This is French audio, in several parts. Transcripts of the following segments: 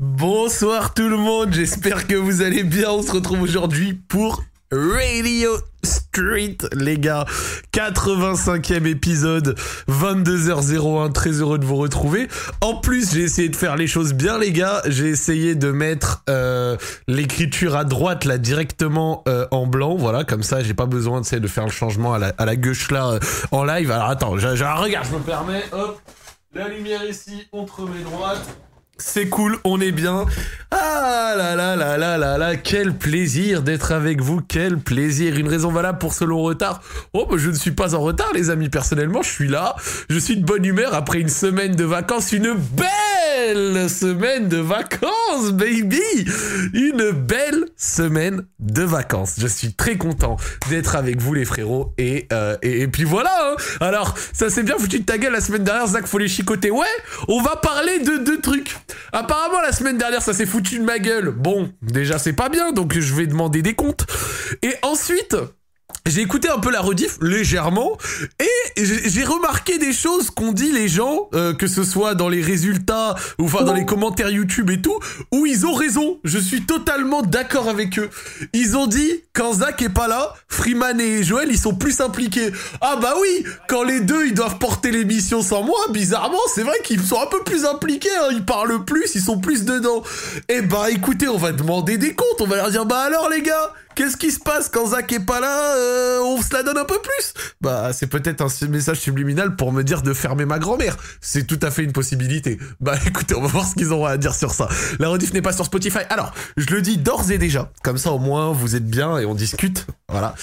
Bonsoir tout le monde, j'espère que vous allez bien. On se retrouve aujourd'hui pour Radio Street, les gars. 85e épisode, 22h01. Très heureux de vous retrouver. En plus, j'ai essayé de faire les choses bien, les gars. J'ai essayé de mettre euh, l'écriture à droite, là, directement euh, en blanc. Voilà, comme ça, j'ai pas besoin de, de faire le changement à la, à gauche, là, euh, en live. Alors, attends, je, je- regarde, je me permets. Hop, la lumière ici, entre mes droites. C'est cool, on est bien. Ah là là là là là là, quel plaisir d'être avec vous, quel plaisir. Une raison valable pour ce long retard. Oh, bah, je ne suis pas en retard, les amis. Personnellement, je suis là. Je suis de bonne humeur après une semaine de vacances, une belle semaine de vacances, baby. Une belle semaine de vacances. Je suis très content d'être avec vous, les frérots. Et, euh, et, et puis voilà. hein. Alors, ça s'est bien foutu de ta gueule la semaine dernière, Zach, faut les chicoter. Ouais, on va parler de deux trucs. Apparemment, la semaine dernière, ça s'est foutu de ma gueule. Bon, déjà, c'est pas bien, donc je vais demander des comptes. Et ensuite, j'ai écouté un peu la rediff légèrement et j'ai remarqué des choses qu'ont dit les gens, euh, que ce soit dans les résultats ou enfin dans les commentaires YouTube et tout, où ils ont raison. Je suis totalement d'accord avec eux. Ils ont dit quand Zach est pas là, Freeman et Joël ils sont plus impliqués. Ah bah oui, quand les deux ils doivent porter l'émission sans moi, bizarrement c'est vrai qu'ils sont un peu plus impliqués. hein. Ils parlent plus, ils sont plus dedans. Eh bah écoutez, on va demander des comptes. On va leur dire bah alors les gars. Qu'est-ce qui se passe quand Zach est pas là euh, On se la donne un peu plus? Bah, c'est peut-être un message subliminal pour me dire de fermer ma grand-mère. C'est tout à fait une possibilité. Bah, écoutez, on va voir ce qu'ils auront à dire sur ça. La rediff n'est pas sur Spotify. Alors, je le dis d'ores et déjà. Comme ça, au moins, vous êtes bien et on discute. Voilà.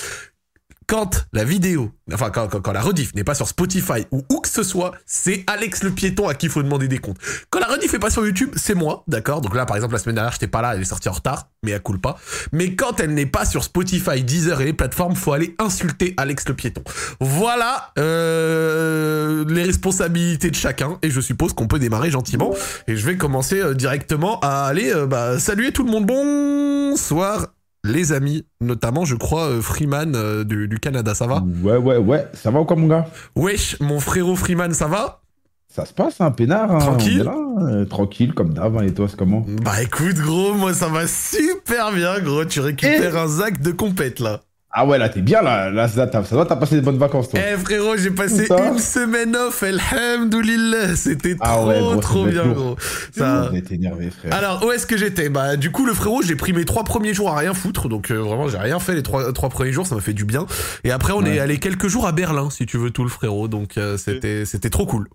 Quand la vidéo, enfin quand, la rediff n'est pas sur Spotify ou où que ce soit, c'est Alex le piéton à qui il faut demander des comptes. Quand la rediff est pas sur YouTube, c'est moi, d'accord? Donc là, par exemple, la semaine dernière, j'étais pas là, elle est sortie en retard, mais elle coule pas. Mais quand elle n'est pas sur Spotify, Deezer et les plateformes, faut aller insulter Alex le piéton. Voilà euh, les responsabilités de chacun, et je suppose qu'on peut démarrer gentiment. Et je vais commencer euh, directement à aller euh, bah, saluer tout le monde. Bonsoir les amis, notamment je crois euh, Freeman euh, du, du Canada, ça va? Ouais, ouais, ouais. Ça va ou quoi, mon gars? Wesh, mon frérot Freeman, ça va? Ça se passe, un peinard. hein, Tranquille? Là, euh, Tranquille, comme d'hab. hein, Et toi, c'est comment? Bah écoute gros, moi ça va super bien gros, tu récupères un Zach de compète là. Ah ouais, là, t'es bien, là. Là, ça, t'as- ça va, t'as passé des bonnes vacances, toi. Eh frérot, j'ai passé Ça une semaine off, alhamdoulilah, c'était Ah trop ouais, gros, ça trop bien gros. Ça... T'es énervé, frère. Alors où est-ce que j'étais? Bah du coup le frérot j'ai pris mes trois premiers jours à rien foutre donc euh, vraiment j'ai rien fait les trois, trois premiers jours ça m'a fait du bien et après on Ouais. est allé quelques jours à Berlin si tu veux tout le frérot donc euh, c'était c'était trop cool.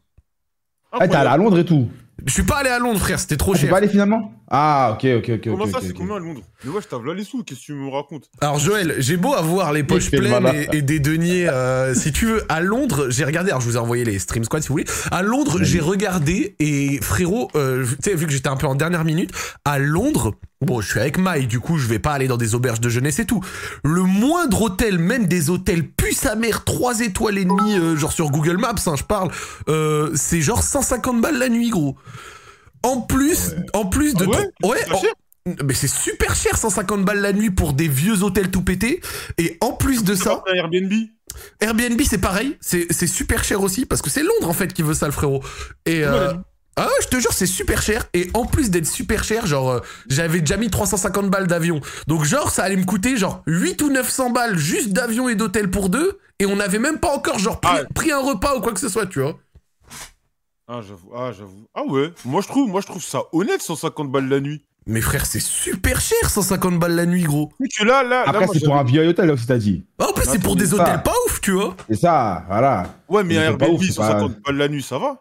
Ah, t'es allé à Londres et tout. Je suis pas allé à Londres frère c'était trop Ah, cher. pas allé finalement? Ah, ok, ok, ok. Comment ok, ça, ok, c'est ok. combien à Londres? Mais wesh, t'as là les sous, qu'est-ce que tu me racontes? Alors Joël, j'ai beau avoir les poches pleines et, et des deniers, euh, si tu veux, à Londres, j'ai regardé, alors je vous ai envoyé les Stream Squad si vous voulez, à Londres, Oui. j'ai regardé et frérot, euh, tu sais, vu que j'étais un peu en dernière minute, à Londres, bon, je suis avec Maï, du coup, je vais pas aller dans des auberges de jeunesse et tout. Le moindre hôtel, même des hôtels puce à mère, 3 étoiles et demie, euh, genre sur Google Maps, hein, je parle, euh, c'est genre 150 balles la nuit, gros. En plus, en plus de... Ah ouais? en- mais c'est super cher, 150 balles la nuit pour des vieux hôtels tout pétés. Et en plus de ça, Airbnb Airbnb c'est pareil, c'est super cher aussi parce que c'est Londres en fait qui veut ça le frérot. Et euh, ah ouais, je te jure c'est super cher et en plus d'être super cher, genre euh, j'avais déjà mis 350 balles d'avion. Donc genre ça allait me coûter genre 8 ou 900 balles juste d'avion et d'hôtel pour deux et on n'avait même pas encore genre pris, Ah. pris un repas ou quoi que ce soit, tu vois. Ah, j'avoue, ah, j'avoue. Ah ouais Moi, je trouve, moi, je trouve ça honnête, 150 balles la nuit. Mais frère, c'est super cher 150 balles la nuit, gros. Mais que là, là, là, Après, c'est pour un vieil hôtel, aussi, t'as dit. Ah, en plus c'est pour des hôtels pas ouf, tu vois. C'est ça, voilà. Ouais, mais un Airbnb, ouf, c'est pas- 150 balles la nuit, ça va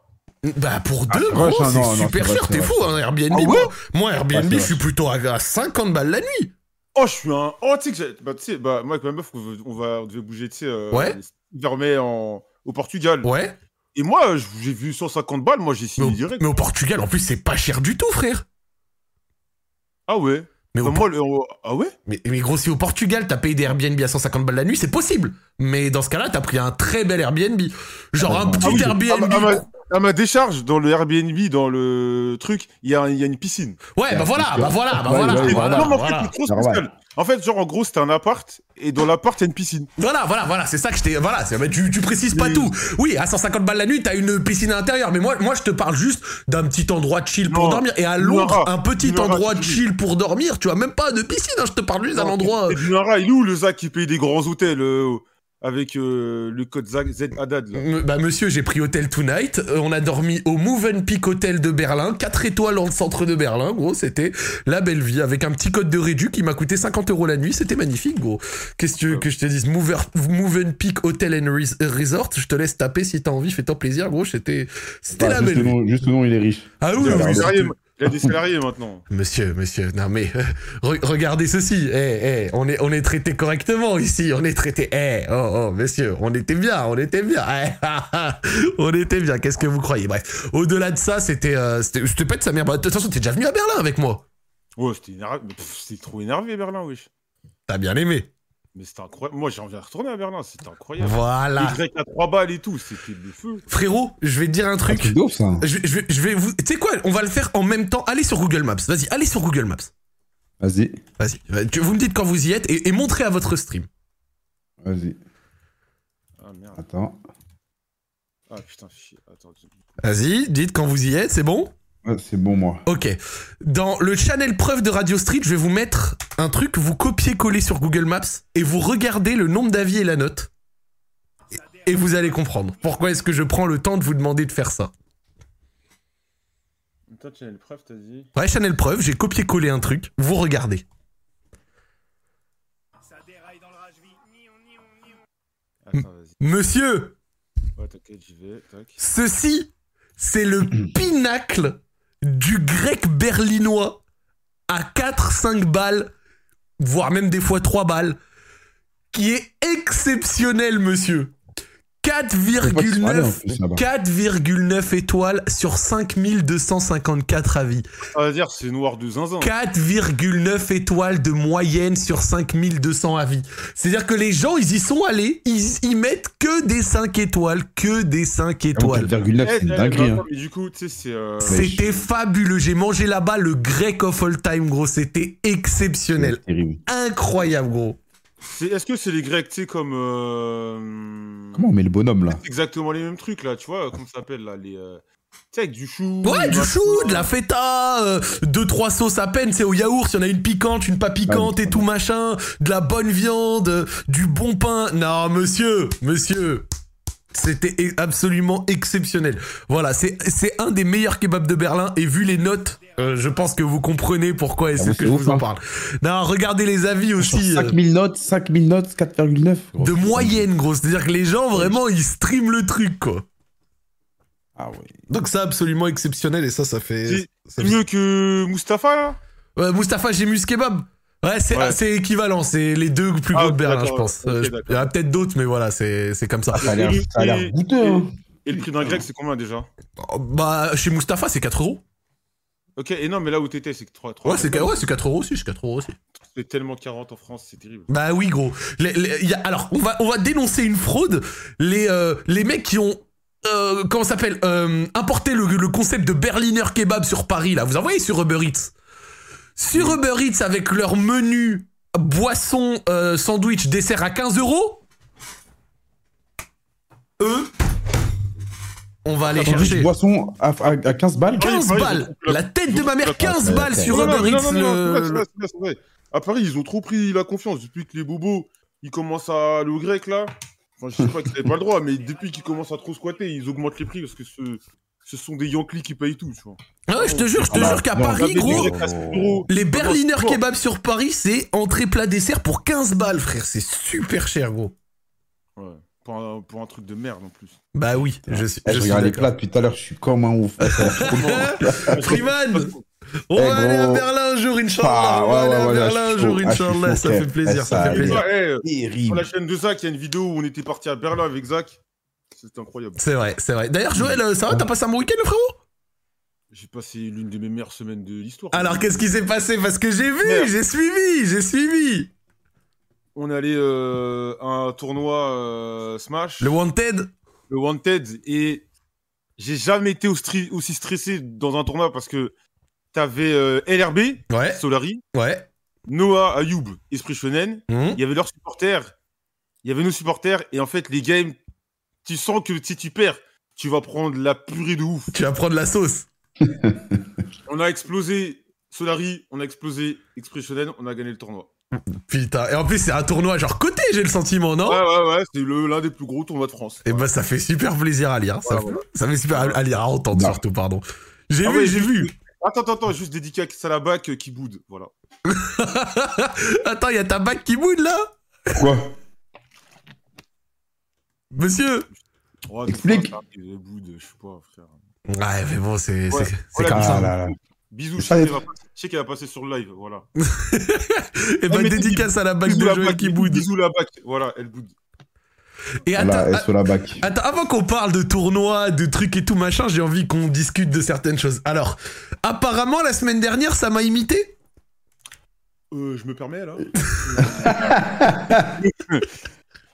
Bah pour Ah, deux, gros, c'est non, super cher, t'es vrai. fou, un Airbnb. Ah ouais moi, moi, Airbnb, je suis plutôt à, à 50 balles la nuit. Oh, je suis un. Oh, tu sais bah, tu sais, bah, moi, avec ma meuf, on, veut- on va, on devait bouger, tu sais, euh, Ouais. vers mai en... au Portugal. Ouais. Et moi, j'ai vu 150 balles, moi, j'ai Mais signé au, direct. mais au Portugal, en plus, c'est pas cher du tout, frère. Ah ouais Mais, Bah, au, moi, le- Ah ouais? Mais, mais gros, si au Portugal, t'as payé des Airbnb à 150 balles la nuit, c'est possible. Mais dans ce cas-là, t'as pris un très bel Airbnb. Genre Ah, un bah, petit ah oui, Airbnb. ah, bah, ah, À ma décharge, dans le Airbnb, dans le truc, il y, a un- il y a une piscine. ouais, bah voilà, bah voilà, bah voilà. non, mais en fait, spécial. En fait, genre, en gros, c'était un appart, et dans l'appart, il y a une piscine. Voilà, voilà, voilà, c'est ça que je t'ai. Voilà, mais tu, tu précises pas tout. Oui, à 150 balles la nuit, t'as une piscine à l'intérieur. Mais moi, moi, je te parle juste d'un petit endroit de chill pour Non, dormir. Et à Londres, un petit endroit chill pour dormir. Tu vois, même pas de piscine, hein, je te parle juste d'un endroit. Et Nara, il est où le Zach qui paye des grands hôtels euh, avec euh, le code Zach, Z Haddad là M- Bah monsieur, j'ai pris Hotel Tonight. Euh, on a dormi au Movenpick Hotel de Berlin, 4 étoiles dans le centre de Berlin, gros. C'était la belle vie avec un petit code de réduc qui m'a coûté 50 euros la nuit. C'était magnifique, gros. Qu'est-ce que tu veux que je te dise? Mover, Movenpick Hotel and Res- Resort? Je te laisse taper si t'as envie. Fais-toi plaisir, gros. C'était, c'était Bah, la belle le vie. nom, juste le nom, il est riche. Ah oui, oui, salariés, il a des salariés maintenant. Monsieur, monsieur, non mais euh, re- regardez ceci. Eh, eh, on est, on est traité correctement ici. On est traité. Eh, oh, oh, monsieur, on était bien, on était bien. Eh, on était bien. Qu'est-ce que vous croyez? Bref, au-delà de ça, c'était, euh, c'était, c'était pas de sa mère. Bah, De toute façon, t'es déjà venu à Berlin avec moi. Ouais, c'était C'était trop énervé, Berlin, wesh. T'as bien aimé. Mais c'était incroyable. Moi, j'ai envie de retourner à Berlin, c'était incroyable. Voilà. Les Grecs à 3 balles et tout, c'était le feu. Frérot, je vais te dire un Un truc. truc d'ouf, ça. Je, je vais, je vais vous. Tu sais quoi On va le faire en même temps. Allez sur Google Maps. Vas-y, allez sur Google Maps. Vas-y, Vas-y. Tu- Vous me dites quand vous y êtes et, et montrez à votre stream. vas-y. Ah merde. Attends. Ah putain, chier. Attends. Vas-y, dites quand vous y êtes. C'est bon? C'est bon, moi. Ok. Dans le channel preuve de Radio Street, je vais vous mettre un truc, vous copiez-coller sur Google Maps et vous regardez le nombre d'avis et la note. Et- vous allez comprendre. Pourquoi est-ce que je prends le temps de vous demander de faire ça Toi, le preuve, t'as dit. Ouais, channel preuve, j'ai copié-collé un truc, vous regardez. Attends, vas-y. Monsieur, Ouais, t'inquiète, j'y vais. Tac. ceci, c'est le pinacle du grec berlinois à 4-5 balles, voire même des fois 3 balles, qui est exceptionnel, monsieur. 4,9 plus, là-bas. 4,9 étoiles sur 5254 avis. Ça veut dire c'est noir de zinzin. 4,9 étoiles de moyenne sur 5200 avis. C'est-à-dire que les gens, ils y sont allés, ils, mettent que des 5 étoiles, que des 5 étoiles. 4,9, c'est une dinguerie. attends, hein. Mais du coup, tu sais, c'est. euh, C'était fabuleux. J'ai mangé là-bas le grec of all time, gros. C'était exceptionnel. Incroyable, gros. Est-ce que c'est les Grecs, tu sais, comme. euh, Comment on met le bonhomme, là c'est Exactement les mêmes trucs, là, tu vois, comment ça s'appelle, là, les. euh, Tu sais, avec du chou. Ouais, du chou, de la feta, euh, deux, trois sauces à peine, c'est au yaourt, il y en a une piquante, une pas piquante Ah, et tout machin, de la bonne viande, euh, du bon pain. Non, monsieur, monsieur. C'était e- absolument exceptionnel. Voilà, c'est c'est un des meilleurs kebabs de Berlin et vu les notes, euh, je pense que vous comprenez pourquoi est-ce Ah, mais que c'est je ouf, vous en hein. parle. Non, regardez les avis aussi. euh, 5000 notes, 5000 notes, 4,9. gros. de moyenne, gros. C'est-à-dire que les gens, vraiment, ils streament le truc, quoi. Ah ouais. Donc ça, absolument exceptionnel, et ça, ça fait... C'est c'est mieux que Mustapha, là? Mustapha Gemus Kebab. Ouais, c'est Ouais. c'est équivalent, c'est les deux plus Ah, gros ok, de Berlin, je pense. Euh, je-. Il y en a peut-être d'autres, mais voilà, c'est c'est comme ça. Ça a l'air Et- ça a l'air et- goûteux, hein. Et le prix d'un grec, c'est combien déjà? Oh, Bah, chez Mustapha, c'est 4 euros. Ok, et non, mais là où t'étais, c'est que 3. Ouais, c'est ouais, c'est 4 euros aussi, c'est 4 euros aussi. C'est tellement 40 en France, c'est terrible. Bah oui, gros. Les- les- il y a- alors, on va, on va dénoncer une fraude. Les, euh, les mecs qui ont. Euh, comment ça s'appelle euh, Importé le, le concept de Berliner Kebab sur Paris, là. Vous en voyez sur Uber Eats? Sur Uber Eats, avec leur menu boisson, euh, sandwich, dessert à 15 euros? Eux? On va aller chercher. boisson à, à, à 15 balles 15 Ouais, ils ont balles la- tête de ma mère, ils ont coupé la- 15 Ouais, balles sur Non, Uber non, Eats. non, non, non, le-. À Paris, ils ont trop pris la confiance depuis que les bobos, ils commencent à aller au grec là. Enfin, je sais pas qu'ils n'avaient pas le droit, mais depuis qu'ils commencent à trop squatter, ils augmentent les prix parce que ce, ce sont des Yankees qui payent tout, tu vois. Ah ouais, je te jure, je te Ah bah, jure qu'à non, Paris, gros, les Grecs à 7 euros. Les non, Berliner kebab sur Paris, c'est entrée plat dessert pour 15 balles, frère. C'est super cher, gros. Ouais, pour un, pour un truc de merde en plus. Bah oui, je suis. Eh, je Je suis regarde les plats depuis tout à l'heure, je suis comme un ouf. Freeman, on Eh, va aller à. Berlin un jour, Inch'Allah. Ah, on va ouais, aller ouais, à Berlin je un suis jour. Ah, je suis Inch'Allah. chaud, Ça fait plaisir, Eh, ça ça fait plaisir. eh, sur la chaîne de Zach, il y a une vidéo où on était parti à Berlin avec Zach. C'était incroyable. C'est vrai, c'est vrai. D'ailleurs, Joël, euh, ça va T'as passé un bon week-end, le frérot? J'ai passé l'une de mes meilleures semaines de l'histoire. Alors, qu'est-ce qui s'est passé? Parce que j'ai vu, j'ai suivi, j'ai suivi. On est allé euh, à un tournoi euh, Smash, Le le... Wanted Wanted, et j'ai jamais été aussi stressé dans un tournoi parce que t'avais euh, LRB, Ouais, Solari, ouais. Noah, Ayoub, Esprit Shonen. Hum Il y avait leurs supporters. Il y avait nos supporters. Et en fait, les games, tu sens que si tu perds, tu vas prendre la purée de ouf. Tu vas prendre la sauce. On a explosé Solari, on a explosé Esprit Shonen, on a gagné le tournoi. Putain. Et en plus, c'est un tournoi genre côté, j'ai le sentiment, non Ouais, ouais, ouais, c'est l'un des plus gros tournois de France. Et bah, ça fait super plaisir à lire. Ça, fait super à, à lire, à entendre Non. surtout, pardon. J'ai Ah vu, j'ai vu. Attends, attends, attends, juste dédicace à la bac euh, qui boude. Voilà. Attends, il y a ta bague qui boude là Quoi Monsieur Explique. fois, ça arrive, elle boude, je sais pas, frère. Ouais, mais bon, c'est comme ça. Là là. Bisous, je sais qu'elle va passer- je sais qu'elle va passer sur le live, voilà. Et bah, Ah, mais dédicace à la bague de la Joël bac, qui boude. Bisous la bac, voilà, elle boude. Et attends, Voilà, a- elle sur la bac. attends, avant qu'on parle de tournois, de trucs et tout machin, j'ai envie qu'on discute de certaines choses. Alors, apparemment, la semaine dernière, ça m'a imité Euh, je me permets là.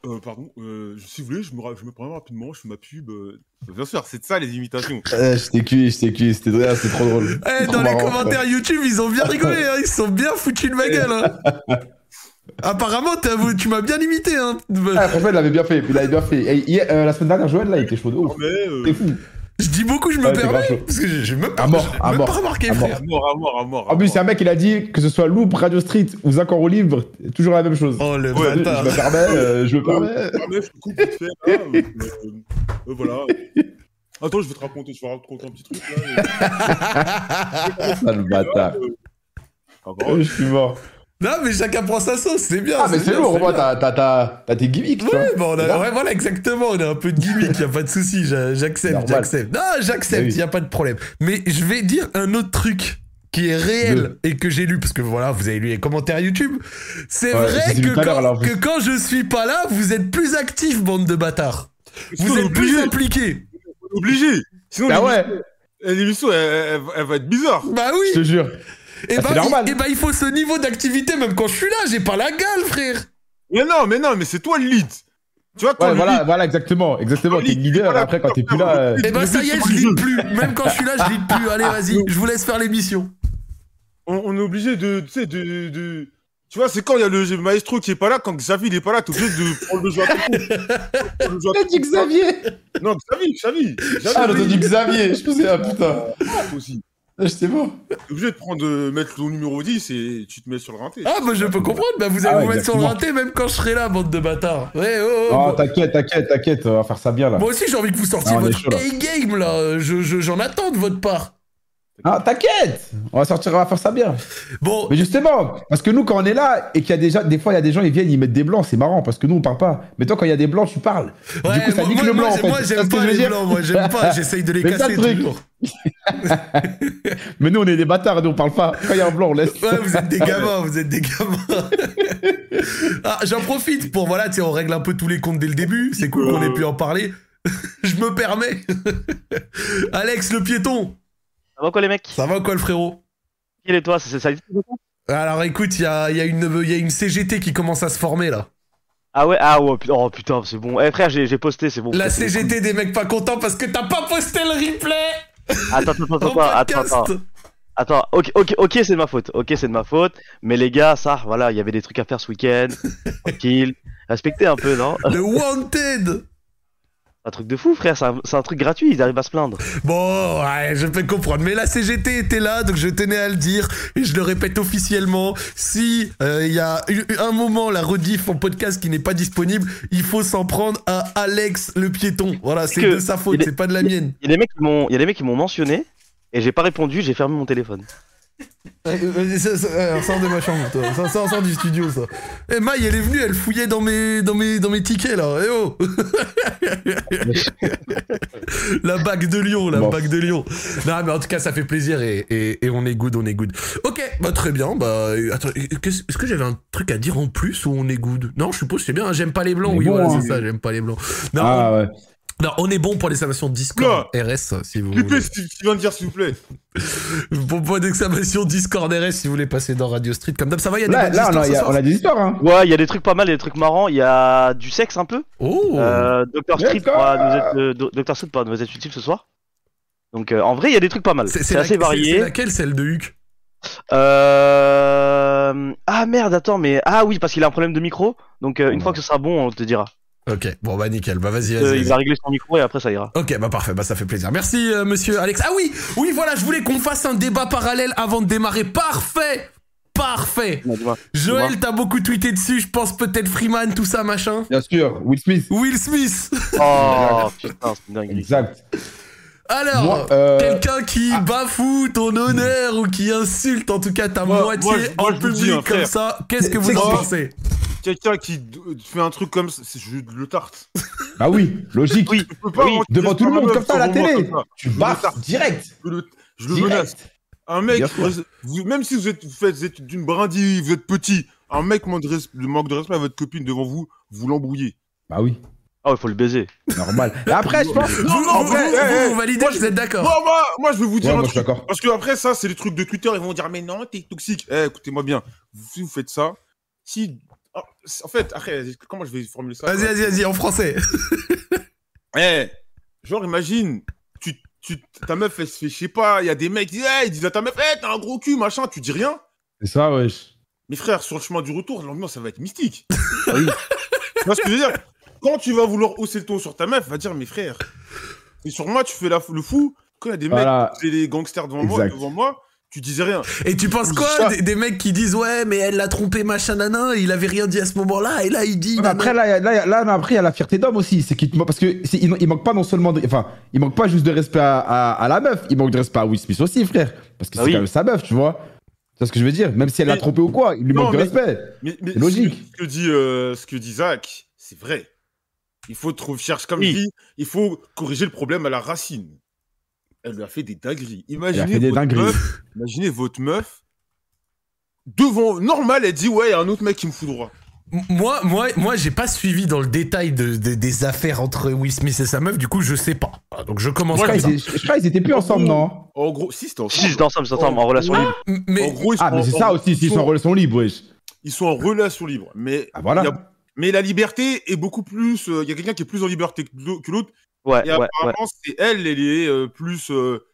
Euh, pardon, euh, si vous voulez, je me, ra- je me permets rapidement, je fais ma pub. euh. Bien sûr, c'est de ça les imitations. Je t'ai cuit, je t'ai cuit, c'était ah, c'était trop drôle. Eh, dans Trop les marrant, commentaires YouTube, ils ont bien rigolé, hein, ils se sont bien foutus de ma gueule. Hein. Apparemment, t'as- tu m'as bien imité. Hein. Ah, franchement, il l'avait bien fait, il avait bien fait. Et hier, euh, la semaine dernière, Joël, là, il était chaud de ouf. Mais euh, C'est fou. Je dis beaucoup, je me Ouais, permets, parce que j'ai j'ai même pas, À mort, à mort, pas remarqué, à mort. frère. à mort, à mort, à mort. En plus, c'est un mec, il a dit que ce soit Loop, Radio Street ou en roue libre, toujours la même chose. Oh le Ouais, je bâtard. me permets, euh, je me permets. Ah, je te coupe vite fait, là, euh, euh, voilà. Attends, je vais te raconter, je vais te raconter un petit truc là. Sale bâtard. Ah bah, Je suis mort. Non, mais chacun prend sa sauce, c'est bien. Ah, mais c'est lourd, bien. t'as- t'as t'as- t'as tes gimmicks. Ouais, bon, ouais, voilà, exactement. On a un peu de gimmick, y a pas de souci. j'a- J'accepte, j'accepte. Non, j'accepte, Oui. y a pas de problème. Mais je vais dire un autre truc qui est réel et que j'ai lu, parce que voilà, vous avez lu les commentaires YouTube. C'est Ouais, vrai je que quand, que quand je suis pas là, vous êtes plus actifs, bande de bâtards. Vous êtes plus impliqués. obligé. Sinon, Ah l'émission- ouais, l'émission, elle, elle- elle va être bizarre. Bah je oui. te jure. Et Ah, bah, normal. il, et bah, il faut ce niveau d'activité, même quand je suis là. J'ai pas la gueule, frère. Mais non, mais non, mais c'est toi le lead. Tu vois, toi, Ouais, le voilà, lead, voilà, exactement. Exactement, t'es lead, leader, voilà, après, quand t'es plus là. euh, Et bah, Le ça y est, je le jeu. plus. Même quand je suis là, je lis plus. Allez, vas-y, je vous laisse faire l'émission. on, on est obligé de, tu sais, de, de... Tu vois, c'est quand il y a le maestro qui est pas là, quand Xavi il est pas là, t'es obligé de prendre le le jeu à T'as dit. Xavier Non, Xavi, Xavi. Xavi, Ah, t'as dit Xavier, je faisais, ah putain. aussi. Ah, J'étais mort. T'es obligé de prendre, de mettre ton numéro 10 et tu te mets sur le rinté. Ah, bah je peux comprendre, bah vous allez Ah, vous mettre sur le rinté même quand je serai là, bande de bâtards. Ouais, oh, oh, Oh, bah- t'inquiète, t'inquiète, t'inquiète, on va faire ça bien là. Moi aussi j'ai envie que vous sortiez Ah, votre là. A-game là, je, je- j'en attends de votre part. Ah, t'inquiète On va sortir, on va faire ça bien. Bon, Mais justement, parce que nous, quand on est là et qu'il y a déjà, des fois, il y a des gens, ils viennent, ils mettent des blancs, c'est marrant parce que nous, on parle pas. Mais toi, quand il y a des blancs, tu parles. ouais, du coup, ça moi, nique moi, le blanc, moi, en fait. moi j'aime pas les blancs, moi j'aime pas, j'essaye de les Mais casser toujours. Mais nous, on est des bâtards, nous, on parle pas. Quand il y a un blanc, on laisse. Ouais, vous êtes des gamins, vous êtes des gamins. ah, j'en profite pour, voilà, tu sais, on règle un peu tous les comptes dès le début, c'est cool qu'on ait pu en parler. je me permets. Alex le piéton, Ça va quoi les mecs? Ça va quoi le frérot? Quel est toi? Ça Alors écoute, il y a, il y, a une- il y a une CGT qui commence à se former là. Ah ouais? Ah ouais, oh putain, c'est bon. Eh frère, j'ai posté, c'est bon. La CGT des mecs pas contents parce que t'as pas posté le replay. Attends, attends, attends, attends, attends. Attends, ok, ok, ok, c'est de ma faute. Ok, c'est de ma faute. Mais les gars, ça, voilà, il y avait des trucs à faire ce week-end. Tranquille. Respectez un peu, non? Le Wanted Un truc de fou, frère. C'est un, truc gratuit. Ils arrivent à se plaindre. Bon, ouais, je peux comprendre. Mais la CGT était là, donc je tenais à le dire. Et je le répète officiellement. Si euh, il y a un moment, la rediff en podcast qui n'est pas disponible, il faut s'en prendre à Alex le piéton. Voilà, c'est de sa faute, c'est pas de la mienne. Il y a des mecs qui m'ont mentionné. Et j'ai pas répondu. J'ai fermé mon téléphone. Euh, euh, sors de ma chambre, toi. Ça sort, sort du studio, ça. Eh, Maï, elle est venue, elle fouillait dans mes, dans mes, dans mes tickets, là. Eh oh La bague de Lyon, la Bon. bague de Lyon. Non, mais en tout cas, ça fait plaisir et, et, et on est good, on est good. Ok, bah très bien. Bah, attends, est-ce que j'avais un truc à dire en plus ou on est good? Non, je suppose que c'est bien. hein, J'aime pas les blancs, oui, bon, voilà, hein. c'est ça, j'aime pas les blancs. Non, Ah ouais. Non, on est bon pour l'exclamation Discord RS, si vous S'il vous plaît, voulez. que tu viens de dire, s'il vous plaît. Pour point d'exclamation Discord RS, si vous voulez passer dans Radio Street. Comme d'hab, ça va, il y a des Là, bonnes là on, histoires a, ce il y a- soir on a des histoires, hein. Ouais, il y a des trucs pas mal, il y a des trucs marrants. Il y a du sexe un peu. Oh Euh, Dr Street pourra nous être, euh, Dr Street pourra nous être utile ce soir. Donc euh, en vrai, il y a des trucs pas mal. C'est- assez varié. C'est laquelle, celle de Huck Euh... Ah merde, attends, mais ah oui, parce qu'il a un problème de micro. Donc euh, une fois que ce sera bon, on te dira. Ok, bon bah nickel, bah vas-y, Euh, vas-y. il va régler son micro et après ça ira. Ok, bah parfait, bah ça fait plaisir. Merci euh, monsieur Alex. Ah oui, oui voilà, je voulais qu'on fasse un débat parallèle avant de démarrer. Parfait Parfait. Joël, t'as beaucoup tweeté dessus, je pense peut-être Freeman, tout ça, machin. Bien sûr, Will Smith. Will Smith Oh putain, c'est dingue. Exact. Alors, euh, quelqu'un qui ah. bafoue ton honneur ou qui insulte en tout cas ta Moi- moitié moi, je- moi, en public dis, hein, comme ça, qu'est-ce que vous en pensez? Quelqu'un qui fait un truc comme ça, c'est- je le tarte. Bah oui, logique. Oui, Je peux pas Oui, devant tout le monde, comme ça, à la télé. Tu baffes direct. Je le, je le menace. Un mec, vous- même si vous êtes, vous faites, vous êtes d'une brindille, vous êtes petit, un mec manque de, manque respect à votre copine devant vous, vous l'embrouillez. Bah oui, Oh, il faut le baiser. normal. Et après, je pense. Vous, non, vous- vrai, vous- eh, vous eh, validez, moi, vous êtes d'accord Moi, moi, moi, je vais vous dire Ouais, un moi, je suis truc. d'accord. Parce que après ça, c'est les trucs de Twitter, ils vont dire mais non, t'es toxique. Eh, écoutez-moi bien. Si vous faites ça, si, oh, en fait, après, comment je vais formuler ça Vas-y, vas-y, vas-y, en français. Eh, genre imagine, tu, tu, ta meuf, elle se fait, je sais pas, il y a des mecs, qui disent, Eh, ils disent à ta meuf, eh, t'as un gros cul, machin, tu dis rien. C'est ça, wesh. Mais frère, sur le chemin du retour, l'ambiance, ça va être mystique. oui. Tu vois ce que je veux dire? Quand tu vas vouloir hausser le ton sur ta meuf, va dire, mais frère, et sur moi, tu fais la, le fou. Quand il y a des Voilà. mecs, c'est les gangsters devant moi, devant moi, tu disais rien. Et tu penses quoi des, des mecs qui disent ouais mais elle l'a trompé machin nanan il avait rien dit à ce moment-là et là il dit après, là, là, là, après, il y a la fierté d'homme aussi. C'est qu'il te manque- parce que c'est- il, il manque pas non seulement, de- enfin, il manque pas juste de respect à, à- à la meuf, il manque de respect à Will Smith aussi, frère. Parce que Ah c'est oui. quand même sa meuf, tu vois. Tu vois ce que je veux dire? Même si elle l'a trompé ou quoi, il lui Non, manque de respect. Mais, mais C'est logique. Ce, que- dit, euh, ce que dit Zach, c'est vrai. Il faut trouver, cherche comme Oui. il faut corriger le problème à la racine. Elle lui a fait des dingueries. Imaginez, a fait des votre, dingueries. Meuf, imaginez votre meuf devant normal, elle dit ouais, il y a un autre mec qui me fout droit. Moi, moi, moi, j'ai pas suivi dans le détail de, de- des affaires entre Will Smith et sa meuf, du coup, je sais pas. Ah, Donc je commence Moi, Je comme crois ça. qu'ils étaient- je crois qu'ils étaient plus ensemble, non? En gros, si c'était Si, c'est ensemble, ensemble, en relation libre. M- Mais En gros, ils Ah, mais c'est ça aussi, s'ils sont en relation libre, wesh. Ils sont en relation libre. Mais, Ah, voilà. a- mais la liberté est beaucoup plus. euh, Il y a quelqu'un qui est plus en liberté que l'autre. Ouais, Et ouais, ouais. apparemment, c'est elle, elle est euh, plus. euh,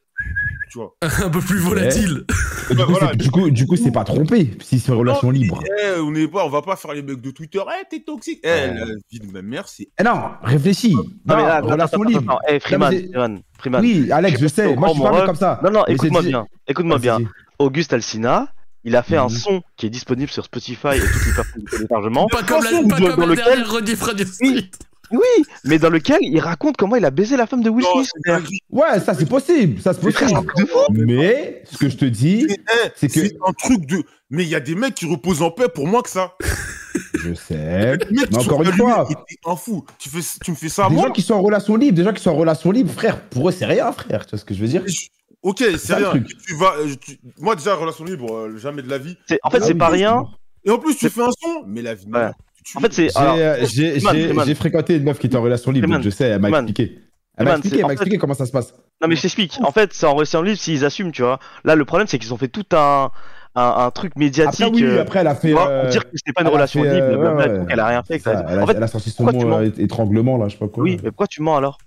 tu vois. un peu plus volatile. Du coup, voilà. c'est- du coup, du coup, c'est pas trompé sont en relation Non, libre. Eh, on est pas, on va pas faire les mecs de Twitter. Eh, t'es toxique. Eh, la vie de ma mère, c'est. Eh non, réfléchis. Non, mais là, attends, relation attends, libre. attends. Eh, Freeman, c'est- Freeman, Freeman. Oui, Alex, je sais. Moi, je suis Mon pas comme ça. Non, non, Mais écoute-moi bien. Écoute-moi bien. Auguste Alsina, il a fait un Mhm. son qui est disponible sur Spotify et toutes les plateformes de téléchargement. Pas comme la, pas dans comme la lequel- dernière rediff Radio Street. Oui, mais dans lequel il raconte comment il a baisé la femme de Will Smith. Ouais, ça, c'est possible. Ça, c'est possible. Mais, ce que je te dis, Eh, C'est que- c'est un truc de. Mais il y a des mecs qui reposent en paix pour moins que ça. je sais. Mais encore une fois, un fou. Tu, fais, tu me fais ça à des moi gens qui sont en relation libre, des gens qui sont en relation libre, frère, pour eux, c'est rien, frère. Tu vois ce que je veux dire? Je- Ok, c'est rien. Tu vas, euh, tu- Moi, déjà, relation libre, euh, jamais de la vie. En fait, Ah c'est oui, pas rien. Et en plus, tu fais un son, mais la vie Ouais. Tu- En fait, c'est. J'ai euh, j'ai- fréquenté une meuf qui était en relation libre, donc je sais, elle m'a expliqué. Elle m'a expliqué, elle comment ça se passe. Non, mais je t'explique. En fait, c'est en relation libre s'ils assument, tu vois. Là, le problème, c'est qu'ils ont fait tout un, un, un truc médiatique. Après, oui, euh, après, elle a fait. euh, dire que c'était pas une elle relation euh, libre, ouais, tout, qu'elle a rien fait. ça, elle, a, En fait, elle a sorti son mot euh, étranglement, là, je sais pas quoi. oui, mais pourquoi tu mens alors?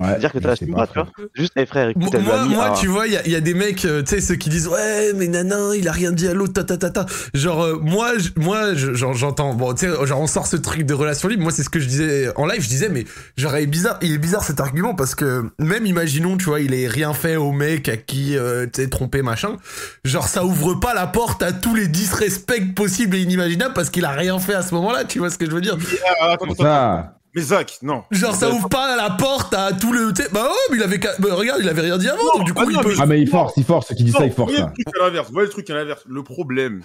Ouais, dire que t'as pas, tu vois. Juste, eh frère, écoute, elle Moi, moi un- tu vois, il y y a des mecs, euh, tu sais, ceux qui disent ouais, mais nanan, il a rien dit à l'autre, ta ta ta ta. Genre, euh, moi, je- moi, genre, j'entends, bon, tu sais, genre, on sort ce truc de relation libre. Moi, c'est ce que je disais en live. Je disais, mais genre, il est bizarre, il est bizarre cet argument parce que même, imaginons, tu vois, il ait rien fait au mec à qui, euh, tu sais, trompé machin. Genre, ça ouvre pas la porte à tous les disrespects possibles et inimaginables parce qu'il a rien fait à ce moment-là. Tu vois ce que je veux dire? Ah, attends, attends, attends. Mais Zach, non. Genre, ça ouvre pas la porte à tout le, bah ouais, mais il avait, bah, regarde, il avait rien dit avant, Non, donc du coup, ah il non, peut. mais- Ah, mais il force, il force. Ceux qui disent ça, Non, ils forcent, voyez le truc à l'inverse. Voyez le truc à l'inverse. Le problème,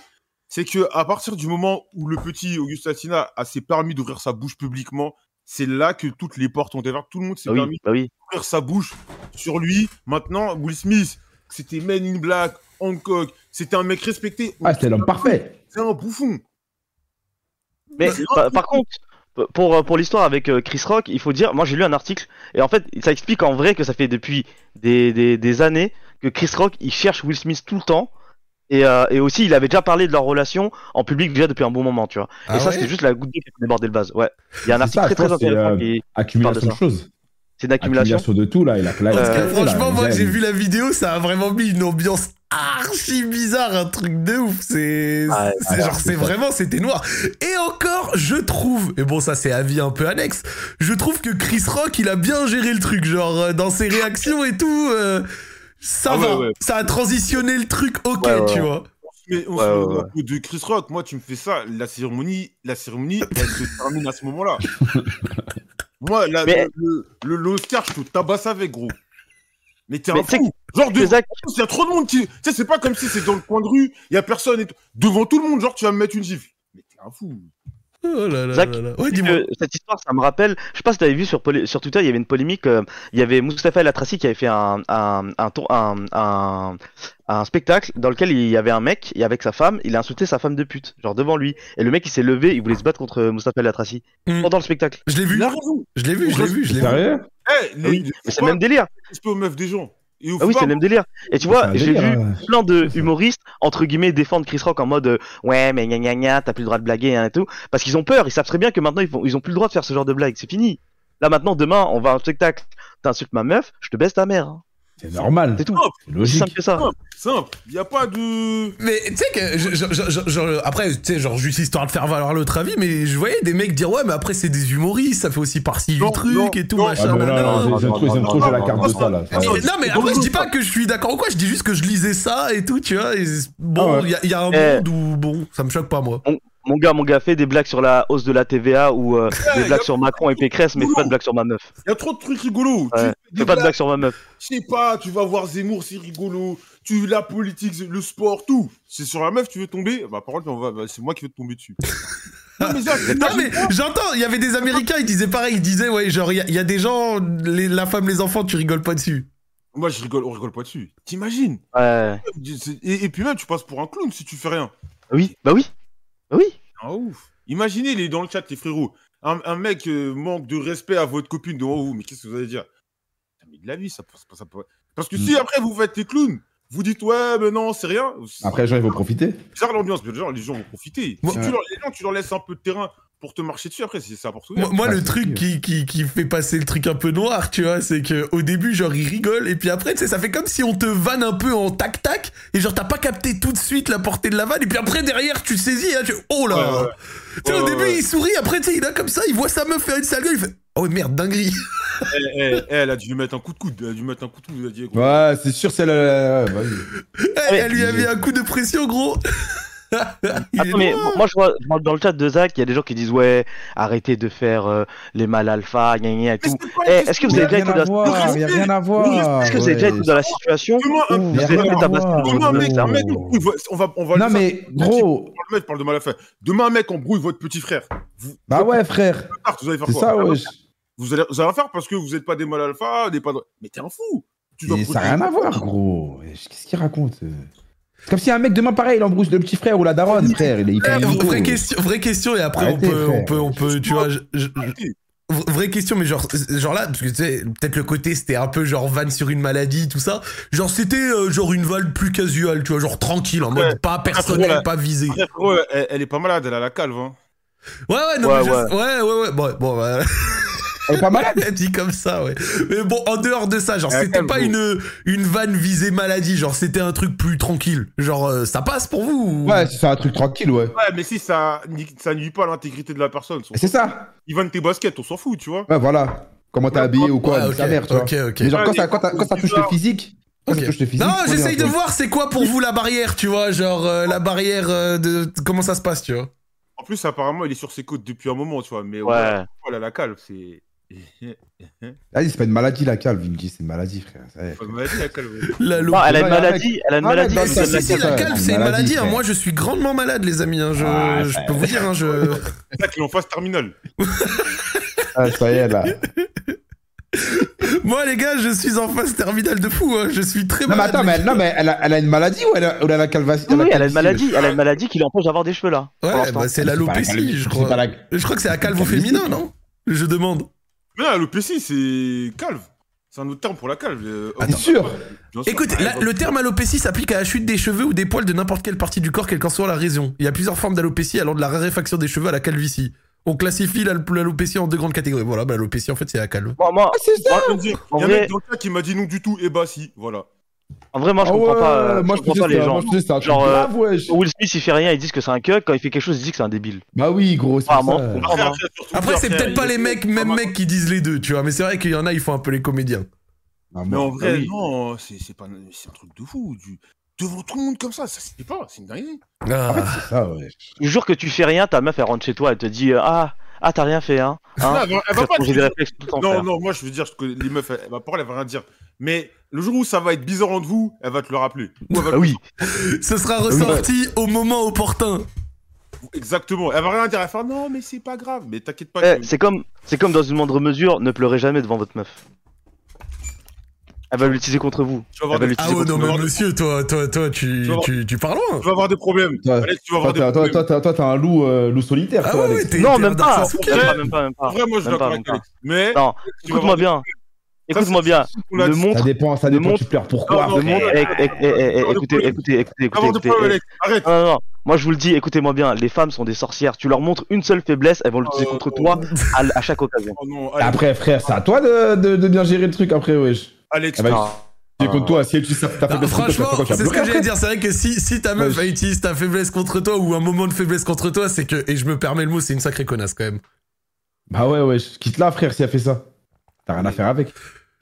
c'est que à partir du moment où le petit Auguste Atina a s'est permis d'ouvrir sa bouche publiquement, c'est là que toutes les portes ont été ouvertes. Tout le monde s'est Bah permis oui, bah oui. d'ouvrir sa bouche sur lui. Maintenant, Will Smith, c'était Men in Black, Hancock, c'était un mec respecté. Ah, c'était l'homme parfait. C'est un bouffon. Mais par contre, pour, pour l'histoire avec euh, Chris Rock, il faut dire, moi j'ai lu un article, et en fait, ça explique en vrai que ça fait depuis des, des, des années que Chris Rock, il cherche Will Smith tout le temps. Et, euh, et aussi, il avait déjà parlé de leur relation en public déjà depuis un bon moment, tu vois. Ah et ça, c'était juste la goutte d'eau qui a débordé le vase. Ouais. Il y a un article ça, très très intéressant euh, qui Accumulation de choses. c'est une accumulation. Accumulation de tout, là. Il a Parce que Euh, franchement, là, moi, j'ai vu la vidéo, ça a vraiment mis une ambiance archi bizarre, un truc de ouf. C'est, genre, c'est vraiment, c'était noir. Et encore, je trouve, et bon, ça c'est avis un peu annexe, je trouve que Chris Rock, il a bien géré le truc, genre, euh, dans ses réactions et tout, euh, ça Ah va. ouais. Ça a transitionné le truc, ok, Ouais, ouais, tu vois. Mais on Ouais, se de Chris Rock, moi tu me fais ça, la cérémonie, la cérémonie, elle se termine à ce moment-là. moi, la- Mais- le, le, l'Oscar, je te tabasse avec, gros. Mais t'es un fou. Genre, de... Il y a trop de monde qui. Tu sais, c'est pas comme si c'est dans le coin de rue, il y a personne et tout. Devant tout le monde, genre, tu vas me mettre une gifle. Mais t'es un fou. Oh là là Zach, là là. Ouais, que dis-moi. cette histoire, ça me rappelle. Je sais pas si t'avais vu sur, Poly- sur Twitter, il y avait une polémique. euh, il y avait Moustapha El Atrassi qui avait fait un, un, un, tour- un, un, un spectacle dans lequel il y avait un mec et avec sa femme, il a insulté sa femme de pute, genre devant lui. Et le mec, il s'est levé, il voulait se battre contre Moustapha El Atrassi Hmm. pendant le spectacle. Je l'ai vu, je l'ai vu, je l'ai vu, je l'ai vu. Eh, les, oui, les- Mais c'est le même délire. respect aux meufs des gens. Et au Ah oui, c'est le même délire. Et tu vois, j'ai vu hein. plein de humoristes entre guillemets défendre Chris Rock en mode euh, ouais mais gna gna gna t'as plus le droit de blaguer hein, et tout parce qu'ils ont peur ils savent très bien que maintenant ils, font, ils ont plus le droit de faire ce genre de blague c'est fini là maintenant demain on va à un spectacle t'insultes ma meuf je te baisse ta mère hein. C'est normal. c'est tout C'est aussi logique. simple que ça simple, simple. Il y a pas de. Mais tu sais que, je- je- je- je- je- après, tu sais, genre, juste histoire de faire valoir l'autre avis, mais je voyais des mecs dire, ouais, mais après, c'est des humoristes, ça fait aussi partie du Non, truc non, et tout, non. Ah, machin, mais non, non, non, j'aime trop, non, j'aime non, trop, j'ai la carte non, de ça là. non, Mais- non, mais après, je dis pas que je suis d'accord ou quoi, je dis juste que je lisais ça et tout, tu vois. et Ah bon, il ouais. y, a- y a un Eh. monde où, bon, ça me choque pas, moi. Mon gars mon gars fait des blagues sur la hausse de la TVA ou euh, Ouais, des blagues sur Macron et Pécresse mais fais pas de blagues sur ma meuf Il y a trop de trucs rigolos. Ouais. Tu- fais pas de blagues sur ma meuf Je sais pas, tu vas voir Zemmour, c'est rigolo. Tu la politique, le sport, tout. C'est sur la meuf, tu veux tomber? Bah, par contre, on va- bah, c'est moi qui vais te tomber dessus. non, mais j'entends, il y avait des Américains, ils disaient pareil, ils disaient, ouais, genre, il y, a- il y a des gens, les- la femme, les enfants, tu rigoles pas dessus. moi, je rigole, on rigole pas dessus. T'imagines? Ouais et, et puis même, tu passes pour un clown si tu fais rien. oui bah oui oui Ah ouf. Imaginez les dans le chat, les frérots. Un, un mec euh, manque de respect à votre copine devant vous, mais qu'est-ce que vous allez dire? Mais de la vie, ça. Ça peut... Parce que si Mm. après vous faites les clowns, vous dites ouais, mais non, c'est rien. Après, les gens, ils vont profiter. C'est bizarre l'ambiance, mais les gens, les gens vont profiter. Si tu leur, les gens, tu leur laisses un peu de terrain pour te marcher dessus, après, c'est ça pour tout. Moi, moi, Ah, le truc qui, qui, qui fait passer le truc un peu noir, tu vois, c'est que au début, genre, ils rigolent, et puis après, tu sais, ça fait comme si on te vanne un peu en tac-tac, et genre, t'as pas capté tout de suite la portée de la vanne, et puis après, derrière, tu saisis, hein, tu oh là Ouais, ouais. Tu sais, au début, ouais. il sourit, après, tu sais, il a comme ça, il voit sa meuf faire une sale gueule, il fait oh merde, dinguerie. Eh, eh, eh, elle a dû lui mettre un coup de coude. Elle a dû lui mettre un coup de coude. Elle a dit, Ouais, c'est sûr, c'est vas-y. elle, elle lui a mis un coup de pression, gros. Attends, mais moi je vois, je vois dans le chat de Zach, il y a des gens qui disent ouais, arrêtez de faire euh, les mal alpha, gna gna et Mais tout. Eh, est-ce que vous avez a déjà été à dans la voir, il y a rien à voir. Est-ce que vous avez déjà été dans la situation? Vous voit- on va, on va le Non, faire. mais gros. Le mec parle de mal à faire. Demain, un mec embrouille votre petit frère. Vous, Bah ouais, frère. vous allez faire quoi? ça, wesh. vous, allez, vous allez faire parce que vous n'êtes pas des mal alpha, des pas. de- Mais t'es un fou. Tu dois ça n'a rien à voir, gros. Qu'est-ce qu'il raconte euh? C'est comme si un mec demain, pareil, il embrouche le petit frère ou la daronne, frère. Il, il fait Eh, vraie, question, vraie question, et après, on Arrêtez, peut, on peut, on peut, tu vois, je- je- Vraie question, mais genre, genre là, parce que tu sais, peut-être le côté c'était un peu genre van sur une maladie, tout ça. Genre c'était euh, genre une vanne plus casual, tu vois, genre tranquille, en Ouais. mode pas personnel, ouais. pas visé. Frérot, elle, elle est pas malade, elle a la calve. Hein. Ouais, ouais, non, Ouais, mais je- ouais. ouais, ouais, ouais, bon, bon, bah, Elle est pas malade. elle dit comme ça, ouais. Mais bon, en dehors de ça, genre, c'était pas une, une vanne visée maladie, genre, c'était un truc plus tranquille. Genre, euh, ça passe pour vous ou- Ouais, c'est un truc tranquille, ouais. Ouais, mais si ça, ça nuit pas à l'intégrité de la personne. C'est ça. Ils vendent tes baskets, on s'en fout, tu vois. Ouais, voilà. Comment t'es habillé ou quoi, Ouais, nique ok, sa mère, tu vois. ok, ok. Mais genre, quand Ouais, ça, quand, quand ça touche le physique, quand ça touche le physique. Non, j'essaye de voir c'est quoi pour vous la barrière, tu vois, genre euh, la barrière euh, de comment ça se passe, tu vois. En plus, apparemment, il est sur ses côtes depuis un moment, tu vois. Mais Ouais. a la calve, c'est. Vas-y, c'est pas une maladie, la calve, il me dit, c'est une maladie, frère. Ça y est. Pas de maladie, la calve. La Non, elle a une maladie, elle a une Ah, maladie. dans Si, si, la si, calve, c'est c'est une une maladie. hein. Moi, je suis grandement malade, les amis. hein. Je, Ah, je peux vous dire, hein, je... C'est ça qu'il est en phase terminale. Ah, ça y est, là. moi, les gars, je suis en phase terminale de fou. hein. Je suis très Non, mais malade. attends, mais, non, mais elle, a, elle a une maladie ou elle a, ou elle a la calvatie Oui, elle a une maladie, wesh elle a une maladie qui l'empêche d'avoir des cheveux là. Ouais, bah, c'est C'est l'alopécie, je c'est crois. Je crois que c'est la calve au féminin, non? Je demande. Mais l'alopécie, c'est calve. C'est un autre terme pour la calve. euh, T'es sûr bien sûr. Écoute, Ah, la- le terme alopécie s'applique à la chute des cheveux ou des poils de n'importe quelle partie du corps, quelle qu'en soit la raison. Il y a plusieurs formes d'alopécie allant de la raréfaction des cheveux à la calvitie. On classifie l'al- l'alopécie en deux grandes catégories. Voilà, bah, l'alopécie, en fait, c'est la calve. Moi, moi, Ah, c'est ça Il y a un mec dans le chat qui m'a dit non du tout, et bah si, voilà. En vrai, moi, je Ah comprends ouais, pas, euh, moi je comprends pas les c'est- gens. moi je te dis, c'est un truc Genre, euh, grave, wesh. Will Smith, il fait rien, ils disent que c'est un cuck. Quand il fait quelque chose, ils disent que c'est un débile. Bah oui, gros, c'est Ah, ça. Après, Ah, c'est peut-être pas les mecs, même mecs qui disent les deux, tu vois. Mais c'est vrai qu'il y en a, ils font un peu les comédiens. Ah, Mais en moi, vrai, oui. non, c'est c'est pas, c'est un truc de fou. Du... Devant tout le monde comme ça, ça se fait pas, c'est une dinguerie. Ah. c'est ça, ouais. Je jure que tu fais rien, ta meuf, elle rentre chez toi, elle te dit euh, Ah, ah t'as rien fait, hein. Non, hein elle va, elle va pas dire- le Non, non, moi je veux dire que les meufs, elle, va parler, elle va rien dire. Mais le jour où ça va être bizarre entre vous, elle va te le rappeler. Ou elle va te Ah oui. Ce sera ressorti au moment opportun. Exactement. Elle va rien dire. Elle va faire non, mais c'est pas grave. Mais t'inquiète pas. Eh, que- c'est comme, c'est comme dans une moindre mesure, ne pleurez jamais devant votre meuf. Elle va l'utiliser contre vous. tu vas avoir elle va des... Ah ouais, contre non, mais monsieur, toi, toi, toi, tu, Tu tu, tu pars loin. tu vas avoir des problèmes. Toi, Alex, tu vas avoir Toi, des toi, problèmes. toi, toi, t'as un loup, euh, loup solitaire, Ah toi, ouais, Alex. t'es Non, même pas. Même pas, même pas, même pas. En vrai, moi je suis Même pas, d'accord même avec Alex. Mais Non, écoute-moi bien. Écoute-moi bien. Le montre, Ça dépend, ça Le dépend, montre- tu pleures pourquoi, écoutez, écoutez, écoutez. Arrête. Non, non, non. Moi, je vous le dis, écoutez-moi bien. Les femmes sont des sorcières. Tu leur montres une seule faiblesse, elles vont l'utiliser Euh, contre toi à, à chaque occasion. Oh non, Alex. Après, frère, c'est à toi de, de, de bien gérer le truc après, wesh. Alex, Ah bah, Non. C'est contre toi, si tu sais ta Non, faiblesse contre toi, franchement, c'est ce que j'allais dire. C'est vrai que si, si ta meuf Ouais. elle utilise ta faiblesse contre toi ou un moment de faiblesse contre toi, c'est que, et je me permets le mot, c'est une sacrée connasse quand même. Bah ouais, wesh. Quitte là, frère, si elle fait ça. T'as rien à faire avec.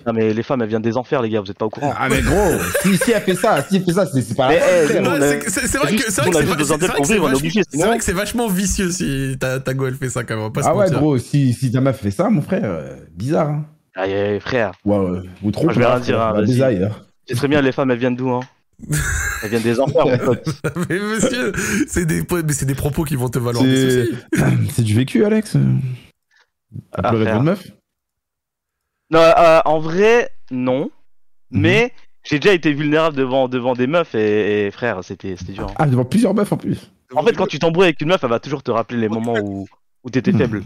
Non, mais les femmes, elles viennent des enfers, les gars, vous êtes pas au courant. Ah, mais gros, si, si elle fait ça, si elle fait ça, c'est c'est pas eh, c'est- c'est c'est vrai que c'est pour vachement- obligé, c'est sinon- vrai que c'est vachement vicieux si ta, ta go elle fait ça quand même. Pas Ah ouais, gros, si, si ta meuf fait ça, mon frère, euh, bizarre, hein. Aïe, aïe, frère. Ouais, ouais. Ou trop. Ah, je vais rien dire, hein, hein. C'est très bien, les femmes, elles viennent d'où, hein? Elles viennent des enfers, mon pote. Mais monsieur, c'est des, mais c'est des propos qui vont te valoir des C'est soucis. c'est du vécu, Alex. Ah, frère. devant une meuf? Non, euh, en vrai, non. Mhm. Mais j'ai déjà été vulnérable devant, devant des meufs et, et frère, c'était c'était dur. hein. Ah, devant plusieurs meufs en plus. En fait, quand tu t'embrouilles avec une meuf, elle va toujours te rappeler les moments où, où t'étais Mhm. faible.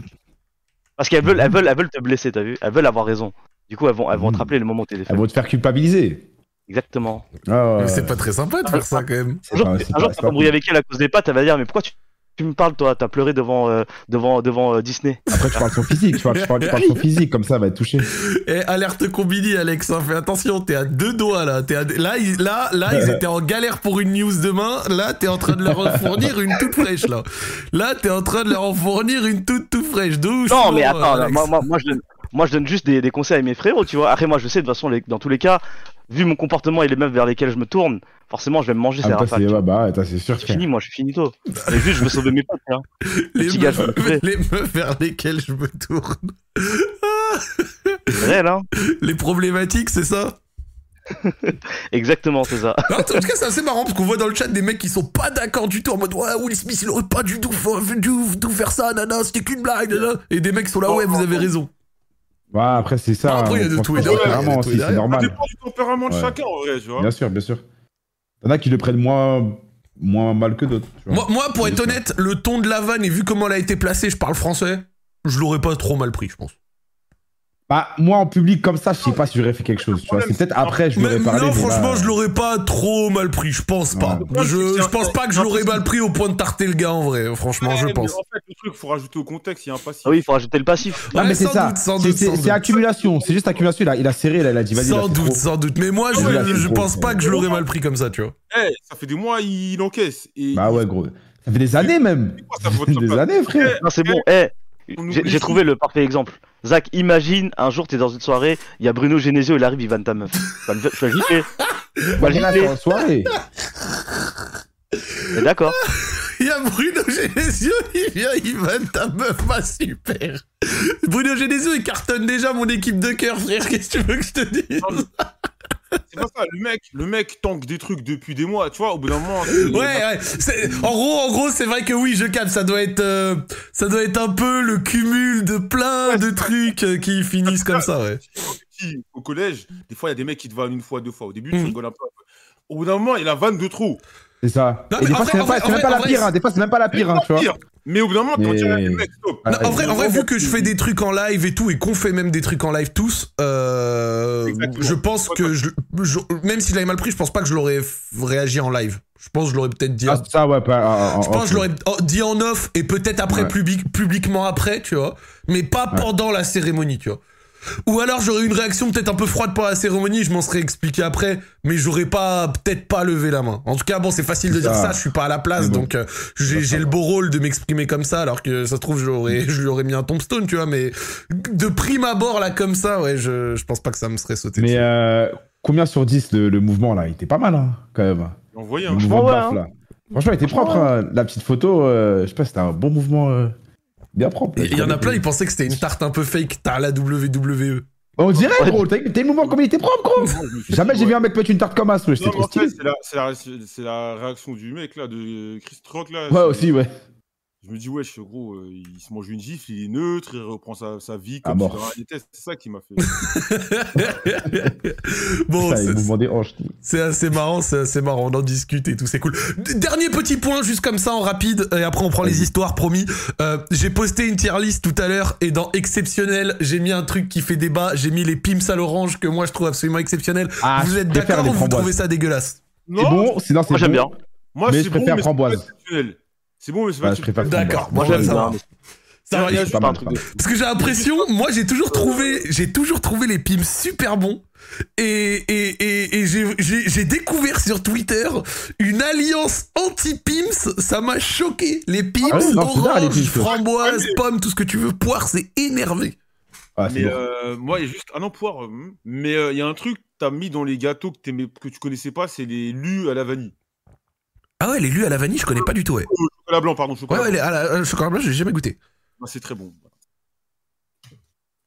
Parce qu'elles veulent, elles veulent, elles veulent te blesser, t'as vu? Elles veulent avoir raison. Du coup, elles vont, elles vont te Mhm. rappeler les moments où t'étais Elles faible. vont te faire culpabiliser. Exactement. Ah, c'est pas très sympa de faire ça quand même. Un jour, pas- tu t'embrouilles avec elle à cause des pattes, elle va dire Mais pourquoi tu, tu me parles, toi T'as pleuré devant, euh, devant, devant euh, Disney. Après, tu parles de son physique. Tu parles, tu parles, tu parles de son physique, comme ça, elle va être touchée. Et alerte combini, Alex, hein, fais attention, t'es à deux doigts là. À Là, ils, là, là, ils étaient en galère pour une news demain. Là, t'es en train de leur en fournir une toute fraîche là. Là, t'es en train de leur en fournir une toute toute fraîche. Doucement, Non, mais attends, Alex. moi, moi, moi, je donne, moi, je donne juste des, des conseils à mes frérots, tu vois. Après, moi, je sais, de toute façon, les- dans tous les cas, vu mon comportement et les meufs vers lesquelles je me tourne, forcément, je vais me manger Ah, c'est ouais, bah, c'est sûr. C'est frère. fini, moi, je suis finito. Juste, je veux sauver mes potes, hein. les, gars, meufs, les vers lesquelles je me tourne. Réel, hein. Les problématiques, c'est ça? Exactement, c'est ça. Non, En tout cas, c'est assez marrant parce qu'on voit dans le chat des mecs qui sont pas d'accord du tout en mode ouais, Will Smith il aurait pas du tout, dû faire ça, nana, c'était qu'une blague, nana. Et des mecs sont là, ouais, vous avez raison. Ouais, après, c'est ça. Après, il y a de tout et derrière, c'est derrière. Ça normal. dépend du tempérament de chacun en vrai, tu vois. Bien sûr, bien sûr. T'en as qui le prennent moins, moins mal que d'autres. Moi, moi, pour être honnête, le ton de la vanne et vu comment elle a été placée, je parle français, je l'aurais pas trop mal pris, je pense. Bah, moi, en public comme ça, je sais pas si j'aurais fait quelque chose. Tu vois, c'est peut-être après, je lui Mais, aurais parlé. non, franchement, là- je l'aurais pas trop mal pris, je pense pas. Ouais. Je, je pense pas que je l'aurais mal pris au point de tarter le gars en vrai, franchement, je Ouais, pense. En fait, le truc, faut rajouter au contexte, il y a un passif. Ah oui, il faut rajouter le passif. Non, Ouais, mais c'est sans ça. doute, sans C'est- accumulation. C'est juste accumulation. Il a, il a serré, là, il a dit, Sans doute, trop. sans doute. Mais moi, je, pense pas que je l'aurais mal pris comme ça, tu vois. Eh, ça fait des mois, il encaisse. Bah ouais, gros. Ça fait des années même. Des années, frère. Non, c'est bon. Eh, On j'ai trouvé le parfait exemple. Zach, imagine, un jour, t'es dans une soirée, il y a Bruno Genesio, il arrive, il vanne ta meuf. Tu vas le- tu gifler. Vas le soirée. T'es d'accord Il y a Bruno Genesio, il vient, il vanne ta meuf, bah super. Bruno Genesio, il cartonne déjà mon équipe de cœur, frère, qu'est-ce que tu veux que je te dise? C'est pas ça, le mec, le mec tank des trucs depuis des mois, tu vois, au bout d'un moment. Ouais, ouais. En gros, en gros, c'est vrai que oui, je capte. Ça doit être, euh, ça doit être un peu le cumul de plein de trucs euh, qui finissent comme ça, ouais. Au collège, des fois, il y a des mecs qui te vannent une fois, deux fois. Au début, Mm. tu rigoles un peu. Au bout d'un moment, il a vanne de trop. C'est ça. Non, Et mais des en fois, vrai- c'est même pas vrai- même la pire. hein. Des fois, c'est même pas la pire, hein, tu vois. Mais au bout d'un moment, quand tu as mec, stop. Ah, Non, en vrai, en vrai, vu que je fais des trucs en live et tout, et qu'on fait même des trucs en live tous, euh, je pense que je, je- même si je l'avais mal pris, je pense pas que je l'aurais réagi en live. Je pense que je l'aurais peut-être dit. Ah, ça, ouais, pas. en- en- je pense que je l'aurais dit en off et peut-être après Ouais. public, publiquement après, tu vois. Mais pas Ouais. pendant la cérémonie, tu vois. Ou alors j'aurais eu une réaction peut-être un peu froide pour la cérémonie, je m'en serais expliqué après, mais j'aurais pas peut-être pas levé la main. En tout cas, bon, c'est facile de dire ça. je suis pas à la place, bon. donc euh, j'ai le beau rôle de m'exprimer comme ça, alors que ça se trouve j'aurais je lui aurais mis un tombstone, tu vois, mais de prime abord là comme ça, ouais, je, je pense pas que ça me serait sauté. Mais dessus. euh, combien sur 10 le, le mouvement là? Il était pas mal, hein, quand même. Envoyé, Le hein. mouvement ouais, hein. là. Franchement, il était propre. hein. La petite photo, euh, je sais pas, c'était un bon mouvement. Bien propre. Et Il y en a plein, ils pensaient que c'était une tarte un peu fake, t'as la. WWE. On dirait, gros. T'as le mouvement comme il était propre, gros. Jamais j'ai vu un mec mettre une tarte comme ça. c'est la, c'est la, réaction du mec là, de Chris Rock là. Ouais, aussi, ouais. Je me dis, ouais, je gros, euh, il se mange une gifle, il est neutre, il reprend sa, sa vie comme si de rien n'était. C'est ça qui m'a fait. bon, Ça, c'est- le mouvement des hanches. tout. C'est assez marrant, c'est assez marrant, on en discute et tout, c'est cool. D- Dernier petit point, juste comme ça, en rapide, et après on prend les histoires, promis. Euh, j'ai posté une tier list tout à l'heure, et dans exceptionnel, j'ai mis un truc qui fait débat, j'ai mis les pims à l'orange, que moi je trouve absolument exceptionnel. Ah, vous êtes d'accord ou vous trouvez ça dégueulasse? Bon, sinon c'est Moi j'aime bon. bien. Moi, Mais je bon, préfère mais c'est framboise. exceptionnel. C'est bon, mais c'est Bah, pas je préfère exceptionnel. D'accord, moi j'aime ça. non, va. Ça pas mal, pas de- Parce que j'ai l'impression, moi j'ai toujours trouvé, j'ai toujours trouvé les pims super bons. Et, et, et, et j'ai- découvert sur Twitter une alliance anti-pims, ça m'a choqué. Les pims, Ah non, les orange, pims. framboise, Ouais, mais- pomme, tout ce que tu veux, poire, c'est énervé. Ah, c'est Mais bon. euh, moi, il y a juste. Ah non, poire. hum. Mais euh, il y a un truc que t'as mis dans les gâteaux que, que tu connaissais pas, c'est les lus à la vanille. Ah ouais, les lus à la vanille, je connais pas du tout, ouais. Oh, chocolat blanc, pardon, Ouais, chocolat ouais, blanc. les, à la, à la chocolat blanc, j'ai jamais goûté. Ah, c'est très bon.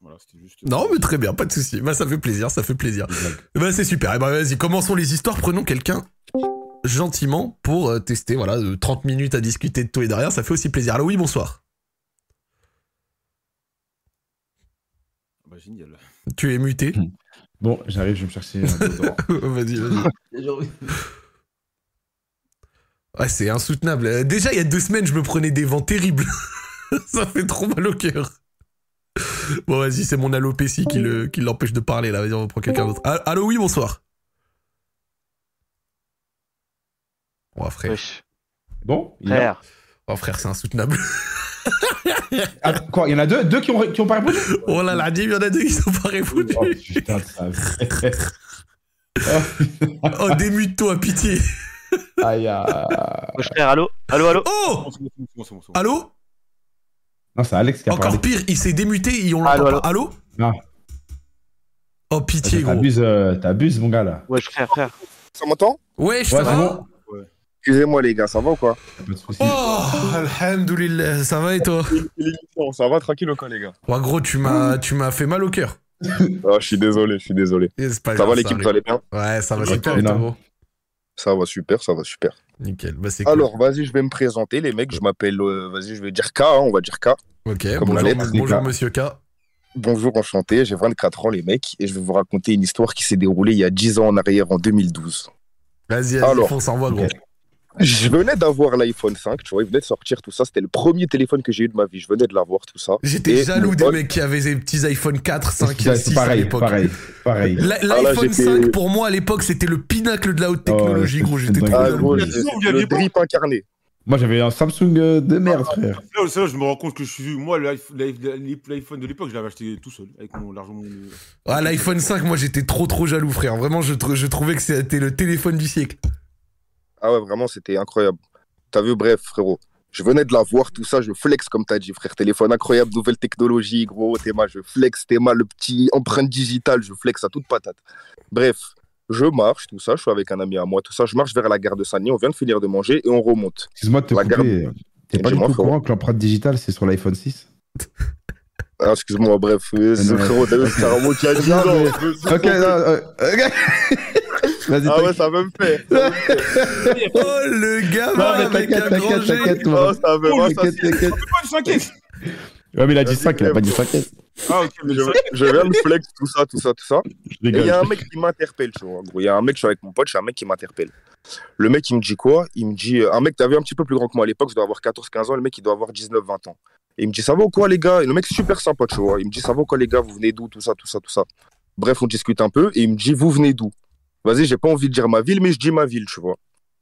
Voilà, c'était juste. Non, mais très bien, pas de souci. Bah, ça fait plaisir, ça fait plaisir. Bah, c'est super. Et bah, vas-y, commençons les histoires. Prenons quelqu'un gentiment pour euh, tester, voilà, euh, 30 minutes à discuter de tout et derrière, ça fait aussi plaisir. Allô, oui, bonsoir. Bah, génial. Tu es muté. Bon, j'arrive, je vais me chercher un déodorant. vas-y, vas-y. Ouais, c'est insoutenable. Euh, Déjà, il y a deux semaines, je me prenais des vents terribles. ça fait trop mal au cœur. Bon, vas-y, c'est mon alopécie qui le- qui l'empêche de parler, là. Vas-y, on reprend quelqu'un d'autre. Allô, oui, bonsoir. Oh, frère. Bon, Frère. Oh, frère, c'est insoutenable. Ah, quoi, il y en a deux, deux qui ont, qui ont pas répondu? Oh là là, Dim, il y en a deux qui sont pas répondu. Oh putain mère. Oh, démute-toi, pitié. Aïe, aïe. Wesh frère, allô Allô, allô Oh. Allô Non, c'est Alex qui a Encore parlé. pire, il s'est démuté et on Allô, l'entend pas. Allô Non. Oh, pitié, gros. T'abuses, euh, t'abuses, mon gars, là. Wesh frère, frère. Ça m'entend Ouais, je Ouais, bon. Excusez-moi les gars, ça va ou quoi Pas de soucis. Oh, alhamdoulilah, ça va et toi Ça va tranquille ou quoi les gars Ouais, gros, tu m'as, tu m'as fait mal au cœur. Ah, Je suis désolé, je suis désolé. Pas Ça grave, va l'équipe, vous allez bien Ouais, ça va Ouais, super, et toi, énorme. gros Ça va super, ça va super. Nickel, bah cool. Alors, vas-y, je vais me présenter les mecs, je m'appelle, euh, vas-y, je vais dire K, hein, on va dire K. Ok, bonjour, lettre, monsieur K. Bonjour, enchanté, j'ai 24 ans les mecs, et je vais vous raconter une histoire qui s'est déroulée il y a 10 ans en arrière, en 2012. Vas-y, vas-y, fonce, envoie, gros. Je venais d'avoir l'iPhone 5, tu vois, il venait de sortir tout ça, c'était le premier téléphone que j'ai eu de ma vie, je venais de l'avoir tout ça. J'étais jaloux des mecs qui avaient des petits iPhone 4, 5 et C'est 6 à l'époque. pareil, pareil. Là, L'iPhone j'étais- 5, pour moi, à l'époque, c'était le pinacle de la haute technologie, ouais, gros. J'étais trop. Ah, jaloux. le drip incarné. Moi, j'avais un Samsung euh, de merde, frère. Là, c'est là, je me rends compte que je suis. Moi, l'iPhone de l'époque, je l'avais acheté tout seul, avec mon mon- Ah, l'iPhone 5, moi, j'étais trop, trop jaloux, frère. Vraiment, je trouvais que c'était le téléphone du siècle. Ah ouais, vraiment, c'était incroyable. T'as vu, bref, frérot. Je venais de la voir, tout ça, je flex, comme t'as dit, frère. Téléphone incroyable, nouvelle technologie, gros, Théma, je flex, Théma, le petit empreinte digitale, je flex à toute patate. Bref, je marche, tout ça, je suis avec un ami à moi, tout ça, je marche vers la gare de Sagny, on vient de finir de manger et on remonte. Excuse-moi de te La couper. garde- T'es pas du tout au courant que l'empreinte digitale, c'est sur l'iPhone 6 Ah, excuse-moi, bref, euh, c'est frérot, t'as vu, c'est un mot qui a dit Non, mais- Ok, non, euh. Vas-y, Ah ouais, ça me fait. Oh, le gamin Non, mais avec t'inquiète, un grand t'inquiète, G. t'inquiète, Oh, toi. ça me va, ça T'inquiète, t'inquiète. Pourquoi tu s'inquiètes Ouais, mais il a dit Vas-y, 5, il a pas dit frère. 5 Ah, ok, mais Je, ça- je viens de flex, tout ça, tout ça, tout ça. Il y a un mec qui m'interpelle, tu vois. en gros. Il y a un mec, je suis avec mon pote, j'ai un mec qui m'interpelle. Le mec, il me dit quoi? Il me dit, euh, un mec, t'avais un petit peu plus grand que moi à l'époque, je dois avoir 14-15 ans, le mec, il doit avoir 19-20 ans. Et il me dit, ça va ou quoi, les gars? Et le mec, super sympa, tu vois. Il me dit, ça va ou quoi, les gars? Vous venez d'où? Tout ça, tout ça, tout ça. Bref, on discute un peu, et il me dit, vous venez d'où? Vas-y, j'ai pas envie de dire ma ville, mais je dis ma ville, tu vois.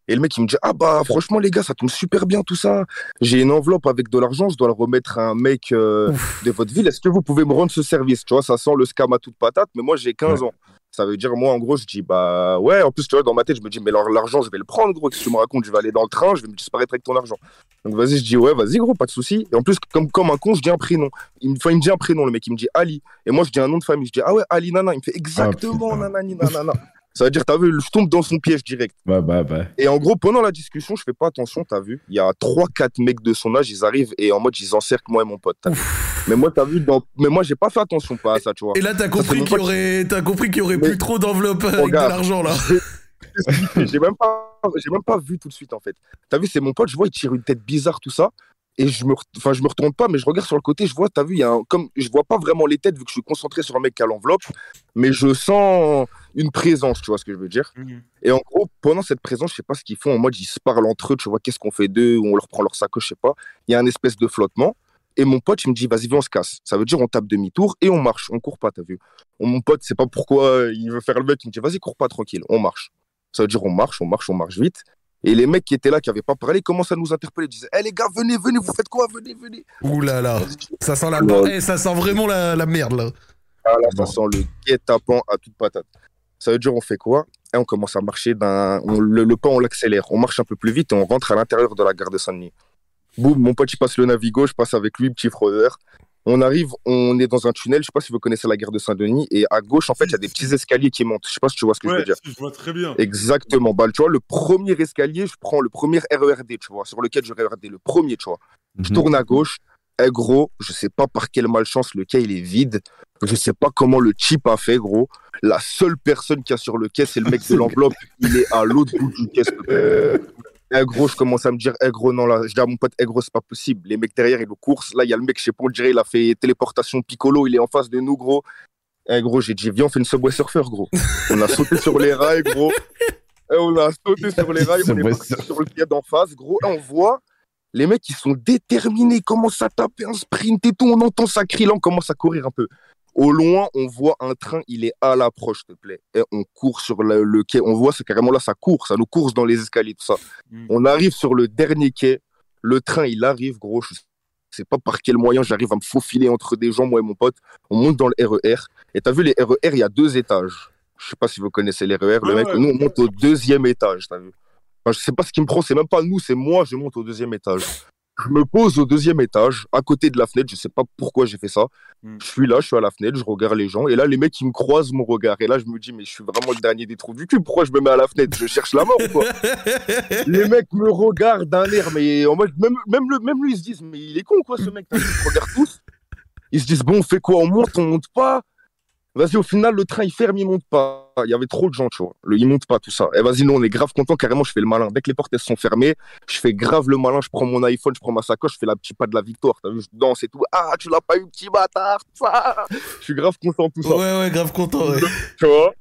Et le mec, il me dit, ah bah, franchement, les gars, ça tombe super bien tout ça. J'ai une enveloppe avec de l'argent, je dois le remettre à un mec euh, de votre ville. Est-ce que vous pouvez me rendre ce service? Tu vois, ça sent le scam à toute patate, mais moi, j'ai 15 ans. Ça veut dire, moi, en gros, je dis, bah ouais, en plus, tu vois, dans ma tête, je me dis, mais l'argent, je vais le prendre, gros. Qu'est-ce que tu me racontes Je vais aller dans le train, je vais me disparaître avec ton argent. Donc, vas-y, je dis, ouais, vas-y, gros, pas de souci. Et en plus, comme, comme un con, je dis un prénom. Enfin, il me dit un prénom, le mec, il me dit Ali. Et moi, je dis un nom de famille. Je dis, ah ouais, Ali Nana. Il me fait exactement putain. nanani nanana. Ça veut dire, t'as vu, je tombe dans son piège direct. Bah, bah, bah. Et en gros, pendant la discussion, je fais pas attention, t'as vu. Il y a 3-4 mecs de son âge, ils arrivent et en mode, ils encerclent moi et mon pote. Mais moi, t'as vu, dans... mais moi, j'ai pas fait attention pas à ça, tu vois. Et là, t'as compris qu'il y aurait, t'as compris qu'il y aurait Mais- plus trop d'enveloppes avec de Regarde. l'argent là. j'ai même pas j'ai même pas vu tout de suite en fait t'as vu c'est mon pote je vois il tire une tête bizarre tout ça et je me enfin je me retourne pas mais je regarde sur le côté je vois t'as vu il y a un... comme je vois pas vraiment les têtes vu que je suis concentré sur un mec qui a l'enveloppe mais je sens une présence tu vois ce que je veux dire? Et en gros pendant cette présence je sais pas ce qu'ils font en mode ils se parlent entre eux tu vois qu'est-ce qu'on fait d'eux on leur prend leur sacoche je sais pas il y a un espèce de flottement et mon pote il me dit vas-y viens on se casse ça veut dire on tape demi-tour et on marche on court pas t'as vu mon pote c'est pas pourquoi il veut faire le mec il me dit vas-y cours pas tranquille on marche ça veut dire on marche, on marche, on marche vite. Et les mecs qui étaient là, qui n'avaient pas parlé, commencent à nous interpeller. Ils disaient Eh les gars, venez, venez, vous faites quoi? Venez, venez. Ouh là là. Ça sent la, Ouais. Eh, ça sent vraiment la, la merde là. Ah là, Bon. ça sent le guet-apens à toute patate. Ça veut dire on fait quoi? Et on commence à marcher d'un. on- Le, le pas, on l'accélère. On marche un peu plus vite et on rentre à l'intérieur de la gare de Saint-Denis. Boum, mon pote, il passe le Navigo, je passe avec lui, petit fraudeur. On arrive, on est dans un tunnel, je sais pas si vous connaissez la gare de Saint-Denis, et à gauche, en fait, il y a des petits escaliers qui montent. Je sais pas si tu vois ce que je veux dire. je vois très bien. Exactement. Bah, tu vois, le premier escalier, je prends le premier RERD, tu vois, sur lequel je RERD, le premier, tu vois. Je Mhm. tourne à gauche. Eh gros, je sais pas par quelle malchance le quai il est vide. Je sais pas comment le chip a fait, gros. La seule personne qui a sur le quai, c'est le mec de l'enveloppe. Il est à l'autre bout du quai. plaît. Eh gros, je commence à me dire, eh gros, non, là, je dis à mon pote, eh gros, c'est pas possible. Les mecs derrière, ils nous course. Là, il y a le mec, je sais pas, on dirait, il a fait téléportation piccolo, il est en face de nous, gros. Eh gros, j'ai dit, viens, on fait une Subway Surfer, gros. On a sauté sur les rails, gros. Eh, on a sauté sur les rails, on est parti sur le quai d'en face, gros. Et on voit les mecs, ils sont déterminés, ils commencent à taper un sprint et tout. On entend ça crier, là, on commence à courir un peu. Au loin, on voit un train, il est à l'approche, s'il te plaît. Et on court sur le, le quai. On voit, c'est carrément là, ça court, ça nous course dans les escaliers, tout ça. Mm. On arrive sur le dernier quai. Le train, il arrive, gros. Je sais pas par quel moyen j'arrive à me faufiler entre des gens, moi et mon pote. On monte dans le RER. Et t'as vu, les RER, il y a deux étages. Je sais pas si vous connaissez les RER. Le Ouais, mec, ouais. nous, on monte au deuxième étage, t'as vu. Enfin, je sais pas ce qui me prend, c'est même pas nous, c'est moi, je monte au deuxième étage. Je me pose au deuxième étage, à côté de la fenêtre, je sais pas pourquoi j'ai fait ça. Mm. Je suis là, je suis à la fenêtre, je regarde les gens, et là, les mecs, ils me croisent mon regard. Et là, je me dis, mais je suis vraiment le dernier des trous du cul, pourquoi je me mets à la fenêtre? Je cherche la mort ou quoi Les mecs me regardent d'un air, mais en mode, même, même, le, même lui, ils se disent, mais il est con, quoi, ce mec Ils regardent tous. Ils se disent, bon, on fait quoi On monte, on monte pas? Vas-y, au final, le train, il ferme, il monte pas. Il y avait trop de gens, tu vois. Le, il monte pas, tout ça. Et vas-y, nous, on est grave content. Carrément, je fais le malin. Dès que les portes, elles sont fermées, je fais grave le malin. Je prends mon iPhone, je prends ma sacoche, je fais la petite pas de la victoire. T'as vu, je danse et tout. Ah, tu l'as pas eu, petit bâtard, ça. Je suis grave content, tout ça Ouais, ouais, grave content. ouais. tu vois?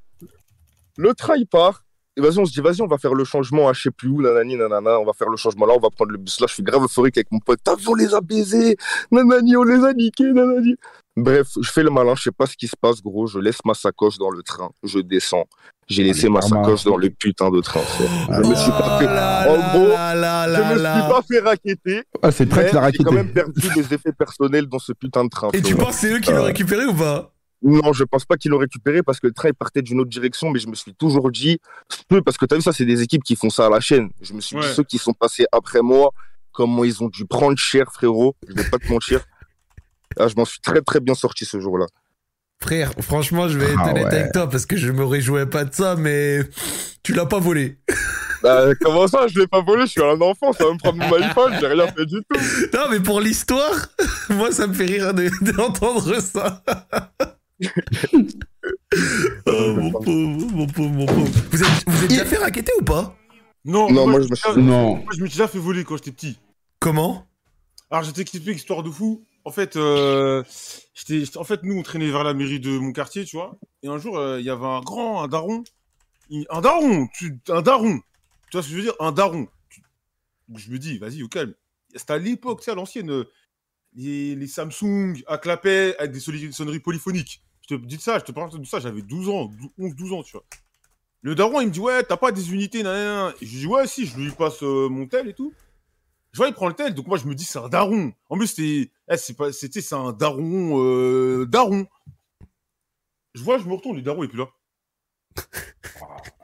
Le train, il part. Et vas-y, on se dit, vas-y, on va faire le changement à je sais plus où, nanani, nanana, on va faire le changement là, on va prendre le bus là. Je suis grave euphorique avec mon pote. T'as vu, on les a baisés, nanani, on les a niqués, nanani. Bref, je fais le malin, je sais pas ce qui se passe, gros. Je laisse ma sacoche dans le train, je descends. J'ai laissé ma karma. sacoche dans le putain de train. frère. Je me suis pas fait, Oh en gros, je me suis pas fait raqueter, Ah, c'est l'a j'ai quand même perdu mes effets personnels dans ce putain de train. Et tu penses que c'est eux qui l'ont récupéré ou pas? Non, je pense pas qu'ils l'ont récupéré parce que le train il partait d'une autre direction, mais je me suis toujours dit, parce que tu as vu ça, c'est des équipes qui font ça à la chaîne. Je me suis dit, ceux qui sont passés après moi, comment ils ont dû prendre cher, frérot. Je vais pas te mentir. Ah, je m'en suis très très bien sorti ce jour-là. Frère, franchement, je vais être Ah honnête ouais. avec toi parce que je me réjouis pas de ça, mais tu l'as pas volé. Bah, comment ça, je l'ai pas volé, je suis un enfant, ça va me prendre mon iPhone, j'ai rien fait du tout. Non, mais pour l'histoire, moi, ça me fait rire de- d'entendre ça. oh, mon pauvre, mon pauvre, mon pauvre. Vous êtes, vous êtes déjà fait raqueter ou pas? Non, Non, moi, moi, je me suis- Non. moi, je me suis déjà fait voler quand j'étais petit. Comment? Alors, je t'explique histoire de fou. En fait, euh, j'étais, en fait, nous, on traînait vers la mairie de mon quartier, tu vois. Et un jour, euh, il y avait un grand, un daron. Un daron, tu, un daron. Tu vois ce que je veux dire? Un daron. Je me dis, vas-y, au calme. C'était à l'époque, tu sais, à l'ancienne, euh, les, Samsung à clapet avec des sonneries polyphoniques. Je te dis ça, je te parle de ça, j'avais 12 ans, 11, 12 ans, tu vois. Le daron, il me dit, ouais, t'as pas des unités, nan, nan, nan. Je lui dis, ouais, si, je lui passe euh, mon tel et tout. Je vois, il prend le tel, donc moi, je me dis, c'est un daron. En plus, c'était, eh, c'est pas, c'était, c'est un daron, euh, daron. Je vois, je me retourne, le daron est plus là.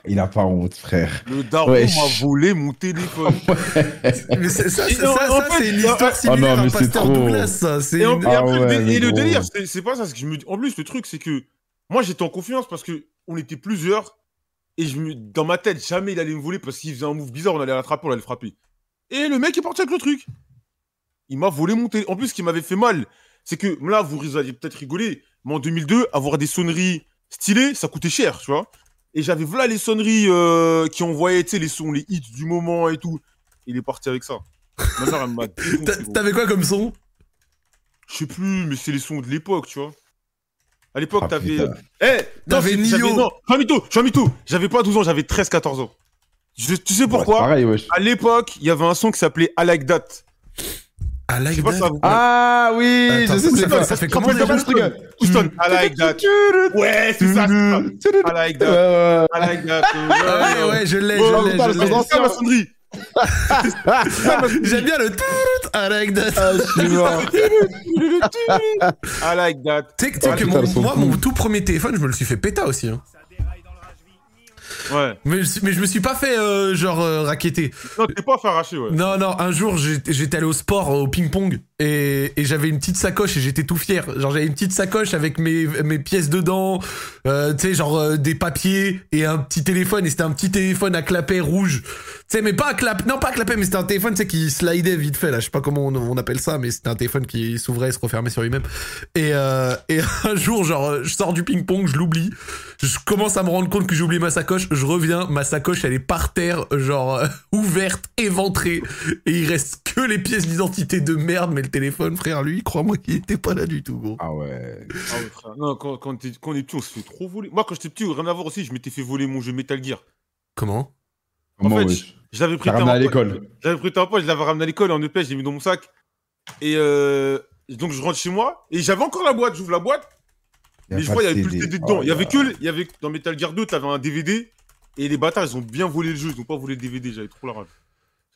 Il a pas honte, frère. Le daron Wesh. m'a volé mon téléphone. Mais c'est- ça, ça, ça, c'est une ah, histoire ah, similaire non, à mais Pasteur trop. Douglas, ça. C'est Et, en- une- et Ah le ouais, dé- et le délire, c'est c'est pas ça. que je me dis. En plus, le truc, c'est que moi, j'étais en confiance parce que on était plusieurs. Et je me, dans ma tête, jamais il allait me voler parce qu'il faisait un move bizarre, on allait l'attraper, on allait le frapper. Et le mec est parti avec le truc. Il m'a volé mon téléphone. En plus, ce qui m'avait fait mal, c'est que là, vous allez peut-être rigoler, mais en 2002, avoir des sonneries stylées, ça coûtait cher, tu vois. Et j'avais voilà les sonneries euh, qui envoyaient, tu sais, les sons, les hits du moment et tout. Il est parti avec ça. Ma mère, elle m'a. T'avais quoi comme son? Je sais plus, mais c'est les sons de l'époque, tu vois. À l'époque, Ah, t'avais. Eh T'avais Nio. Non, je suis un mytho, je suis un mytho. J'avais pas 12 ans, j'avais 13-14 ans. Je- tu sais Ouais, pourquoi Pareil, wesh. À l'époque, il y avait un son qui s'appelait I Like That. Ah, Je like that. ça vous. Ah oui, Attends, je sais, ça c'est fait- quoi ça fait comment, me déjà ce truc. Houston, I Like That. Ouais, c'est ça, c'est ça. I Like Ouais, That. ouais. I Like That. Ouais, ouais, je l'ai, je l'ai, le C'est ça ma sonnerie. J'aime bien le tout, I like that. Ah, je suis mort. I Like That. Tu sais que- Ah, mon- moi, mon tout premier téléphone, je me le suis fait péta aussi. hein. Ouais. Mais, mais je me suis pas fait euh, genre euh, raqueter. Non, t'es pas fait arracher, ouais. Non, non, un jour j'étais j'étais allé au sport, au ping-pong, et, et j'avais une petite sacoche et j'étais tout fier. Genre j'avais une petite sacoche avec mes, mes pièces dedans, euh, tu sais, genre euh, des papiers et un petit téléphone, et c'était un petit téléphone à clapet rouge. Tu sais, mais pas à clapet, non pas à clapet, mais c'était un téléphone, tu sais, qui slidait vite fait, là, je sais pas comment on, on appelle ça, mais c'était un téléphone qui s'ouvrait et se refermait sur lui-même. Et, euh, et un jour, genre, je sors du ping-pong, je l'oublie, je commence à me rendre compte que j'ai oublié ma sacoche, je reviens, ma sacoche elle est par terre, genre euh, ouverte, éventrée, et il reste que les pièces d'identité de merde, mais le téléphone, frère, lui, crois-moi qu'il était pas là du tout, gros. Ah ouais. Ah ouais, frère. Non, quand, quand, on est petit, on se fait trop voler. Moi, quand j'étais petit, rien à voir aussi, je m'étais fait voler mon jeu Metal Gear. Comment? Comment, fait, wesh Je l'avais prêté ramené à l'école. J'avais prêté un pote, je l'avais ramené à l'école en EP, je l'ai mis dans mon sac. Et euh, donc je rentre chez moi et j'avais encore la boîte, j'ouvre la boîte, mais je crois qu'il y avait plus le CD dedans. Oh il y avait que il y avait dans Metal Gear 2, t'avais un DVD et les bâtards ils ont bien volé le jeu, ils ont pas volé le DVD, j'avais trop la rage.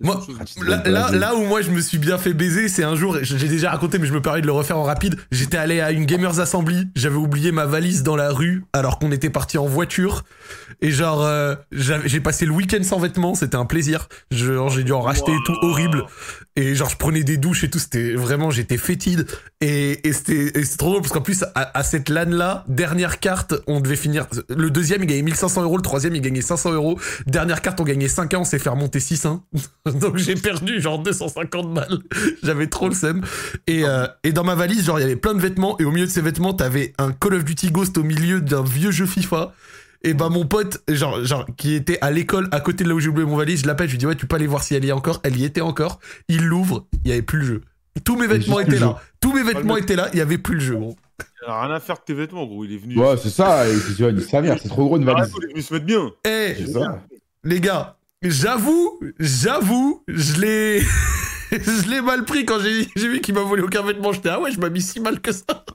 Moi, Là, là, là où moi je me suis bien fait baiser, c'est un jour, j'ai déjà raconté mais je me permets de le refaire en rapide, j'étais allé à une Gamers Assembly, j'avais oublié ma valise dans la rue alors qu'on était parti en voiture, et genre euh, j'ai passé le week-end sans vêtements, c'était un plaisir, genre j'ai dû en racheter et tout, horrible, et genre je prenais des douches et tout, c'était vraiment, j'étais fétide, et, et c'était trop drôle parce qu'en plus à, à cette LAN là, dernière carte, on devait finir, le deuxième il gagnait 1500 euros, le troisième il gagnait 500 euros, dernière carte on gagnait 5 ans, on s'est fait remonter 6 1 donc j'ai perdu genre 250 balles. J'avais trop le seum. Et, euh, et dans ma valise, genre il y avait plein de vêtements et au milieu de ces vêtements, t'avais un Call of Duty Ghost au milieu d'un vieux jeu FIFA. Et bah mon pote, genre, genre qui était à l'école à côté de là où j'ai oublié mon valise, je l'appelle, je lui dis ouais tu peux aller voir si elle y est encore. Elle y était encore. Il l'ouvre, il y avait plus le jeu. Tous mes Il vêtements étaient là. Tous mes vêtements étaient là, il y avait plus le jeu. Gros. Il a rien à faire de tes vêtements, gros, il est venu. Ouais, c'est ça. Et tu vois, sa mère, c'est trop gros une Il a rien à valise. il est venu se mettre bien. Eh C'est ça. les gars, j'avoue, j'avoue, je l'ai, je l'ai mal pris quand j'ai, vu qu'il m'a volé aucun vêtement. J'étais ah ouais, je m'habille si mal que ça.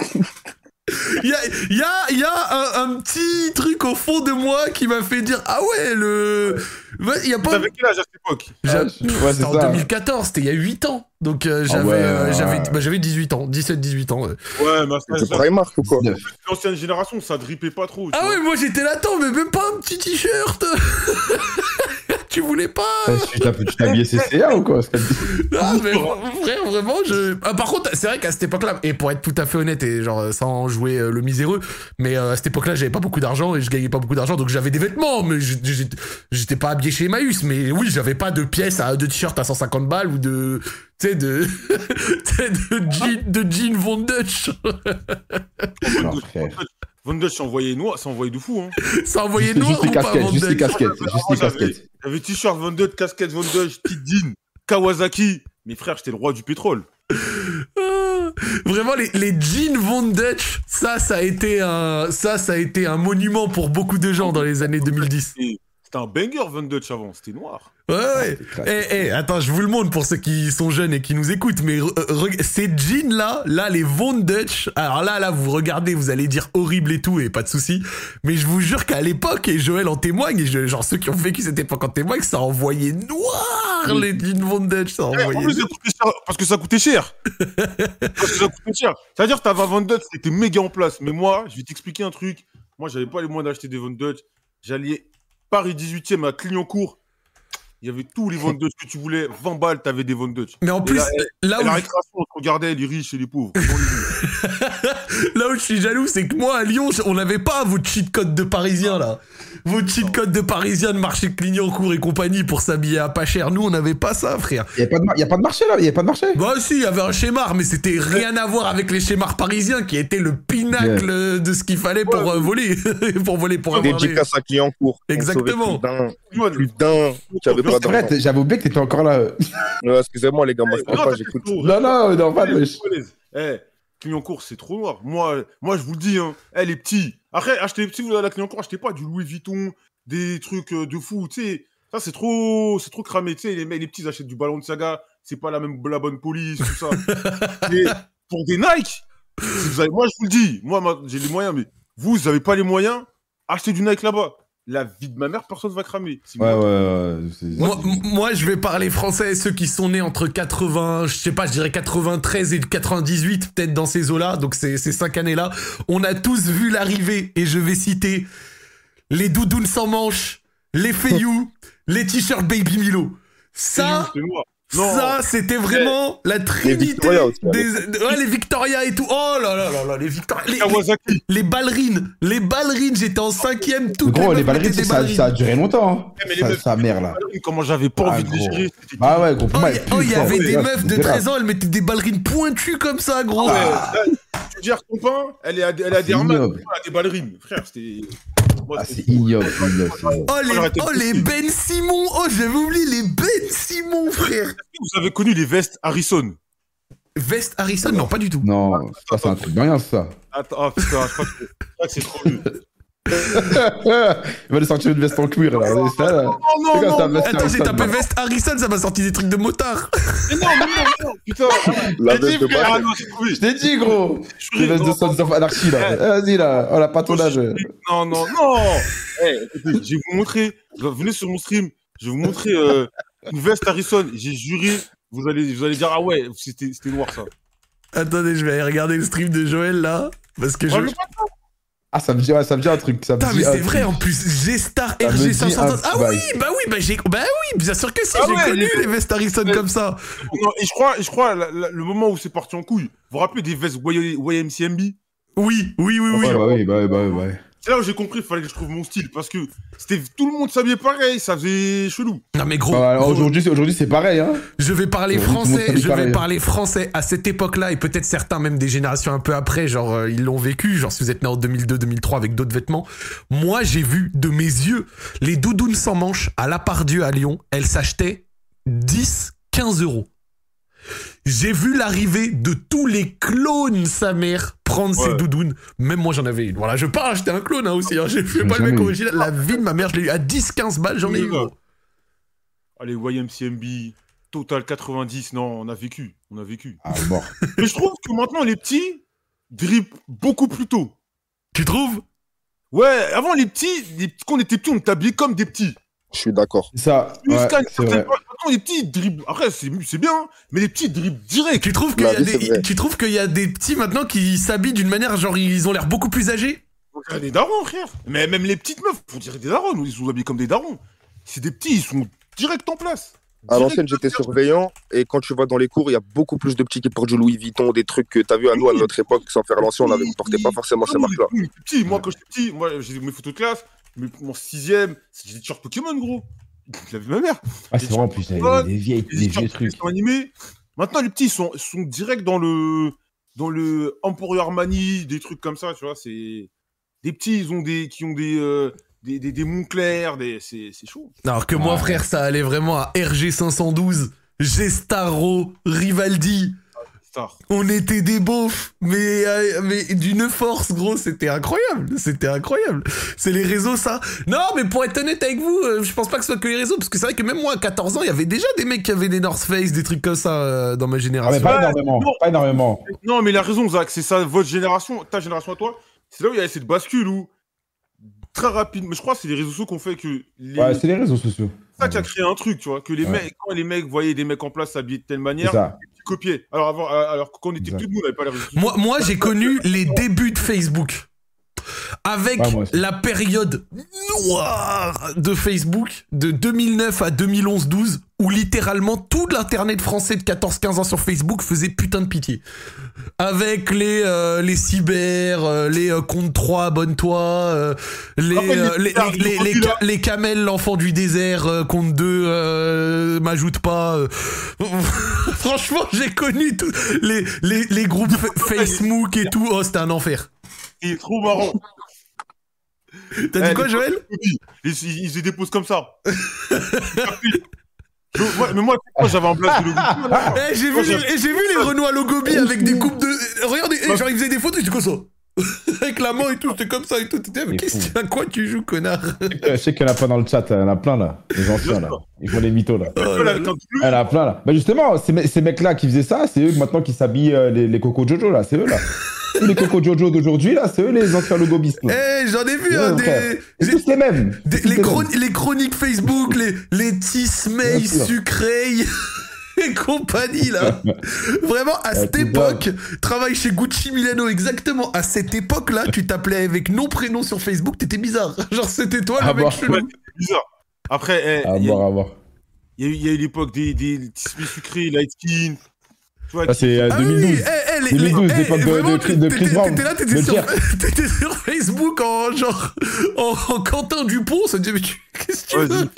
Il y a, il y a, il y a un, un petit truc au fond de moi qui m'a fait dire ah ouais le, il y a pas. T'avais quel âge à cette époque J'a- Ah, C'était en ça. 2014, c'était il y a 8 ans. Donc euh, Ah j'avais, ouais, euh, j'avais, bah, j'avais 18 ans, 17-18 ans. ouais. Ouais, mais C'est Primark ou quoi 19. l'ancienne génération, ça drippait pas trop. Ah vois. ouais, moi j'étais là, attends, mais même pas un petit t-shirt. tu voulais pas Tu habillé CCA ou quoi Ah, mais frère, vraiment, je. Ah, par contre, c'est vrai qu'à cette époque-là, et pour être tout à fait honnête, et genre sans jouer euh, le miséreux, mais euh, à cette époque-là, j'avais pas beaucoup d'argent et je gagnais pas beaucoup d'argent, donc j'avais des vêtements, mais j'étais pas habillé chez Emmaüs, mais oui, j'avais pas de pièces, à, de t-shirts à 150 balles ou de. Tu sais, de. tu sais, de jean, de jean Von Dutch. Von Dutch s'est envoyé noir, s'est envoyé de fou. Hein. Ça envoyait Juste, noir juste les casquettes, juste les casquettes, juste les casquettes. J'avais t-shirt Von Dutch, casquette Von Dutch, petite jean, Kawasaki. Mais frère, j'étais le roi du pétrole. Ah, Vraiment les, les jeans Von Dutch, ça ça a été un ça ça a été un monument pour beaucoup de gens dans les années 2010. C'était C'était un banger, Von Dutch avant, c'était noir. Ouais, ouais. Eh, eh, attends, je vous le montre pour ceux qui sont jeunes et qui nous écoutent, mais re- euh, ces jeans là, là, les Von Dutch, alors là, là, vous regardez, vous allez dire horrible et tout, et pas de souci, mais je vous jure qu'à l'époque, et Joël en témoigne, et je- genre ceux qui ont vécu cette époque en témoignent, ça envoyait noir les jeans Von Dutch, ça Eh, en envoyait. plus, ça coûtait cher, parce que ça coûtait cher. parce que ça coûtait cher. C'est-à-dire, t'avais un Von Dutch, c'était méga en place. Mais moi, je vais t'expliquer un truc. Moi, j'avais pas les moyens d'acheter des Von Dutch. J'allais Paris 18e à Clignancourt. Il y avait tous les Von que tu voulais. 20 balles, t'avais des Von. Mais en Et plus, là, où, la je- récréation, on se regardait les riches et les pauvres. Là où je suis jaloux, c'est que moi, à Lyon, on n'avait pas vos cheat codes de Parisiens, là. Vos cheat codes de Parisiens de marché Clignancourt et compagnie pour s'habiller à pas cher. Nous, on n'avait pas ça, frère. Il n'y a, pas de mar- y a pas de marché là, il n'y a pas de marché. Bah si, il y avait un schéma, mais c'était rien à voir avec les schémas parisiens qui étaient le pinacle de ce qu'il fallait pour euh, voler, pour voler, pour avoir les... Dédicace à Clignancourt. Exactement. Plus d'un, j'avais oublié que t'étais encore là. Ouais, Excusez-moi, les gars, moi je non, pas, j'écoute. frérot. Non, non, non, pas de. Eh, Clignancourt, c'est trop noir. Moi, moi, je vous le dis, hein. Eh, les petits. Après, achetez, si vous allez à la Clignancourt, achetez pas du Louis Vuitton, des trucs euh, de fou, tu sais. Ça, c'est trop, c'est trop cramé, tu sais. Les, mecs- les petits achètent du ballon de saga, c'est pas la même, la bonne police, tout ça. Mais pour des Nike, si vous avez- moi, je vous le dis, moi, j'ai les moyens, mais vous, vous avez pas les moyens, achetez du Nike là-bas. La vie de ma mère, personne va cramer. Ouais, moi. ouais, ouais. c'est- Moi, je vais parler français, ceux qui sont nés entre 80, je sais pas, je dirais 93 et 98, peut-être dans ces eaux-là, donc ces, ces cinq années-là. On a tous vu l'arrivée, et je vais citer les doudounes sans manches, les feignous, les t-shirts Baby Milo. Ça. Non. Ça, c'était vraiment la trinité des... Ouais, les Victoria et tout. Oh là là là là, les Victoria. Les, les, Kawasaki. les ballerines. Les ballerines, j'étais en cinquième, toutes Gros, les ballerines, ça, ça a duré longtemps. Mais Hein. les Ça, meufs- sa mère là. Comment j'avais pas Ah, envie de les gros. gérer. Bah ouais, gros, pour Oh, il y, oh, y avait des meufs de grave. 13 ans, elles mettaient des ballerines pointues comme ça, gros. Ouais, là, tu gères ton pain, elle est à, elle à C'est des Herman, ignoble. elle a des ballerines. Frère, c'était. Moi, Ah, c'est ignoble, c'est ignoble, ignoble. Oh, les, oh, les. Ben Simon. Oh, j'avais oublié les Ben Simon, frère. Vous avez connu les vestes Harrison? Veste Harrison, non, pas du tout. Non, ça, c'est un truc de rien, ça. Attends, ah putain, je crois que, je crois que c'est trop vieux. Il va nous sortir une veste en cuir, là. Ça, là. Non, non, non, veste Attends, j'ai tapé Veste Harrison, ça m'a sorti des trucs de motard. mais non, mais non, non, putain. La J'ai dit, veste de frère, ah non, j'ai trouvé. Je t'ai dit, gros. Je Les suis vestes de Sons of Anarchy, là. Eh, Vas-y, là. Oh, la patronage. non, non, non. Eh, écoutez, je vais vous montrer. Venez sur mon stream. Je vais vous montrer euh, une veste Harrison. J'ai juré. Vous allez, vous allez dire, ah ouais, c'était c'était noir ça. Attendez, je vais aller regarder le stream de Joël là. Parce que je. Ah, ça me dit, ouais, ça me dit un truc. Ça me Putain, dit mais un c'est truc. vrai en plus, G-Star Ça me dit RG530. un Ah bail. oui, bah oui, bah j'ai. Bah oui, bien sûr que si, Ah j'ai ouais, connu les- vestes Harrison comme ça. Non, et je crois, je crois la- la- le moment où c'est parti en couille. Vous vous rappelez des vestes Y- YMCMB Oui, oui, oui, oui. Ouais, bah oui, bah oui, bah oui, bah oui. C'est là où j'ai compris qu'il fallait que je trouve mon style. Parce que c'était tout le monde s'habillait pareil, ça faisait chelou. Non mais gros, Bah, Aujourd'hui, c'est- aujourd'hui, c'est pareil, hein. je vais parler français, je vais pareil. parler français à cette époque-là et peut-être certains même des générations un peu après, genre euh, ils l'ont vécu, genre si vous êtes né en 2002-2003 avec d'autres vêtements. Moi j'ai vu de mes yeux les doudounes sans manches à la Pardieu à Lyon, elles s'achetaient 10-15 euros. J'ai vu l'arrivée de tous les clones, sa mère, prendre Ouais. ces doudounes. Même moi, j'en avais une. Voilà, je pars acheter un clone hein, aussi. Hein. J'ai fait J'en ai pas le mec original. La vie de ma mère, je l'ai eu à 10-15 balles, j'en ai eu. gros. Allez, YMCMB, Total 90, non, on a vécu. On a vécu. Ah, mort. Mais je trouve que maintenant, les petits dribblent beaucoup plus tôt. Tu trouves? Ouais, avant, les petits, les- quand on était petits, on était habillés comme des petits. Je suis d'accord. C'est ça. Ouais, une certaine. Les petits dribblent. Après, c'est c'est bien, hein, mais les petits dribblent direct. Tu trouves qu'il Bah y, a c'est des- vrai. tu trouves qu'il y a des petits maintenant qui s'habillent d'une manière genre ils ont l'air beaucoup plus âgés? On dirait des darons, frère. Mais même les petites meufs, on dirait des darons. Ils sont habillés comme des darons. C'est des petits, ils sont direct en place. À l'ancienne, j'étais surveillant et quand tu vas dans les cours, il y a beaucoup plus de petits qui portent du Louis Vuitton, des trucs que t'as vu à nous, à notre époque, sans faire l'ancien, on avait- on portait pas forcément ces marques-là. Moi, quand j'étais petit, moi, j'ai mes photos de classe, mais mon sixième, j'ai des Pokémon, gros. Je l'avais ma mère. Ah, c'est vrai, en plus, il y Ouais. avait des vieilles, Des vieux trucs. animés. Maintenant, les petits, ils sont, sont direct dans le, dans le Emporio Armani, des trucs comme ça, tu vois. C'est des petits, ils ont des, qui ont des, euh, des, des, des Montclair, des, c'est, c'est chaud. Alors que moi frère ça allait vraiment à RG512, Gestaro, Rivaldi. Star. On était des beaufs, mais, euh, mais d'une force, gros, c'était incroyable. C'était incroyable. C'est les réseaux, ça. Non, mais pour être honnête avec vous, euh, je pense pas que ce soit que les réseaux, parce que c'est vrai que même moi, à 14 ans, il y avait déjà des mecs qui avaient des North Face, des trucs comme ça euh, dans ma Ah, mais génération. pas Ouais, énormément. non. Pas énormément. Non, mais il a raison, Zach. C'est ça, votre génération, ta génération à toi. C'est là où il y a cette bascule où, très rapide, mais je crois que c'est les réseaux sociaux qui ont fait que. Les... Ouais, c'est les réseaux sociaux. ça qui a créé un truc, tu vois. Que les Ouais. mecs, quand les mecs voyaient des mecs en place s'habiller de telle manière, copiaient. Alors, avant, euh, alors que quand on était plus nous, on n'avait pas les réseaux sociaux. Moi, moi j'ai connu les débuts de Facebook. Avec la période noire de Facebook de 2009 à 2011-12, où littéralement tout l'internet français de 14-15 ans sur Facebook faisait putain de pitié. Avec les euh, les cyber, euh, les euh, compte 3, abonne-toi, les, les les, les, camels, l'enfant du désert, euh, compte 2, euh, m'ajoute pas. euh. Franchement, j'ai connu tous les, les, les groupes fa- Facebook et tout. Oh, c'était un enfer. Il est trop marrant. T'as dit Eh, quoi, Joël Ils, ils, ils se déposent comme ça. Je- moi- mais moi, moi j'avais un blague de logo. Eh, j'ai vu, les- j'ai- j'ai vu les Renois Logobi avec des coupes de. Regardez, eh, genre ils faisaient des photos, j'étais comme ça. avec la main et tout, j'étais comme ça et tout. T'étais, mais qu'est-ce à quoi tu joues, connard Je sais qu'il y en a pas dans le chat, il y en a plein là. Les anciens là. Ils font les mythos là. Là là. Il y en a plein là. Bah justement, ces, me- ces mecs-là qui faisaient ça, c'est eux maintenant qui s'habillent euh, les, les Coco Jojo là, c'est eux là. Tous les Coco Jojo d'aujourd'hui là, c'est eux les anciens logobistes. là. Eh, j'en ai vu Ouais, hein, des. C'est tous les mêmes. des- les, les chron- mêmes. les chroniques Facebook, les, les Tismay Bien sûr. sucré et compagnie là. Vraiment, à cette c'est époque, travaille chez Gucci Milano, exactement. À cette époque-là, tu t'appelais avec nom, prénom sur Facebook, t'étais bizarre. Genre, c'était toi le Ah mec bon chelou. Ouais, bizarre. Après, eh, À il y, a- voir, à voir. il y a eu- il y a eu l'époque des, des tissus sucrés, light skin. Ça c'est euh, Ah oui, 2012. oui, eh, les- 2012, les- eh, l'époque de- vraiment, de Chris- de Chris t'étais- Brown, T'étais là, t'étais de sur, sur Facebook en genre en, en Quentin Dupont, ça te dit mais tu- qu'est-ce que tu veux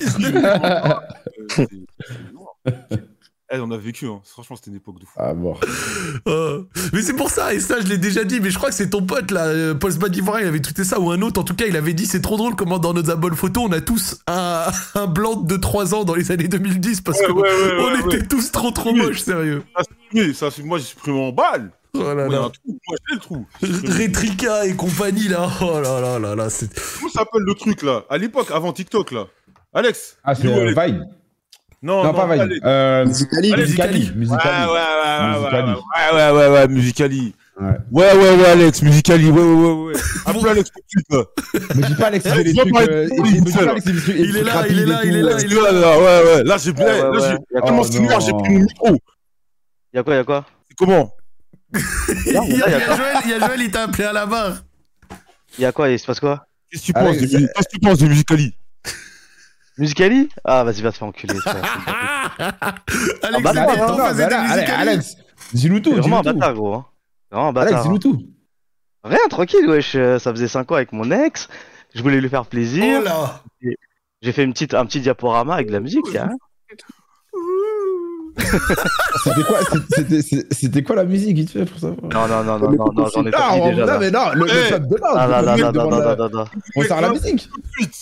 Eh, on a vécu, hein. franchement, c'était une époque de fou. À voir. Euh, Mais c'est pour ça, et ça je l'ai déjà dit, mais je crois que c'est ton pote là, euh, Paul Spadivora, il avait tweeté ça, ou un autre, en tout cas il avait dit c'est trop drôle comment dans nos albums photos on a tous un, un blanc de 3 ans dans les années 2010 parce Ouais, que ouais, ouais, on ouais, était ouais. tous trop trop Oui. moches, sérieux. Ça, c'est- moi, j'ai supprimé en balle. Oh là là. un trou, moi, j'ai le trou. Rétrica et compagnie là, oh là là là là, c'est... Comment ça s'appelle le truc là? À l'époque, avant TikTok là. Alex Ah, c'est euh. Vine. Non, Non, pas. Alex. Euh, Musicali. Musicali. Musicali. Ouais, Musicali. ouais, ouais, ouais, ouais, Musicali. ouais, ouais, ouais, ouais, Musicali. Ouais. Ouais, ouais, ouais, Alex, Musicali, ouais, ouais, ouais, ouais. Appelle Alex tout de suite, là. Mais dis pas Alex, euh, il- me dis pas Alex, il est là, il est là, il est là, il est Là, là, ouais, ouais. Là, j'ai ouais, là, j'ai- tellement noir, j'ai Oh, pris mon micro. Y'a quoi, y'a quoi? C'est comment? Il y a, il y a Joël, il y a Joël, il t'a appelé à la barre. Y'a quoi Il se passe quoi? Qu'est-ce que tu Alex, penses de Qu'est-ce que tu penses de Musicali? Musicali? Ah, vas-y, va te faire enculer. frère. Alex, bah, non, Non, non, bah là, Alex. Alex, dis-nous tout. Vraiment un bâtard, gros. Hein. Vraiment un Alex, bâtard. dis-nous hein. tout. Rien, tranquille, wesh. euh, Ça faisait 5 ans avec mon ex. Je voulais lui faire plaisir. Oh là J'ai fait une petite, un petit diaporama avec de la musique. hein. C'était quoi, c'était- quoi la musique, vite fait, pour savoir Non, non, non, non, non, non, j'en ai trop dit on- déjà. non, mais non, le, Ouais. chat de base. Ah, là, demande là, la- là, là, là. On sert la musique.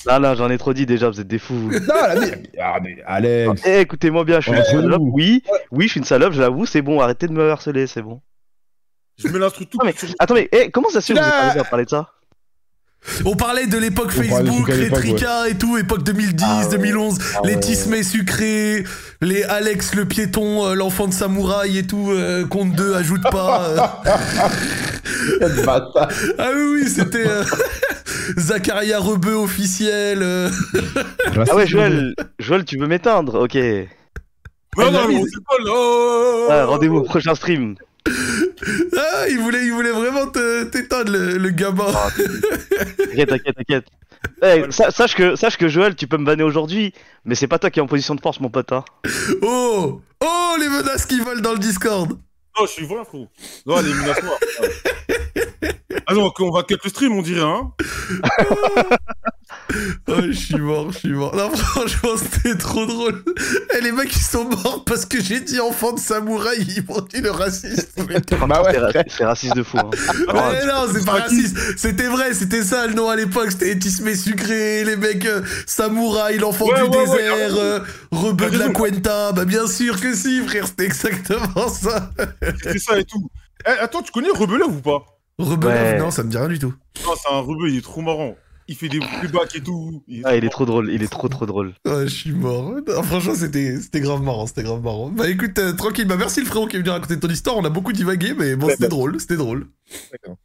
Là, là, j'en ai trop dit déjà, vous êtes des fous. Non, la musique. Ah, mais Alex. Eh, écoutez-moi bien, je suis une salope. Oui, oui, je suis une salope, je l'avoue, c'est bon, arrêtez de me harceler, c'est bon. Je mets l'instru tout. Ah, mais- Attends, mais eh, comment ça se fait que vous êtes arrivé à parler de ça? On parlait de l'époque Facebook, l'époque, Rétrica et tout, époque 2010, Ah ouais. 2011, Ah les ouais. Tismé sucrés, les Alex le piéton, euh, l'enfant de samouraï et tout, euh, compte 2, ajoute pas. euh. Ah oui, oui, c'était euh, Zacharia Rebeu officiel. euh. Ah ouais, Joël, Joël, tu veux m'éteindre Ok. Non, non, mais on s'écolle. Oh Rendez-vous au prochain stream. Ah, il voulait, il voulait vraiment te- t'éteindre le, le gamin. T'inquiète, t'inquiète, t'inquiète. Eh, sa- sache, que, sache que Joël, tu peux me banner aujourd'hui, mais c'est pas toi qui es en position de force, mon pote. Hein. Oh Oh, les menaces qui volent dans le Discord Non, je suis vrai, frérot. Non, l'élimination. ouais. Ah non, on va cut le stream, on dirait, hein. Oh, je suis mort, je suis mort. Non, franchement, c'était trop drôle. Et les mecs, ils sont morts parce que j'ai dit enfant de samouraï, ils m'ont dit le raciste. Bah ouais, C'est frère. C'est raciste de fou. hein. Mais non, c'est pas raciste. C'était vrai, c'était ça le nom à l'époque. C'était Etisme sucré, les mecs euh, samouraï, l'enfant Ouais, du ouais, ouais, désert, t'as euh, rebeu de la. Cuenta. Bah bien sûr que si, frère, c'était exactement ça. C'est ça et tout. Eh, attends, tu connais Rebelov ou pas? Rebeu, Ouais. non, ça me dit rien du tout. Non, c'est un rebeu, il est trop marrant. Il fait des playbacks et tout. Ah, il est trop drôle, il est trop trop drôle. Ouais, je suis mort. Non, franchement, c'était c'était grave marrant, c'était grave marrant. Bah écoute, euh, tranquille, bah merci le frérot qui est venu raconter ton histoire. On a beaucoup divagué, mais bon, Ouais, c'était bah. drôle, c'était drôle. D'accord.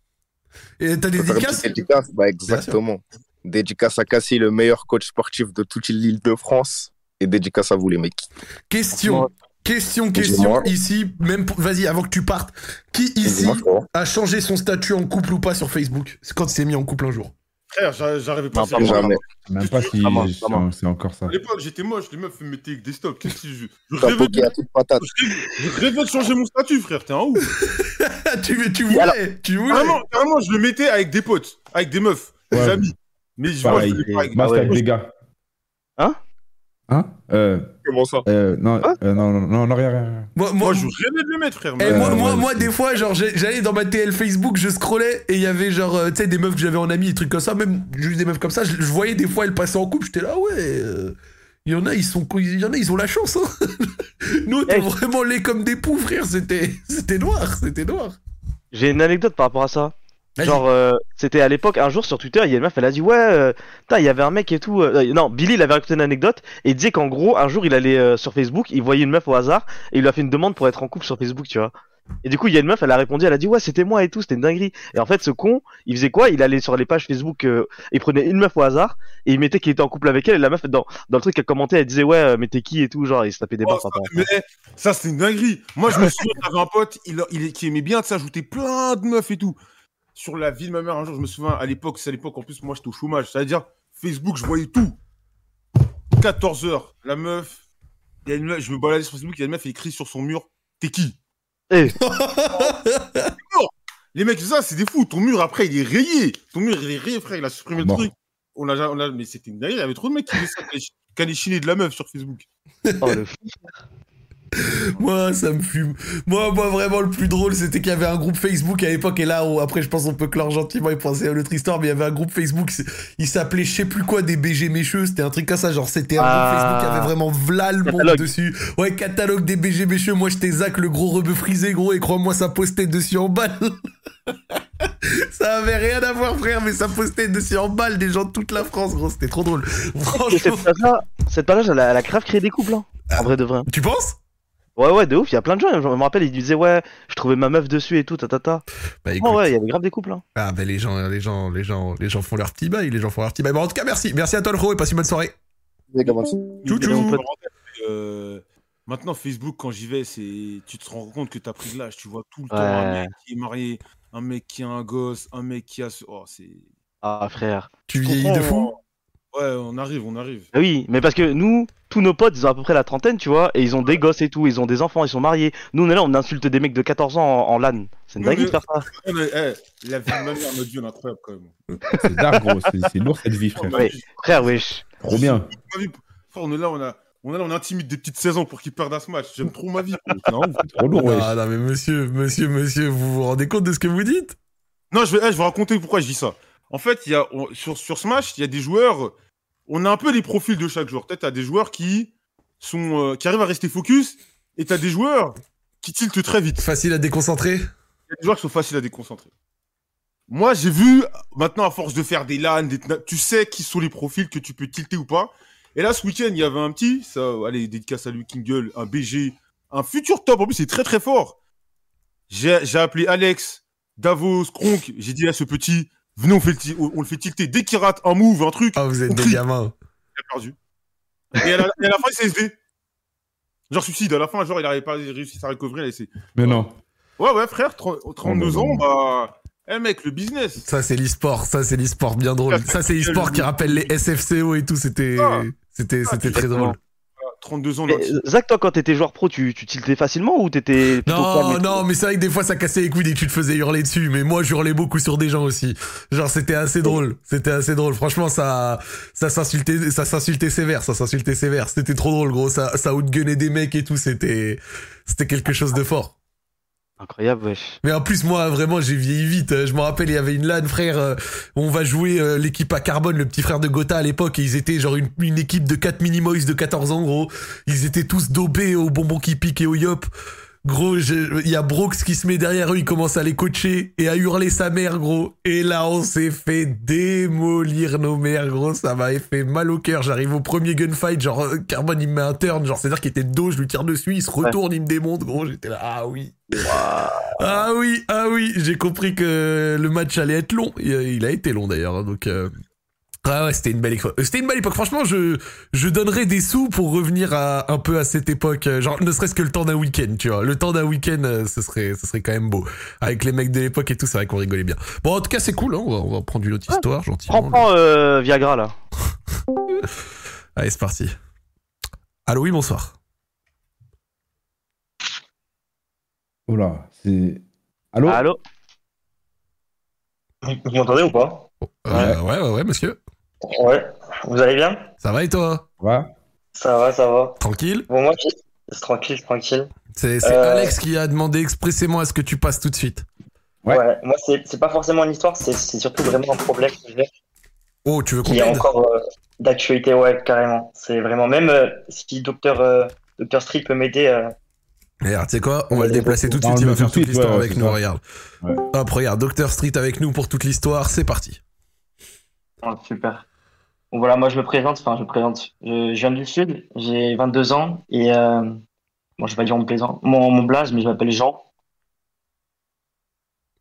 Et t'as des dédicaces dédicace Bah, exactement. Dédicace à Cassie, le meilleur coach sportif de toute l'île de France. Et dédicace à vous, les mecs. Question, question, question. Ici, même pour... vas-y, avant que tu partes, qui ici a changé son statut en couple ou pas sur Facebook C'est quand il s'est mis en couple un jour? Frère, j'a- j'arrivais pas à. Jamais. Même pas si c'est encore ça. À l'époque, j'étais moche, les meufs me mettaient avec des stops. Qu'est-ce que je. Je T'as rêvais, patate. je rêvais- je rêvais de changer mon statut, frère, t'es un ouf. tu, tu voulais, alors- tu voulais. Carrément, carrément, je le mettais avec des potes, avec des meufs, des amis. Mais je vois, Pareil. je le fais pas avec avec des gars. Hein? Hein? Euh, Comment ça euh, non, Hein euh, non, non, non, non, rien, rien. Moi, moi, Moi, je rêvais de le mettre, frère. Eh, mais- moi, Euh, moi, ouais, moi, c'est- des fois, genre, j'allais dans ma TL Facebook, je scrollais et il y avait genre, tu sais, des meufs que j'avais en ami, des trucs comme ça, même juste des meufs comme ça. Je, je voyais des fois elles passaient en couple, j'étais là, ouais. euh, Il y en a, ils sont, il y en a, ils ont la chance. Hein. Nous, t'es Eh. vraiment laid comme des poux, frère. C'était, c'était noir, c'était noir. J'ai une anecdote par rapport à ça. Genre, euh, c'était à l'époque, un jour sur Twitter, il y a une meuf, elle a dit Ouais, euh, il y avait un mec et tout. euh, euh, non, Billy, il avait raconté une anecdote et il disait qu'en gros, un jour, il allait euh, sur Facebook, il voyait une meuf au hasard et il lui a fait une demande pour être en couple sur Facebook, tu vois. Et du coup, il y a une meuf, elle a répondu, elle a dit Ouais, c'était moi et tout, c'était une dinguerie. Et en fait, ce con, il faisait quoi? Il allait sur les pages Facebook, euh, il prenait une meuf au hasard et il mettait qu'il était en couple avec elle. Et la meuf, dans, dans le truc qu'elle commentait, elle disait Ouais, mais t'es qui et tout, genre, il se tapait des Oh, barres mais, ça, c'est une dinguerie. Moi, je me souviens, j'avais un pote il, il, qui aimait bien de s'ajouter plein de meufs et tout. Sur la vie de ma mère, un jour, je me souviens, à l'époque, c'est à l'époque, en plus, moi, j'étais au chômage. C'est-à-dire, Facebook, je voyais tout. 14 heures, la meuf, y a une meuf, je me baladais sur Facebook, il y a une meuf, elle écrit sur son mur, t'es qui? Eh. Les mecs, ça, c'est des fous. Ton mur, après, il est rayé. Ton mur, il est rayé, frère, il a supprimé Bon. le truc. On a, on a, mais c'était une dinguerie, il y avait trop de mecs qui faisaient ça, qui allaient chiner de la meuf sur Facebook. Oh, le. Moi, ça me fume. Moi, moi, vraiment, le plus drôle, c'était qu'il y avait un groupe Facebook à l'époque, et là, on- après, je pense on peut clore gentiment et penser à notre histoire, mais il y avait un groupe Facebook, il s'appelait je sais plus quoi, des BG mécheux, c'était un truc comme ça, genre, c'était un Ah. groupe Facebook qui avait vraiment v'là le monde dessus. Ouais, catalogue des BG mécheux, moi, j'étais Zach, le gros rebeu frisé, gros, et crois-moi, ça postait dessus en balle. ça avait rien à voir, frère, mais ça postait dessus en balle des gens de toute la France, gros, c'était trop drôle. Et Franchement. cette page-là, cette page-là, elle, a- elle a grave créé des couples, hein. En vrai de vrai. Tu penses? Ouais, ouais, de ouf, il y a plein de gens. Je me rappelle, ils disaient, ouais, je trouvais ma meuf dessus et tout, tatata. Bah Oh, ouais, il y avait grave des couples. Hein. Ah bah les gens, les gens, les gens, les gens font leur petit bail, les gens font leur petit bail. Bon, en tout cas, merci, merci à toi le frérot et passe une bonne soirée. Tchou, mais tchou. euh, maintenant, Facebook, quand j'y vais, c'est tu te rends compte que t'as pris de l'âge. Tu vois tout le temps un mec qui est marié, un mec qui a un gosse, un mec qui a. ce- Oh, c'est. Ah, frère. Tu vieillis de fou Ouais, on arrive, on arrive. Ah oui, mais parce que nous, tous nos potes, ils ont à peu près la trentaine, tu vois, et ils ont des gosses et tout, ils ont des enfants, ils sont mariés. Nous, on est là, on insulte des mecs de 14 ans en, en LAN. C'est une dinguerie de faire ça. Mais, eh, la vie de ma mère, notre est incroyable quand même. C'est dark, gros. C'est lourd cette vie, frère. Ouais. Frère, wesh. Trop bien. on est là, on a. On est là, on intimide des petites saisons pour qu'ils perdent à ce match. J'aime trop ma vie. ouf. Trop lourd, ouais. Ah non mais monsieur, monsieur, monsieur, vous vous rendez compte de ce que vous dites? Non, je vais, eh, je vais raconter pourquoi je dis ça. En fait, il y a, on- sur, sur Smash, il y a des joueurs. On a un peu les profils de chaque joueur. Peut-être t'as des joueurs qui sont, euh, qui arrivent à rester focus, et t'as des joueurs qui tiltent très vite. Facile à déconcentrer Il y a des joueurs qui sont faciles à déconcentrer. Moi, j'ai vu, maintenant, à force de faire des LAN, des tu sais qui sont les profils que tu peux tilter ou pas. Et là, ce week-end, il y avait un petit, ça, allez, dédicace à lui, Kingle, un BG, un futur top. En plus, c'est très très fort. J'ai appelé Alex, Davos, Kronk. J'ai dit à ce petit, venez, on, fait le on, le fait tilter. Dès qu'il rate un move, un truc, Ah vous êtes on des crie. gamins. il a perdu. Et à la, et à la fin, il s'est SD. Genre suicide. À la fin, genre, il n'avait pas réussi à recouvrir. Il a essayé. Mais non. Ouais, ouais, frère, 30 32 Oh, ans, bah. Eh mec, le business. Ça c'est l'e-sport, ça c'est l'e-sport bien drôle. Ça c'est l'e-sport qui rappelle les SFCO et tout, c'était Ah. c'était Ah, c'était très drôle. 32 ans, Mais, euh, Zach, toi, quand t'étais joueur pro, tu, tu tiltais facilement ou t'étais calme Non, non, mais c'est vrai que des fois ça cassait les couilles dès que tu te faisais hurler dessus. Mais moi, j'hurlais beaucoup sur des gens aussi. Genre, c'était assez drôle. C'était assez drôle. Franchement, ça, ça s'insultait, ça s'insultait sévère, ça s'insultait sévère. C'était trop drôle, gros. Ça, ça outgunnait des mecs et tout. C'était, c'était quelque chose de fort. Incroyable, wesh. Mais en plus, moi, vraiment, j'ai vieilli vite. Euh, Je me rappelle, il y avait une LAN, frère. euh, On va jouer euh, l'équipe à Carbone, le petit frère de Gotha à l'époque. Et ils étaient genre une, équipe de 4 mini-mois de 14 ans, gros. Ils étaient tous dopés au bonbon qui pique et au yop. Gros, il y a Brooks qui se met derrière eux, il commence à les coacher et à hurler sa mère, gros. Et là, on s'est fait démolir nos mères, gros. Ça m'avait fait mal au cœur. J'arrive au premier gunfight, genre, euh, Carbone, il me met un turn, genre, c'est-à-dire qu'il était de dos, je lui tire dessus, il se retourne, il me démonte, gros. J'étais là, ah oui. Ah oui, ah oui, j'ai compris que le match allait être long. Il il a été long d'ailleurs, hein, donc. euh, Ah ouais, c'était une belle époque. C'était une belle époque. Franchement, je je donnerais des sous pour revenir à un peu à cette époque. euh, Genre, ne serait-ce que le temps d'un week-end, tu vois. Le temps d'un week-end, euh, ce serait ce serait quand même beau. Avec les mecs de l'époque et tout, c'est vrai qu'on rigolait bien. Bon, en tout cas, c'est cool. Hein, on, va, on va prendre une autre histoire, gentiment. Prends, prends euh, Viagra là. Allez, c'est parti. Allô, oui, bonsoir. Oula, c'est. Allô? Allô? Vous m'entendez ou pas? Euh, ouais, ouais, ouais, monsieur. Ouais. Vous allez bien? Ça va et toi? Ouais. Ça va, ça va. Tranquille? Bon, moi, je- c'est tranquille, tranquille. C'est Euh. Alex qui a demandé expressément à ce que tu passes tout de suite. Ouais. Ouais. Moi, c'est pas forcément une histoire, c'est surtout vraiment un problème que j'ai, Oh, tu veux qu'on qui est t'aide? encore euh, d'actualité, ouais, carrément. C'est vraiment, même euh, si Docteur euh, Docteur Street peut m'aider, euh, Regarde, tu sais quoi? On va le déplacer tout de suite, il va faire toute l'histoire avec nous, regarde. Hop, regarde, Dr Street avec nous pour toute l'histoire, c'est parti. oh, super. Bon, voilà, moi, je me présente, enfin, je me présente. Je, viens du Sud, j'ai 22 ans, et euh, bon, je vais pas dire mon plaisant, mon, mon mais je m'appelle Jean.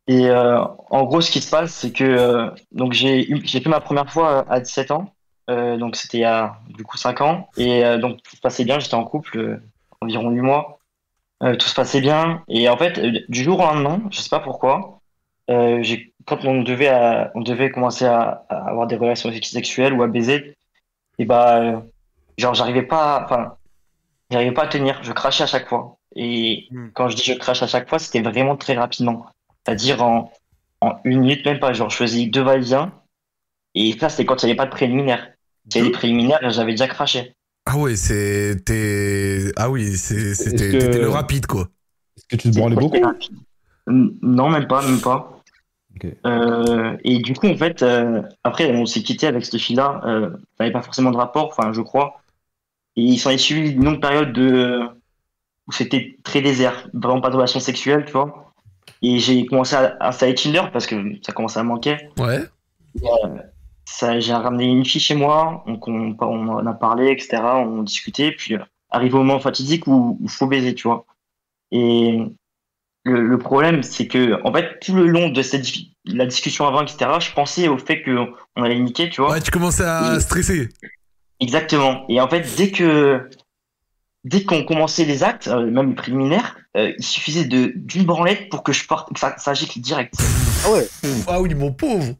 Et euh, en gros, ce qui se passe, c'est que euh, donc j'ai fait ma première fois à 17 ans, euh, donc c'était il y a du coup 5 ans, et euh, donc tout se passait bien, j'étais en couple euh, environ 8 mois, Euh, tout se passait bien, et en fait, euh, du jour au lendemain, je sais pas pourquoi, euh, j'ai quand on devait euh, on devait commencer à, à avoir des relations sexuelles ou à baiser, et bah euh, genre j'arrivais pas, enfin j'arrivais pas à tenir, je crachais à chaque fois, et Hmm. quand je dis je crache à chaque fois, c'était vraiment très rapidement. C'est-à-dire en, en une minute, même pas. Genre, je faisais deux va-et-vient. Et ça, c'était quand il n'y avait pas de préliminaire. S'il y avait des préliminaires, j'avais déjà craché. Ah ouais, c'était... Ah oui, c'est- c'était que- le rapide, quoi. Est-ce que tu te branlais beaucoup? Non, même pas, même pas. Euh, et du coup, en fait, euh, après, on s'est quitté avec cette fille-là. Euh, on n'avait pas forcément de rapport, enfin, je crois. Et il s'en est suivi une longue période de... où c'était très désert. Vraiment pas de relation sexuelle, tu vois. Et j'ai commencé à installer Tinder parce que ça commençait à manquer. Ouais. ça, j'ai ramené une fille chez moi, donc on, a parlé, etc. On discutait, puis euh, arrive au moment fatidique où il faut baiser, tu vois. Et le, le problème, c'est que, en fait, tout le long de cette, la discussion avant, etc., je pensais au fait qu'on allait niquer, tu vois. Ouais, tu commençais à stresser. Exactement. Et en fait, dès que, dès qu'on commençait les actes, euh, même les préliminaires, euh, il suffisait de, d'une branlette pour que je parte, que ça, ça gicle direct. Ah oui, mon pauvre.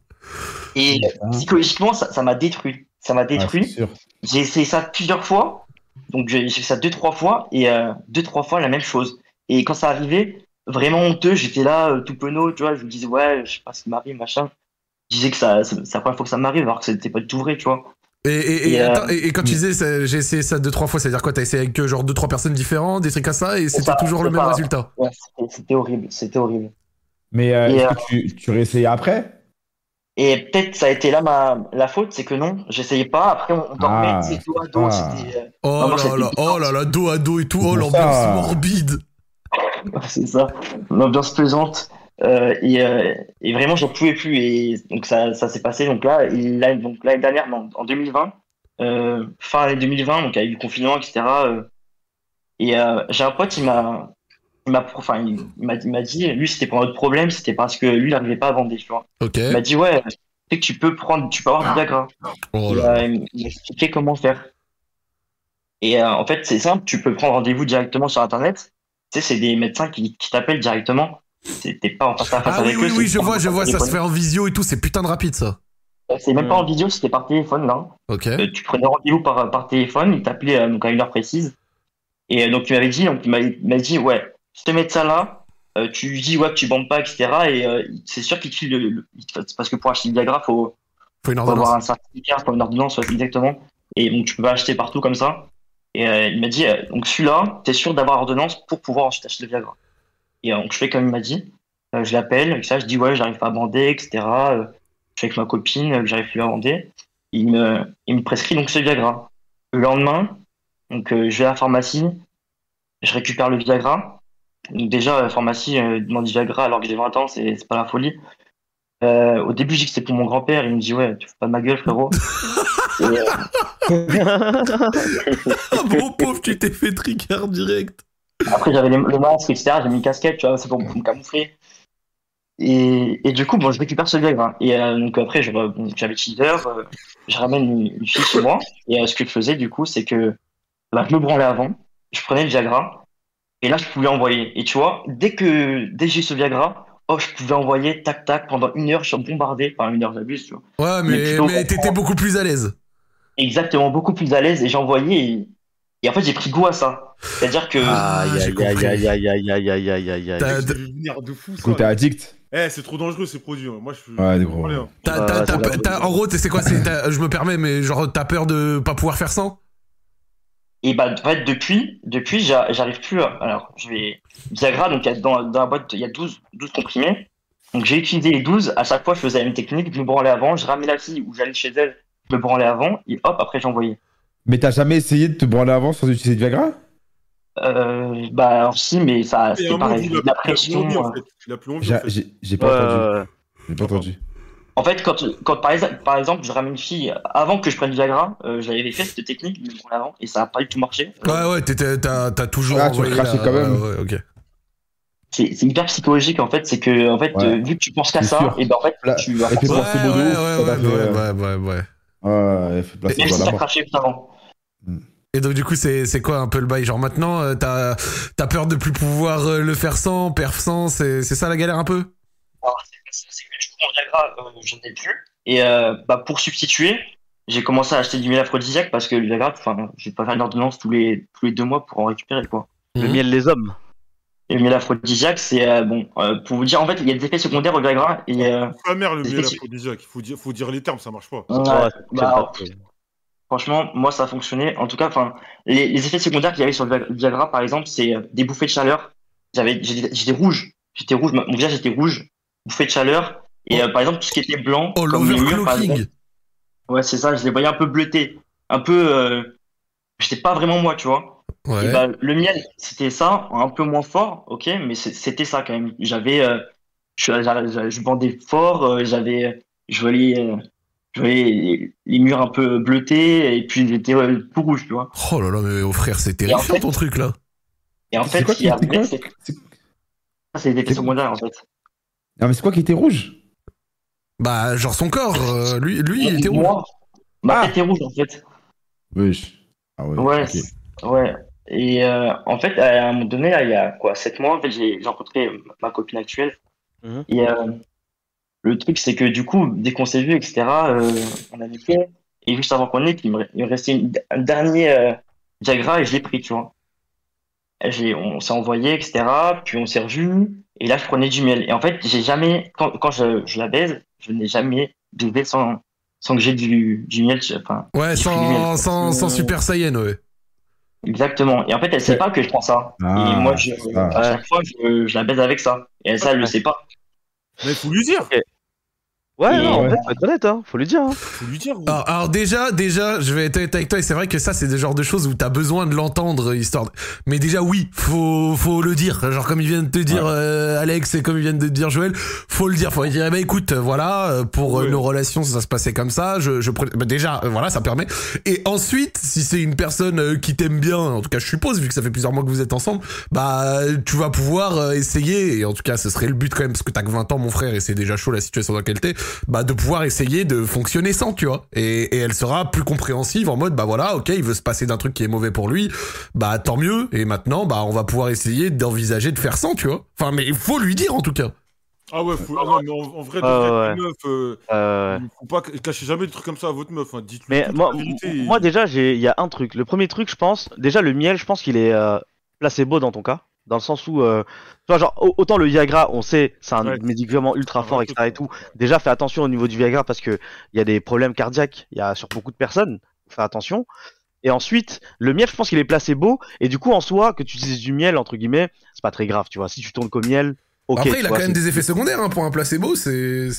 Et Hein psychologiquement, ça, ça m'a détruit. Ça m'a Ah, détruit. J'ai essayé ça plusieurs fois. Donc j'ai j'ai fait ça deux, trois fois. Et euh, deux, trois fois la même chose. Et quand ça arrivait, vraiment honteux, j'étais là, euh, tout penaud, tu vois. Je me disais, ouais, je sais pas ce qui m'arrive, machin. Je disais que ça, c'est la première fois que ça m'arrive, alors que c'était pas du tout vrai, tu vois. Et, et, et, Et, euh, attends, et- et quand tu disais j'ai essayé ça deux trois fois, ça veut dire quoi T'as essayé avec euh, genre deux trois personnes différentes, des trucs comme ça, et c'était toujours le même résultat. Ouais, c'était- horrible, c'était horrible. Mais euh, est-ce euh, que tu, tu réessayais après? Et peut-être ça a été là ma la faute, c'est que non, j'essayais pas. Après, on, on dormait, Ah, dos à dos, ah. euh, Oh là là, oh là là, dos à dos et tout, oh l'ambiance morbide. c'est ça, l'ambiance pesante. Euh, et, euh, et vraiment, j'en pouvais plus. Et donc, ça, ça s'est passé. Donc là, donc, l'année dernière, en 2020, euh, fin année 2020, donc avec le confinement, etc. euh, et euh, j'ai un pote, il m'a. Il m'a enfin, il, m'a dit, lui, c'était pas notre problème, c'était parce que lui, il n'arrivait pas à vendre, tu vois. Il m'a dit, ouais, tu sais que tu peux prendre, tu peux avoir du Viagra. Oh euh, il m'a expliqué comment faire. Et euh, en fait, c'est simple, tu peux prendre rendez-vous directement sur Internet. Tu sais, c'est des médecins qui, qui t'appellent directement. T'es pas en face à face Ah oui, avec eux. oui, oui, je vois, je vois, ça se fait en visio et tout, c'est putain de rapide ça. C'est même pas en vidéo, c'était par téléphone là. Ok. Euh, tu prenais rendez-vous par, par téléphone, il t'appelait euh, donc à une heure précise. Et euh, donc il m'avait dit, donc il m'a dit, ouais, mets ça là, euh, tu lui dis ouais que tu bandes pas, etc. Et euh, c'est sûr qu'il te file le, le- parce que pour acheter le Viagra, faut, Faut une faut avoir un certificat, faut une ordonnance, ouais, exactement. Et donc tu peux pas acheter partout comme ça. Et euh, il m'a dit, euh, donc celui-là, t'es sûr d'avoir ordonnance pour pouvoir ensuite acheter le Viagra. Et euh, donc je fais comme il m'a dit. Euh, je l'appelle, et ça, je dis ouais, j'arrive pas à bander, etc. Euh, je suis avec ma copine, que j'arrive plus à bander. Il me, il me prescrit donc ce Viagra. Le lendemain, donc je vais à la pharmacie, je récupère le Viagra. Donc déjà, la pharmacie demande du Viagra alors que j'ai 20 ans, c'est pas la folie. Euh, au début, je dis que c'est pour mon grand-père. Il me dit ouais, tu fais pas de ma gueule, frérot. Ah bon, pauvre, tu t'es fait tricard direct. Après, j'avais le masque, etc. J'ai mis une casquette, tu vois, c'est pour, me camoufler. Et, et du coup, bon, je récupère ce Viagra. Et euh, donc après, je re- bon, j'avais Tinder, euh, je ramène une, une fille chez moi. Et euh, ce que je faisais, du coup, c'est que bah, je me branlais avant, je prenais le Viagra, et là, je pouvais envoyer. Et tu vois, dès que, dès que j'ai eu ce Viagra, oh, je pouvais envoyer, tac, tac, pendant une heure, je suis bombardé. Enfin, une heure, j'abuse, tu vois. Ouais, mais t'étais beaucoup plus à l'aise. Exactement, beaucoup plus à l'aise, et j'envoyais. Et, et en fait, j'ai pris goût à ça. C'est-à-dire que. Ah, Aïe, j'ai aïe, compris. aïe, aïe, aïe, aïe, aïe, aïe, aïe, aïe. T'as- Ça devait venir de fou, ça. Quand t'es addict. Eh, c'est trop dangereux ces produits. hein. Moi, je suis. Ouais, gros. En gros, c'est quoi Je me permets, mais genre, t'as peur de pas pouvoir faire sans? Et bah, en fait, depuis, depuis j'a- j'arrive plus à. Alors, je vais. Viagra, donc il y a dans, dans la boîte, il y a 12, 12 comprimés. Donc, j'ai utilisé les 12. À chaque fois, je faisais la même technique. Je me branlais avant, je ramenais la fille ou j'allais chez elle, me branlais avant, et hop, après, j'envoyais. Mais t'as jamais essayé de te branler avant sans utiliser du Viagra? Euh, bah, alors, si, mais ça, moment, pareil. il de a- la il a plus pression. envie, en euh. fait. A plus envie, J'ai- en fait. J'ai j'ai pas entendu. ouais. J'ai pas entendu. En fait, quand, quand par, exemple, par exemple, je ramène une fille, avant que je prenne du Viagra, euh, j'avais fait cette technique, de me branler avant, et ça a pas du tout marché. Ouais, ouais, t'as t'as toujours Ah, tu la- quand même. Ouais, ouais, ok. C'est c'est hyper psychologique, en fait. C'est que, en fait, Ouais. euh, vu que tu penses qu'à C'est ça, sûr. et ben, en fait, Là, tu vas Ouais, ouais, ouais, ouais, ouais, ouais. Elle fait craché juste avant. Et donc du coup c'est c'est quoi un peu le bail? Genre maintenant euh, t'as t'as peur de plus pouvoir euh, le faire sans perf sans c'est c'est ça la galère un peu? Alors, c'est que du coup, mon Viagra, euh, je n'ai plus. Et euh, bah, pour substituer, j'ai commencé à acheter du miel aphrodisiaque parce que le Viagra, enfin, je vais pas faire une ordonnance tous les, tous les deux mois pour en récupérer, quoi. Le Mhm. miel les hommes. Et le miel aphrodisiaque, c'est euh, bon, euh, pour vous dire, en fait, il y a des effets secondaires au Viagra. Et euh, mère, le miel aphrodisiaque. Il faut dire, faut dire les termes, ça marche pas. ouais, Ouais, bah, pas- franchement, moi, ça a fonctionné. En tout cas, enfin, les, les effets secondaires qu'il y avait sur le Viag- Viagra, par exemple, c'est euh, des bouffées de chaleur. J'avais, j'étais rouge. J'étais rouge, mon visage était rouge. Bouffées de chaleur. Et euh, par exemple, tout ce qui était blanc, oh comme les murs, par exemple, Ouais, c'est ça, je les voyais un peu bleutés. Un peu. Euh... J'étais pas vraiment moi, tu vois. Et bah, le miel, c'était ça, un peu moins fort, ok, mais c'était ça quand même. J'avais. Euh... Je, je bandais fort, euh, j'avais. Je voyais. euh, Je voyais les, les murs un peu bleutés, et puis j'étais euh, tout rouge, tu vois. oh là là mais oh frère c'est terrifiant fait- ton truc là Et en fait, c'est des effets secondaires, en fait. Non, mais c'est quoi qui était rouge? Bah genre son corps euh, lui lui il était rouge Moi, ma Ah. tête est rouge, en fait. Oui. Ah ouais. Ouais. Et euh, en fait, à un moment donné, là, il y a quoi, 7 mois, en fait, j'ai rencontré ma copine actuelle. Mhm. Et euh, le truc, c'est que du coup, dès qu'on s'est vu, etc., euh, on a niqué. Et juste avant qu'on nique, il me, il me restait une- un dernier euh, Viagra et je l'ai pris, tu vois. J'ai- on s'est envoyé, etc., puis on s'est revus. Et là, je prenais du miel. Et en fait, j'ai jamais, quand, quand je, je la baise, je n'ai jamais baisé sans, sans que j'ai du, du miel. Enfin, ouais miel, sans sans sans super saiyan ouais Exactement. Et en fait, elle sait pas que je prends ça. Ah, et moi, je, c'est ça. à chaque fois, je, je la baise avec ça. Et ça, elle le sait pas. Mais faut lui dire. Ouais, non, en Ouais. fait, faut être honnête, hein. Faut lui dire. Hein. Faut lui dire. Alors, alors déjà, déjà, je vais être honnête avec toi et c'est vrai que ça, c'est des genres de choses où t'as besoin de l'entendre, histoire. de- Mais déjà, oui, faut, faut le dire. Genre comme il vient de te dire euh, Alex et comme il vient de te dire Joël, faut le dire. Faut dire, eh ben écoute, voilà, euh, pour euh, Ouais. nos relations, ça se passait comme ça. Je, je prenais- bah, déjà, euh, voilà, ça permet. Et ensuite, si c'est une personne euh, qui t'aime bien, en tout cas, je suppose, vu que ça fait plusieurs mois que vous êtes ensemble, bah, tu vas pouvoir euh, essayer. Et en tout cas, ce serait le but quand même, parce que t'as que 20 ans, mon frère, et c'est déjà chaud la situation dans laquelle t'es. Bah, de pouvoir essayer de fonctionner sans, tu vois. Et, et elle sera plus compréhensive en mode, bah voilà, ok, il veut se passer d'un truc qui est mauvais pour lui, bah tant mieux. Et maintenant, bah on va pouvoir essayer d'envisager de faire sans, tu vois. Enfin, mais il faut lui dire en tout cas. Ah ouais, faut... ah non, mais en, en vrai, de Ah vrai, ouais. les meufs, euh, Euh, faut pas cacher jamais des trucs comme ça à votre meuf. Hein. Dites-lui Mais toute moi, et- déjà, il y a un truc. Le premier truc, je pense, déjà le miel, je pense qu'il est euh, placebo dans ton cas, dans le sens où, euh, tu vois, genre, au- autant le Viagra, on sait, c'est un Ouais. médicament ultra fort, etc. et tout. Déjà, fais attention au niveau du Viagra parce que il y a des problèmes cardiaques, il y a sur beaucoup de personnes. Fais attention. Et ensuite, le miel, je pense qu'il est placebo. Et du coup, en soi, que tu utilises du miel, entre guillemets, c'est pas très grave, tu vois. Si tu tournes qu'au miel, ok. Après, il a vois, quand même des effets secondaires hein, pour un placebo, c'est.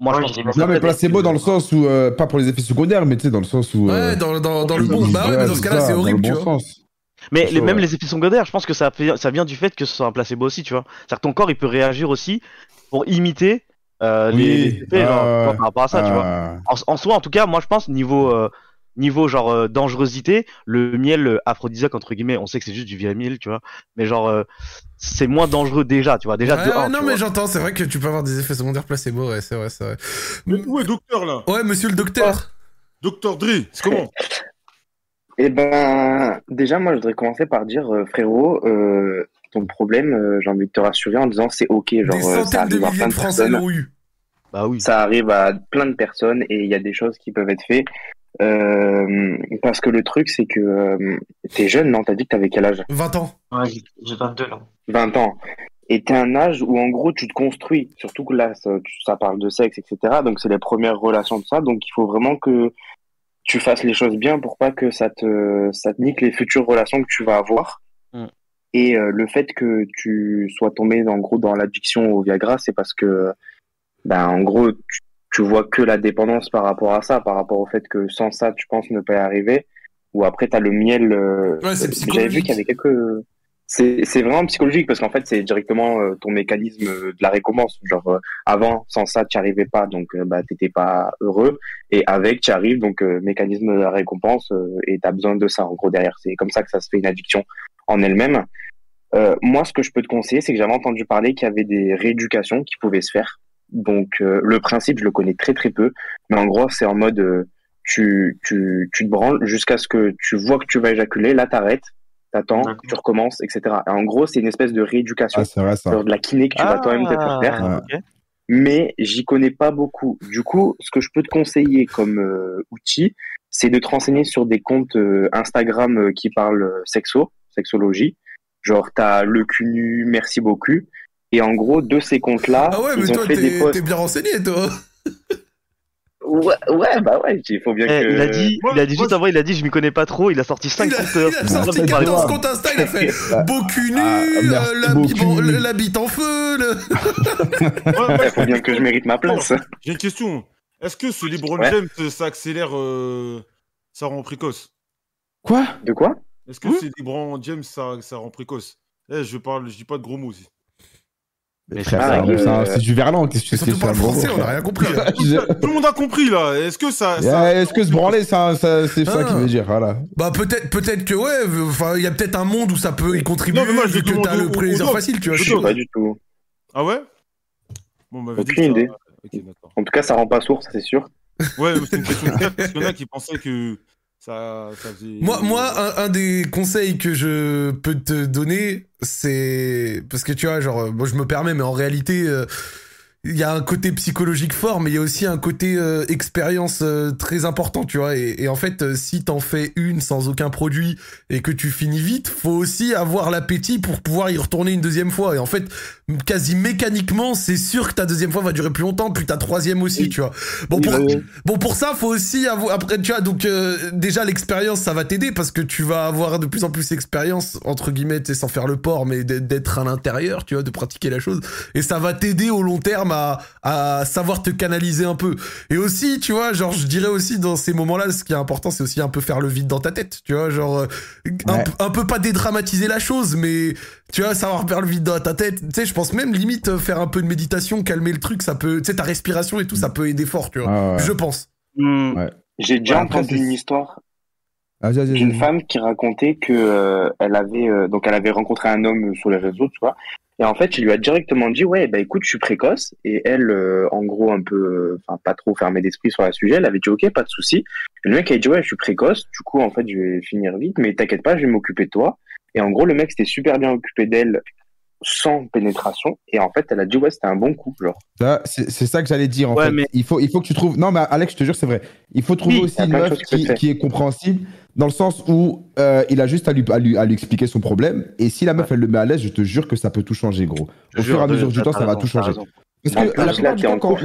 Moi, je Ouais, pense que- vu Non, mais placebo dans le sens où, euh, pas pour les effets secondaires, mais tu sais, dans le sens où. euh, Ouais, dans, dans, dans le bon. Bah ouais, mais dans ce cas-là, c'est dans le horrible, bon tu vois. sens. Mais les, même ouais. les effets secondaires, je pense que ça, fait, ça vient du fait que ce soit un placebo aussi, tu vois. C'est-à-dire que ton corps, il peut réagir aussi pour imiter euh, les, Oui, les effets, genre, ah, tu vois, par rapport à ça, tu vois. Ah. En, en soi, en tout cas, moi, je pense, niveau, euh, niveau genre euh, dangerosité, le miel euh, aphrodisiaque, entre guillemets, on sait que c'est juste du miel, tu vois. Mais genre, euh, c'est moins dangereux déjà, tu vois. Déjà, de un, non, tu mais j'entends, c'est vrai que tu peux avoir des effets secondaires placebo, ouais, c'est vrai, c'est vrai. Mais où est docteur là? Ouais, monsieur le docteur. Docteur Dre, c'est comment? Eh ben, déjà, moi, je voudrais commencer par dire, euh, frérot, euh, ton problème, euh, j'ai envie de te rassurer en disant c'est ok, genre, Des euh, ça de arrive à milliers plein de Français personnes, l'ont eu. Bah oui. ça arrive à plein de personnes et il y a des choses qui peuvent être faites. Euh, parce que le truc, c'est que euh, t'es jeune, non? T'as dit que t'avais quel âge? 20 ans. Ouais, j'ai- j'ai 22 là. 20 ans. Et t'es un âge où, en gros, tu te construis. Surtout que là, ça parle de sexe, etc. Donc, c'est les premières relations de ça. Donc, il faut vraiment que tu fasses les choses bien pour pas que ça te, ça te nique les futures relations que tu vas avoir. Mm. Et euh, le fait que tu sois tombé, en gros, dans l'addiction au Viagra, c'est parce que, ben, en gros, tu, tu vois que la dépendance par rapport à ça, par rapport au fait que sans ça, tu penses ne pas y arriver. Ou après, t'as le miel. euh, Ouais, c'est J'avais vu qu'il y avait quelques. C'est vraiment psychologique parce qu'en fait, c'est directement euh, ton mécanisme euh, de la récompense. Genre, euh, avant, sans ça, tu arrivais pas, donc euh, bah, t'étais pas heureux. Et avec, tu arrives, donc euh, mécanisme de la récompense, euh, et tu as besoin de ça, en gros, derrière. C'est comme ça que ça se fait une addiction en elle-même. Moi, ce que je peux te conseiller, c'est que j'avais entendu parler qu'il y avait des rééducations qui pouvaient se faire. Donc, le principe, je le connais très très peu. Mais en gros, c'est en mode, tu, tu, tu te branles jusqu'à ce que tu vois que tu vas éjaculer, là, t'arrêtes, t'attends, tu recommences, etc. Et en gros, c'est une espèce de rééducation, Ah, c'est vrai ça. genre de la kiné que tu vas toi-même te faire faire. Ah. Mais j'y connais pas beaucoup. Du coup, ce que je peux te conseiller comme euh, outil, c'est de te renseigner sur des comptes euh, Instagram euh, qui parlent sexo, sexologie. Genre, t'as le cunu, merci beaucoup. Et en gros, de ces comptes-là, Ah ouais, mais ils ont toi, fait des t'es posts. t'es bien renseigné, toi. Ouais, ouais, bah ouais, il faut bien Eh, que. il a dit, Moi- il a dit moi, juste avant, il a dit, je m'y connais pas trop. Il a sorti 5 Il a, compteurs. il a sorti Ouais, 14 ouais. comptes Insta, il a fait beau cul nu, Ah, euh, la, bite en feu. le- Ouais, faut bien que je mérite ma place. J'ai une question. Est-ce que ce LeBron Ouais. James, ça accélère, euh, ça rend précoce? Quoi? De quoi? Est-ce que Hmm c'est LeBron James, ça, ça rend précoce? Eh, je parle, je dis pas de gros mots aussi. Mais Frère, c'est du verlan. Qu'est-ce que C'est surtout pas français, on rien compris. Tout le monde a compris là. Est-ce que ça, ça- Ouais, Est-ce que se branler, ça, ça- c'est ça Ah. qu'il veut dire, voilà. Bah peut-être peut-être que ouais, enfin il y a peut-être un monde où ça peut y contribuer Non, mais moi, je vu que t'as le plaisir facile, tu vois. pas. Du tout. Ah ouais? Bon, dit Aucune idée. En tout cas, ça rend pas sourd, ça, c'est sûr. Ouais, c'est une question de parce qu'il y en a qui pensaient que ça, ça faisait. Moi, moi un, un des conseils que je peux te donner, c'est parce que tu vois, genre, moi je me permets, mais en réalité, euh, il y a un côté psychologique fort, mais il y a aussi un côté euh, expérience euh, très important, tu vois. Et, et en fait, si t'en fais une sans aucun produit et que tu finis vite, faut aussi avoir l'appétit pour pouvoir y retourner une deuxième fois. Et en fait, quasi mécaniquement, c'est sûr que ta deuxième fois va durer plus longtemps, puis ta troisième aussi, tu vois. Bon, pour, Bon, pour ça, faut aussi avoir. Après, tu vois, donc euh, déjà l'expérience, ça va t'aider parce que tu vas avoir de plus en plus d'expérience entre guillemets, tu sais, sans faire le port, mais d'être- à l'intérieur, tu vois, de pratiquer la chose. Et ça va t'aider au long terme à, à savoir te canaliser un peu. Et aussi, tu vois, genre, je dirais aussi dans ces moments-là, ce qui est important, c'est aussi un peu faire le vide dans ta tête, tu vois, genre euh, un, Ouais. p- un peu pas dédramatiser la chose, mais tu vois, savoir faire le vide dans ta tête. Tu sais, je pense même limite euh, faire un peu de méditation, calmer le truc, ça peut, tu sais, ta respiration et tout, ça peut aider fort, tu vois. Ah, ouais. Je pense. Hmm. J'ai déjà entendu une histoire vas-y, d'une femme qui racontait que euh, elle avait euh, donc elle avait rencontré un homme sur les réseaux, tu vois. Et en fait, il lui a directement dit ouais, bah écoute, je suis précoce. Et elle, euh, en gros, un peu, enfin pas trop fermée d'esprit sur le sujet, elle avait dit ok, pas de souci. Et le mec a dit ouais, je suis précoce. Du coup, en fait, je vais finir vite, mais t'inquiète pas, je vais m'occuper de toi. Et en gros, le mec s'était super bien occupé d'elle sans pénétration. Et en fait, elle a dit, ouais, c'était un bon coup, genre. Ça, C'est c'est ça que j'allais dire en Ouais, fait. mais- Il, faut, il faut que tu trouves. Non, mais Alex, je te jure, c'est vrai. Il faut trouver Oui, aussi une de meuf qui est compréhensible, dans le sens où euh, il a juste à lui, à, lui, à lui expliquer son problème. Et si la meuf, elle le met à l'aise, je te jure que ça peut tout changer, gros. Je Au jure, fur et à de- mesure du temps, ça va tout changer. Parce que la plupart du temps, quand,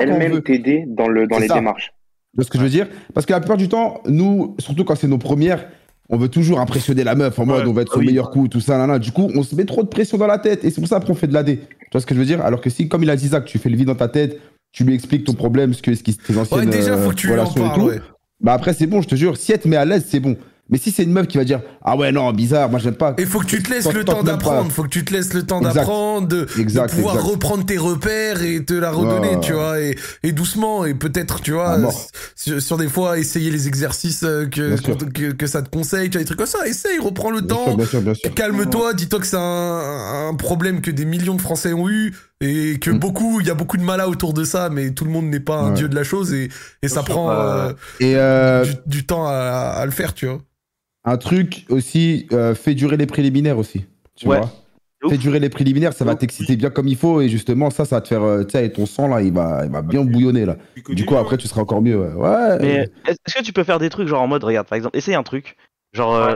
elle-même t'aider dans, le, dans les démarches. Vois ce que je veux dire? Parce que la plupart du temps, nous, surtout quand c'est nos premières, on veut toujours impressionner la meuf en mode on va être ah son oui. meilleur coup, tout ça, là, là. Du coup, on se met trop de pression dans la tête et c'est pour ça qu'on fait de l'AD. Tu vois ce que je veux dire? Alors que si, comme il a dit ça, que tu fais le vide dans ta tête, tu lui expliques ton problème, ce que, ce qui tes anciennes Ouais, déjà, faut que tu euh, lui en parles, tout. ouais. Bah après, c'est bon, je te jure. Si elle te met à l'aise, c'est bon. Mais si c'est une meuf qui va dire ah ouais non bizarre, moi j'aime pas. Il faut que tu te laisses le temps d'apprendre, faut que tu te laisses le temps d'apprendre, de, pouvoir exact. reprendre tes repères et te la redonner, Ouais. tu vois, et, et doucement, et peut-être, tu vois, sur, sur des fois, essayer les exercices euh, que, que, que ça te conseille, tu vois, des trucs comme ça, essaye, reprends le Bien temps, calme-toi, dis-toi que c'est un, un problème que des millions de Français ont eu, et que Mm. beaucoup, il y a beaucoup de malades autour de ça, mais tout le monde n'est pas un Ouais. dieu de la chose, et, et ça sûr, prend euh, euh, Et euh, du, du temps à, à le faire, tu vois. Un truc aussi, euh, fais durer les préliminaires aussi. Tu Ouais. vois. Fais durer les préliminaires, ça va t'exciter bien comme il faut et justement ça, ça va te faire, euh, tu sais, et ton sang là, il va, il va bien bouillonner là. Du coup après tu seras encore mieux. Ouais. Ouais. Mais est-ce que tu peux faire des trucs genre en mode, regarde, par exemple, essaye un truc, genre, euh,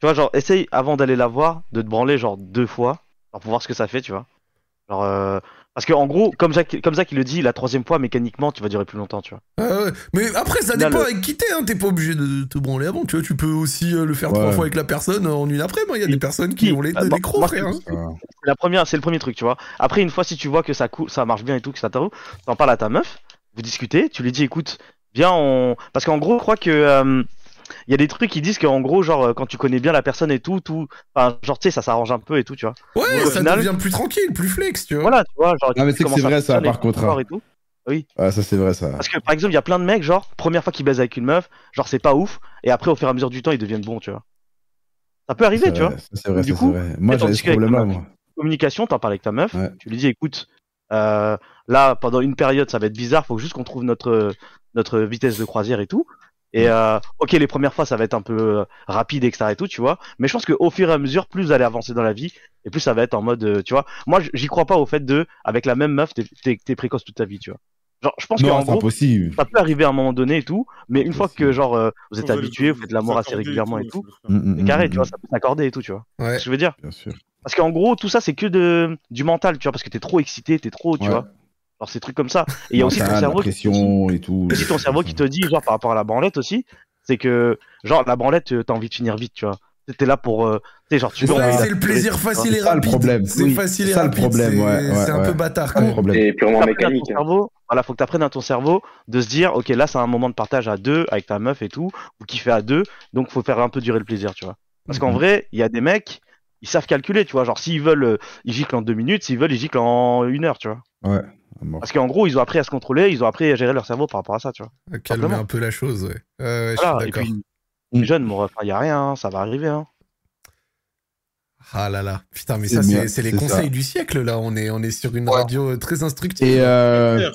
tu vois, genre, essaye avant d'aller la voir, de te branler genre deux fois, genre, pour voir ce que ça fait, tu vois. Genre, euh, parce que en gros, comme Zach, comme Zach il le dit, la troisième fois, mécaniquement, tu vas durer plus longtemps, tu vois. Ah ouais. Mais après, ça dépend le- avec qui t'es, hein. T'es pas obligé de te branler avant, tu vois. Tu peux aussi euh, le faire Ouais. trois fois avec la personne en une après. Moi, il y a des personnes qui Oui. ont les, Ah, les moi- crocs, moi, frère. hein. C'est la première, c'est le premier truc, tu vois. Après, une fois, si tu vois que ça ça marche bien et tout, que ça t'arrive, t'en parles à ta meuf, vous discutez, tu lui dis, écoute, viens, on, parce qu'en gros, je crois que euh, il y a des trucs qui disent qu'en gros, genre, euh, quand tu connais bien la personne et tout, tout, enfin, genre, tu sais, ça s'arrange un peu et tout, tu vois. Ouais, Au ça final- devient plus tranquille, plus flex, tu vois. Voilà, tu vois, genre. Non, mais c'est que vrai, ça, par contre, hein. et tout. Ah, ça c'est vrai ça. Parce que par exemple, il y a plein de mecs, genre, première fois qu'ils baisent avec une meuf, genre c'est pas ouf, et après au fur et à mesure du temps, ils deviennent bons, tu vois. Ça peut arriver, tu vrai, vois. ça, C'est vrai, Du ça, coup, c'est vrai. Moi j'avais ce discutes avec problème là, ta moi. Communication, t'en parles avec ta meuf, Ouais. tu lui dis écoute, euh, là pendant une période ça va être bizarre, faut juste qu'on trouve notre notre vitesse de croisière et tout. Et euh, ok, les premières fois ça va être un peu euh, rapide, etc. et tout, tu vois. Mais je pense qu'au fur et à mesure, plus vous allez avancer dans la vie, et plus ça va être en mode, euh, tu vois. Moi, j'y crois pas au fait de, avec la même meuf, t'es- t'es t'es précoce toute ta vie, tu vois. Genre, je pense qu'en Non, c'est gros, impossible. ça peut arriver à un moment donné et tout, mais une fois que genre euh, vous êtes habitué, vous- faites l'amour assez régulièrement et tout. Mm, mm, carré, mm, tu vois, ça peut s'accorder et tout, tu vois. Ouais. Ce que je veux dire? Bien sûr. Parce qu'en gros, tout ça c'est que de du mental, tu vois, parce que t'es trop excité, t'es trop, tu Ouais. vois. Genre ces trucs comme ça. Et il y a aussi ton cerveau, la qui- et tout. aussi ton cerveau qui te dit, genre par rapport à la branlette aussi, c'est que genre la branlette, euh, t'as envie de finir vite, tu vois. T'es là pour, euh, tu sais, genre tu C'est c'est le plaisir facile et C'est ça, le rapide. problème. C'est Oui, facile c'est et ça, le rapide. problème, c'est- ouais, ouais, c'est un peu bâtard. Quoi. problème. C'est purement Faut que t'apprennes à mécanique. ton hein. cerveau, voilà, faut que t'apprennes à ton cerveau de se dire, ok, là c'est un moment de partage à deux avec ta meuf et tout, ou qui fait à deux, donc faut faire un peu durer le plaisir, tu vois. Parce qu'en Mhm. vrai, il y a des mecs, ils savent calculer, tu vois. Genre s'ils veulent, euh, ils giclent en deux minutes, s'ils veulent, ils giclent en une heure, tu vois. Ouais. à mort. Parce qu'en gros, ils ont appris à se contrôler, ils ont appris à gérer leur cerveau par rapport à ça, tu vois. Calmer Simplement. un peu la chose, ouais. Ouais, ouais, je suis d'accord. Mm. jeunes, mon ref, il y a rien, hein, ça va arriver, hein. Ah là là. Putain, mais C'est ça, c'est c'est les c'est conseils ça. du siècle, là. On est, on est sur une radio euh, très instructive. Et euh,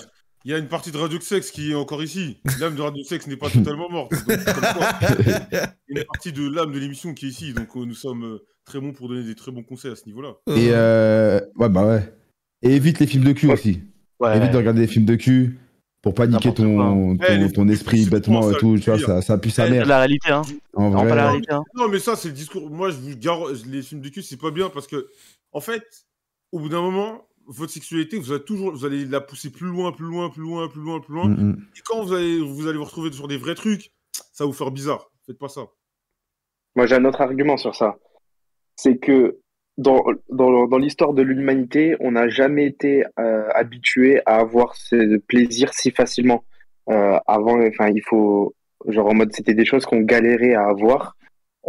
Il y a une partie de Radio de Sexe qui est encore ici. L'âme de Radio de Sexe n'est pas totalement morte. Donc, comme quoi, il y a une partie de l'âme de l'émission qui est ici. Donc, euh, nous sommes euh, très bons pour donner des très bons conseils à ce niveau-là. et euh, ouais bah ouais. Et évite les films de cul aussi. Ouais. Évite de regarder des films de cul pour pas niquer ton. Eh, les ton, esprit bêtement et tout. Tu vois, ça, ça pue sa C'est mère. la réalité, hein. En Vraiment pas la vrai. réalité, hein. Non, mais ça, c'est le discours. Moi, je vous garantis, les films de cul, c'est pas bien parce que, en fait, au bout d'un moment, votre sexualité, vous allez toujours, vous allez la pousser plus loin, plus loin, plus loin, plus loin, plus loin. Mm, mm. Et quand vous allez, vous allez vous retrouver sur des vrais trucs, ça va vous faire bizarre. Faites pas ça. Moi, j'ai un autre argument sur ça. C'est que dans, dans, l'histoire de l'humanité, on n'a jamais été euh, habitué à avoir ce plaisir si facilement. Euh, avant, enfin, il faut, genre en mode, c'était des choses qu'on galérait à avoir.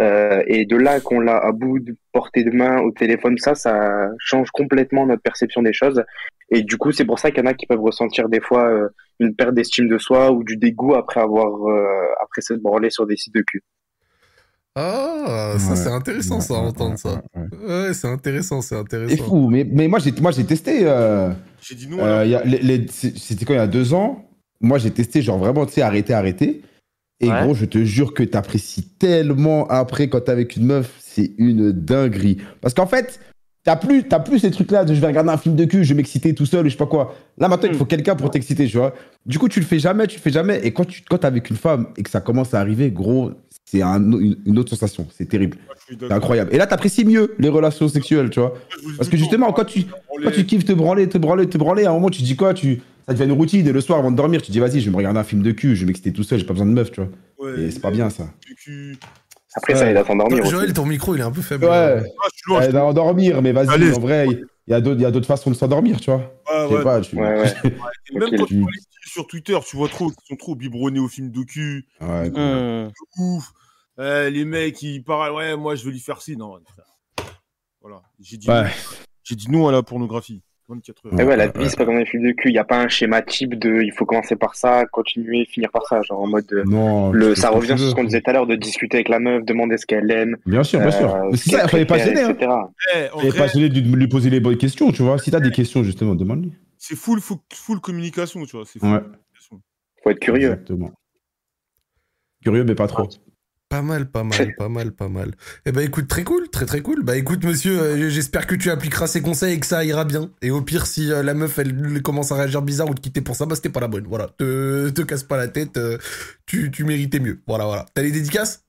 Euh, et de là qu'on l'a à bout de portée de main au téléphone, ça, ça change complètement notre perception des choses. Et du coup, c'est pour ça qu'il y en a qui peuvent ressentir des fois une perte d'estime de soi ou du dégoût après avoir, après s'être branlé sur des sites de cul. Ah, ça, Ouais. c'est intéressant, ça, Ouais, entendre ouais, ça. ouais, ouais. Ouais, c'est intéressant, c'est C'est intéressant. fou. Mais, mais moi, j'ai moi, j'ai testé. euh, J'ai dit non. Euh, alors. il y a les- les- c'est- C'était quand il y a deux ans? Moi, j'ai testé, genre vraiment, tu sais, arrêter, arrêter. Et Ouais. gros, je te jure que t'apprécies tellement après quand t'es avec une meuf, c'est une dinguerie. Parce qu'en fait, T'as plus, t'as plus ces trucs-là de je vais regarder un film de cul, je vais m'exciter tout seul, je sais pas quoi. Là, maintenant, il faut quelqu'un pour t'exciter, tu vois. Du coup, tu le fais jamais, tu le fais jamais. Et quand tu quand t'es avec une femme et que ça commence à arriver, gros, c'est un- une, une autre sensation. C'est terrible. C'est incroyable. Et là, t'apprécies mieux les relations sexuelles, tu vois. Parce que justement, quand tu, quand tu kiffes te branler, te branler, te branler, à un moment, tu te dis quoi tu, Ça devient une routine. Et le soir, avant de dormir, tu te dis, vas-y, je vais me regarder un film de cul, je vais m'exciter tout seul, j'ai pas besoin de meuf, tu vois. Et c'est pas bien, ça. Après, ça aide à s'endormir aussi. Joël, ton micro, il est un peu faible. Ouais. Ah, je suis loin, je Elle va endormir, mais vas-y, en vrai, il y a d'autres il y a d'autres façons de s'endormir, tu vois. Je sais ouais. pas, tu- Ouais, ouais. Et Même quand tu sur Twitter, tu vois trop qu'ils sont trop biberonnés aux films de cul. Ouais. Hmm. Ouf. Eh, les mecs, ils parlent, ouais, moi, je veux lui faire ci. Non. Voilà. J'ai dit, Ouais. non. J'ai dit non à la pornographie. 24 heures. Mais ouais, la vie, c'est pas comme un film de cul. Il n'y a pas un schéma type de il faut commencer par ça, continuer, finir par ça. Genre en mode. de- Non, le, tu fais ça revient sur ce qu'on disait tout à l'heure de discuter avec la meuf, demander ce qu'elle aime. Bien sûr, bien sûr. euh, Mais ce c'est ça, il fallait pas gêner. Hein. etc. Eh, Il fallait pas gêner de lui poser les bonnes questions, tu vois. Si t'as des questions, justement, demande-lui. c'est full, full, full communication, tu vois. C'est full Ouais. communication. Faut être curieux. Exactement. Curieux, mais pas trop. Pas mal, pas mal, pas mal, pas mal. Eh ben écoute, très cool, très très cool. Bah écoute monsieur, euh, j'espère que tu appliqueras ces conseils et que ça ira bien. Et au pire, si euh, la meuf elle, elle commence à réagir bizarre ou te quitter pour ça, bah c'était pas la bonne. Voilà, te, te casse pas la tête, euh, tu, tu méritais mieux. Voilà, voilà. T'as les dédicaces?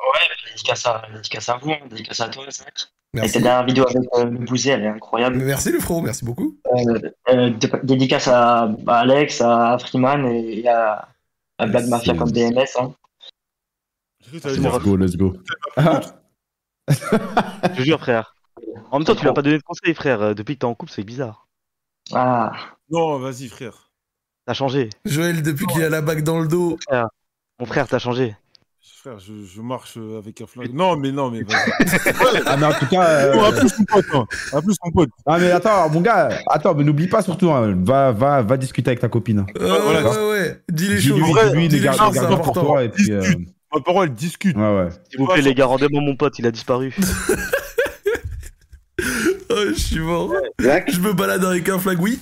Ouais, dédicace à, dédicace à vous, hein, dédicace à toi, Zach. Et Merci. ta dernière vidéo avec euh, le Bouzé, elle est incroyable. Merci le frérot, merci beaucoup. Euh, euh, dé- dédicace à, à Alex, à Freeman et, et à, à Black Mafia comme DMS. Hein. J'ai cru que t'allais dire, Let's go, let's go. Ah, Je te jure, frère. En même temps, tu lui as pas donné de conseils, frère. Euh, Depuis que t'es en couple, c'est bizarre. Ah, Non, vas-y, frère. T'as changé. Joël, depuis qu'il a la bague dans le dos. Mon frère, t'as changé. Frère, je, je marche euh, avec un flingue. Non, mais non, mais ah, mais en tout cas. euh, à plus, mon pote. hein. À plus, mon pote. Ah, mais attends, mon gars, attends, mais n'oublie pas surtout, hein, va, va, va discuter avec ta copine. Euh, voilà. ouais, ouais, dis les choses. Dis les les garde, choses, les c'est garde pour important. toi, et puis. euh, Ma parole, elle discute. Ouais, ouais. S'il vous plaît, les gars, rendez-moi mon pote, il a disparu. Oh, je suis mort. Zach, Je me balade avec un flag, oui.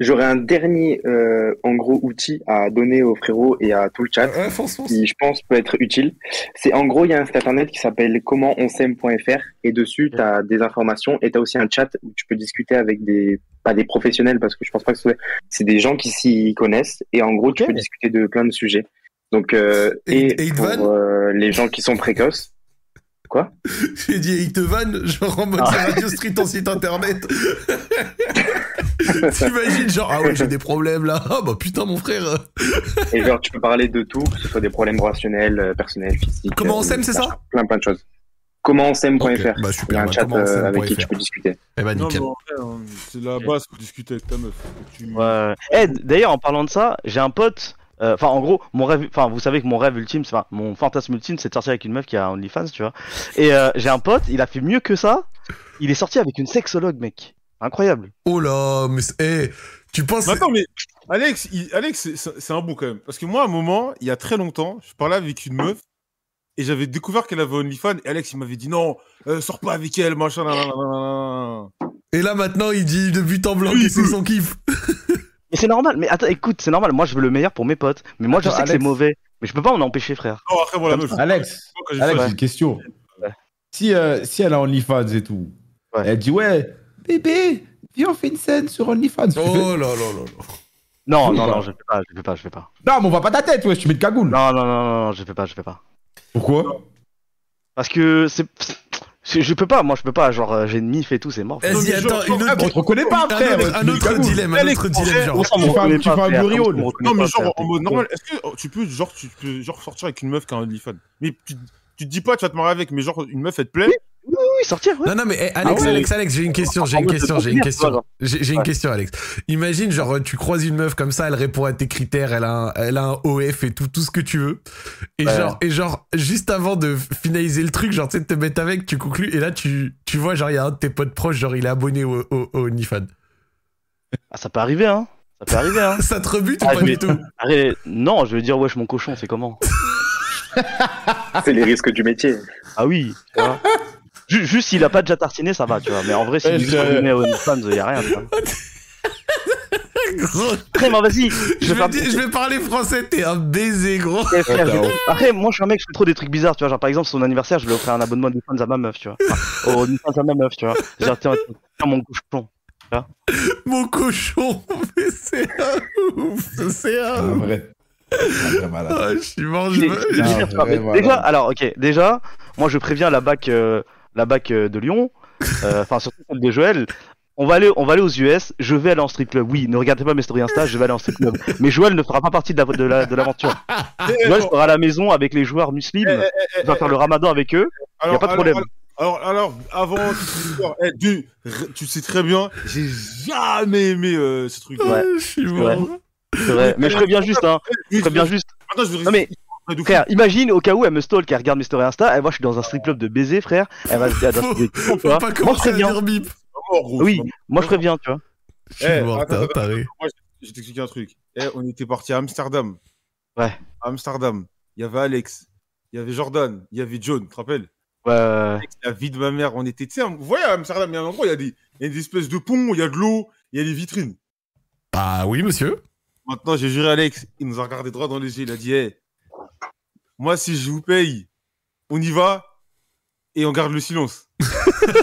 j'aurais un dernier, euh, en gros, outil à donner aux frérots et à tout le chat. Ouais, fonce, fonce. qui je pense peut être utile. C'est en gros, il y a un site internet qui s'appelle commentonsaime.fr et dessus, tu as des informations et tu as aussi un chat où tu peux discuter avec des, pas des professionnels parce que je pense pas que ce soit- c'est des gens qui s'y connaissent et en gros, tu peux discuter de plein de sujets. Donc, euh, Et- pour euh, les gens qui sont précoces. Quoi? J'ai dit, il te vanne, genre en mode Ah. c'est Radio Street en site internet. T'imagines, genre, ah ouais, j'ai des problèmes là. Ah bah putain, mon frère. Et genre, tu peux parler de tout, que ce soit des problèmes relationnels, euh, personnels, physiques. Comment on s'aime, c'est ça? Plein, plein de choses. Commentonsaime.fr. Ok, bah Il y super, a un bah, chat comment on euh, avec qui tu peux discuter. Eh bah Non, nickel. hein, c'est la base pour discuter avec ta meuf. Tu- Ouais. Eh, d'ailleurs, en parlant de ça, j'ai un pote. Euh, Enfin, en gros, mon rêve. Enfin, vous savez que mon rêve ultime, c'est- enfin, mon fantasme ultime, c'est de sortir avec une meuf qui a OnlyFans, tu vois. Et euh, j'ai un pote, il a fait mieux que ça. Il est sorti avec une sexologue, mec. Incroyable. Oh là, mais eh, tu penses. Attends, mais Alex, il- Alex c'est- un bon quand même. Parce que moi, à un moment, il y a très longtemps, je parlais avec une meuf et j'avais découvert qu'elle avait OnlyFans et Alex, il m'avait dit non, euh, sors pas avec elle, machin. nan, nan, nan, nan, nan. Et là maintenant, il dit de but en blanc Oui, que c'est son kiff. Mais c'est normal. Mais attends, écoute, c'est normal. Moi, je veux le meilleur pour mes potes. Mais moi, je sais que c'est Alex. mauvais. Mais je peux pas en empêcher, frère. Non, après, voilà, meuf. Alex, Alex, fait- j'ai une question. Ouais. Si, euh, si elle a OnlyFans et tout, Ouais. elle dit ouais, bébé, viens on fait une scène sur OnlyFans. Oh là là là là. Non, non, non, je fais pas, je fais pas, je fais pas. Non, mais on va pas ta tête, ouais, tu mets de cagoule. Non, non, non, non, non, je fais pas, je fais pas. Pourquoi? Parce que c'est. Je peux pas, moi, je peux pas. Genre, euh, j'ai une mif et tout, c'est mort. Vas-y, mais attends, genre, une Ah, autre. mais on te reconnaît pas, Un tu un autre dilemme, un autre dilemme, genre. Tu fais un- un blurry Non, mais genre, en mode normal, est-ce que oh, tu peux, genre, tu peux, genre, sortir avec une meuf qui a OnlyFans Mais tu, tu te dis pas, tu vas te marier avec, mais genre, une meuf, elle te plaît Oui, oui, sortir, ouais. Non, non, mais eh, Alex, Ah ouais. Alex, Alex, j'ai une question, j'ai une mode question, j'ai une question. J'ai une question, Alex. Imagine, genre, tu croises une meuf comme ça, elle répond à tes critères, elle a un, elle a un OF et tout, tout ce que tu veux. Et Ouais. genre, et genre, juste avant de finaliser le truc, genre, tu sais, de te mettre avec, tu conclus, et là, tu, tu vois, genre, il y a un de tes potes proches, genre, il est abonné au, au, au OnlyFans. Ah, ça peut arriver, hein. Ça peut arriver, hein. Ça te rebute ou Ah, pas du tout? Arrête, non, je veux dire, wesh, mon cochon, c'est comment? C'est les risques du métier. Ah oui, tu vois. Ju- Juste s'il a pas déjà tartiné, ça va, tu vois. Mais en vrai, s'il je- abonné à OnlyFans, y a rien, tu vois. Gros, Après, moi, vas-y. je, Je vais je parler français, t'es un baiser, gros. Eh, frère, Ouais, je- t'as- Après, moi, je suis un mec, je fais trop des trucs bizarres, tu vois. Genre, par exemple, son anniversaire, je lui ai offert un abonnement de fans à ma meuf, tu vois. Au fans à ma meuf, tu vois. Genre, tiens, tiens, mon cochon. Mon cochon, mais c'est un ouf, c'est un ouf. Ah, je suis mort, je Ah, déjà, alors, ok, déjà, moi, je préviens la bac, euh, la bac euh, de Lyon, euh, enfin, surtout celle de Joël. On va, aller, on va aller aux US, je vais aller en strip club. Oui, ne regardez pas mes stories Insta, je vais aller en strip club. Mais Joël ne fera pas partie de la- de la- de l'aventure. Eh, Joël sera à la maison avec les joueurs musulmans. eh, eh, Il va eh, faire le ramadan avec eux. alors, y a pas de alors, problème. Alors, alors, avant eh, tu sais très bien, j'ai jamais aimé euh, ce truc. Ouais. Ah, je suis Ouais. mort. C'est vrai. Mais je préviens juste, hein. Je préviens juste. Attends, je vais Non, mais. Frère, imagine au cas où elle me stalk, elle regarde mes stories Insta, elle voit je suis dans un strip club de baiser, frère. Elle va se dire, Faut, tu faut vois. pas Moi, je commencer à dire bip. Oui, moi, je préviens, tu vois. Je suis mort, un attends, taré. Moi, je vais t'expliquer un truc. Eh, on était parti à Amsterdam. Ouais. À Amsterdam. Il y avait Alex. Il y avait Jordan. Il y avait John, tu te rappelles? Ouais. Alex, La vie de ma mère, on était. Tu sais, vous voyez à Amsterdam, il y a un endroit, il y a des, il y a des espèces de ponts, il y a de l'eau, il y a des vitrines. Ah oui, monsieur. Maintenant, j'ai juré Alex. Il nous a regardé droit dans les yeux. Il a dit Eh, Moi, si je vous paye, on y va et on garde le silence.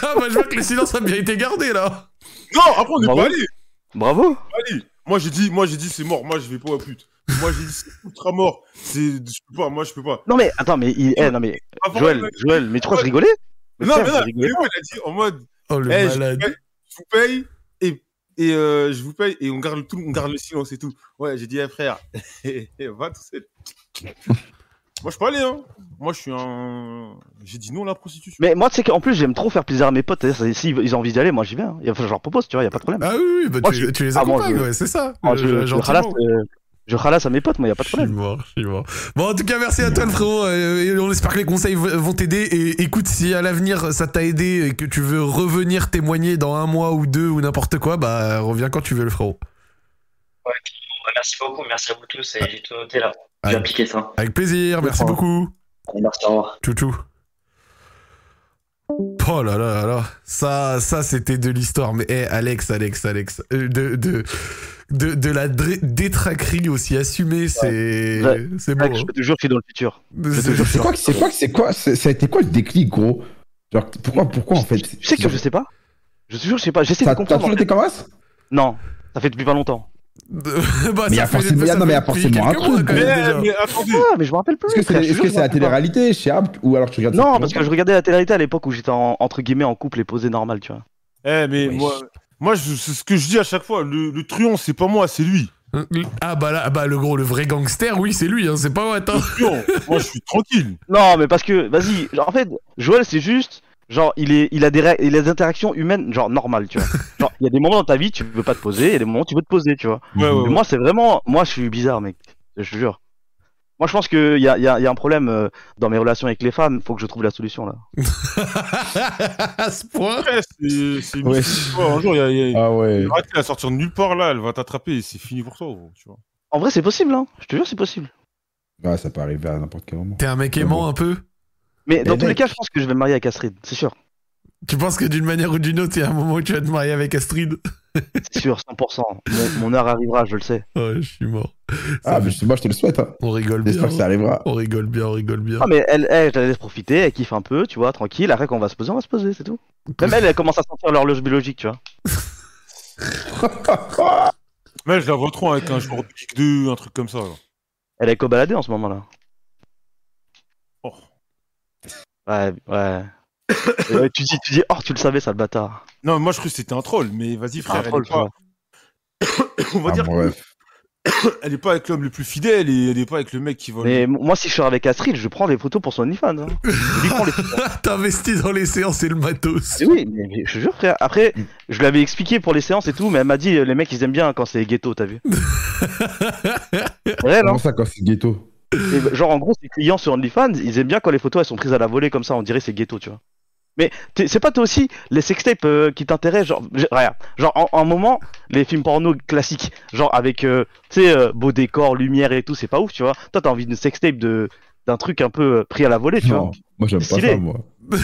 Ah bah je vois que le silence a bien été gardé là. Non, après, on n'est pas allé. Bravo. allé. Moi, j'ai dit, moi, j'ai dit, c'est mort. Moi, je vais pas à pute. Moi, j'ai dit, c'est ultra mort. C'est, je peux pas. Moi, je peux pas. Non, mais attends, mais il. Eh, non, mais. Joël, Joël, mais tu crois que je rigolais? Non, mais non, rigolais Léo, il a dit en mode Oh le Eh, je, vous paye, je vous paye et, et euh, je vous paye et on garde le tout, on garde le silence et tout. Ouais, j'ai dit, eh, frère, va tout seul. Moi, je peux aller, hein. Moi, je suis un. J'ai dit non à la prostitution. Mais moi, tu sais qu'en plus, j'aime trop faire plaisir à mes potes. C'est-à-dire, S'ils ils ont envie d'y aller, moi, j'y vais. Hein. Enfin, je leur propose, tu vois, y a pas de problème. Ah oui, oui, bah Moi, tu, je- tu les Ah, moi, accompagnes, je- ouais, c'est ça. Moi, Euh, je, je, ralasse, euh, je ralasse à mes potes, moi, y a pas de Je suis problème. mort, je suis mort. Bon, en tout cas, merci à toi, le frérot. euh, et on espère que les conseils vont t'aider. Et écoute, si à l'avenir ça t'a aidé et que tu veux revenir témoigner dans un mois ou deux ou n'importe quoi, bah reviens quand tu veux, le frérot. Ouais, merci beaucoup, merci à vous tous et j'ai tout noté là. Je vais appliquer ça. Avec plaisir, merci Ouais. beaucoup. Merci, au revoir. Chouchou. Oh là là là là, ça, ça c'était de l'histoire. Mais eh, Alex, Alex, Alex, euh, de, de, de, de la détraquerie aussi assumée, c'est Ouais. c'est beau. je te jure que je suis dans le futur. C'est quoi, que- c'est quoi, c'est quoi, ça a été quoi le déclic, gros? Genre, pourquoi, pourquoi en fait? Tu sais que je sais pas Je te jure, je sais pas. J'essaie de T'as t'as comprendre. toujours été comme ça Non, ça fait depuis pas longtemps. bah, Mais y ça a forcément- ça non, mais y a forcément un truc, Mais. Ah, mais je me rappelle plus. Est-ce que c'est la télé-réalité chez Abt ou alors tu regardes Non, parce que je regardais la télé-réalité à l'époque où j'étais en- entre guillemets en couple et posé normal, tu vois. Eh, mais Oui. moi, moi je- c'est ce que je dis à chaque fois. Le, le truand, c'est pas moi, c'est lui. Ah bah là, bah le gros, le vrai gangster, oui, c'est lui, hein, c'est pas moi, attends. Le truand. moi, je suis tranquille. Non, mais parce que, vas-y, genre, en fait, Joël, c'est juste, genre, il, est, il, a des ré- il a des interactions humaines, genre, normales, tu vois. genre, il y a des moments dans ta vie, tu veux pas te poser, il y a des moments où tu veux te poser, tu vois. Ouais, ouais, Mais ouais. moi, c'est vraiment, moi, je suis bizarre, mec, je te jure. Moi, je pense qu'il y a, y, a, y a un problème euh, dans mes relations avec les femmes, faut que je trouve la solution, là. à ce point. Ouais, c'est c'est Ouais. mystique, tu vois. Un jour, il y a, il y a- Ah ouais. Va sortir de nulle part là, elle va t'attraper et c'est fini pour toi, tu vois. En vrai, c'est possible, hein. Je te jure, c'est possible. Ouais, ça peut arriver à n'importe quel moment. T'es un mec aimant un peu? Mais dans tous les cas, je pense que je vais me marier avec Astrid, c'est sûr. Tu penses que d'une manière ou d'une autre, il y a un moment où tu vas te marier avec Astrid? C'est sûr, 100%. Mon, mon heure arrivera, je le sais. Ouais, je suis mort. Ah, mais je- moi je te le souhaite. Hein. On rigole bien. J'espère que ça arrivera. On rigole bien, on rigole bien. Ah, mais elle, elle, je la laisse profiter, elle kiffe un peu, tu vois, tranquille. Après, quand on va se poser, on va se poser, c'est tout. Même elle, elle commence à sentir l'horloge biologique, tu vois. Mais je la vois trop avec un joueur de Geek 2, un truc comme ça. là. Elle est co-baladée en ce moment-là. Oh. Ouais, ouais. Tu dis, tu dis, oh, tu le savais, ça le bâtard. Non, moi je crois que c'était un troll, mais vas-y, frère, Un elle, troll, est pas... On va Ah, dire bon, bref. qu'elle est pas avec l'homme le plus fidèle et elle est pas avec le mec qui va. Mais moi, si je suis avec Astrid, je prends les photos pour son OnlyFans. Hein. Investi dans les séances et le matos. Mais oui, mais, mais je te jure, frère. Après, je lui avais expliqué pour les séances et tout, mais elle m'a dit, les mecs, ils aiment bien quand c'est ghetto, t'as vu C'est vrai, non Comment ça quand c'est ghetto? Et genre, en gros, ses clients sur OnlyFans, ils aiment bien quand les photos elles sont prises à la volée comme ça, on dirait c'est ghetto, tu vois. Mais c'est pas toi aussi les sextapes euh, qui t'intéressent, genre, regarde, genre en, moment, les films porno classiques, genre avec, euh, tu sais, euh, beau décor, lumière et tout, c'est pas ouf, tu vois. Toi, t'as envie d'une sextape de d'un truc un peu pris à la volée, tu vois. Moi j'aime pas ça, moi.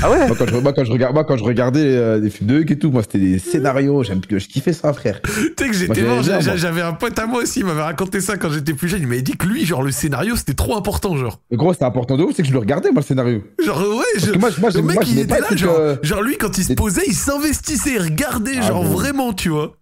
Ah ouais Moi, quand je, moi, quand je regarde, moi, quand je regardais euh, des films de Huck et tout, moi, c'était des scénarios. J'aime, je kiffais ça, frère. Tu sais que j'étais mort, j'avais un pote à moi aussi, il m'avait raconté ça quand j'étais plus jeune. Il m'avait dit que lui, genre, le scénario, c'était trop important, genre. Mais gros, c'était important de ouf, c'est que je le regardais, moi, le scénario. Genre, ouais, je. Que moi, moi, le mec, il était là, genre, euh, genre, lui, quand il se posait, il s'investissait, il regardait, Ah, genre, bon. vraiment, tu vois.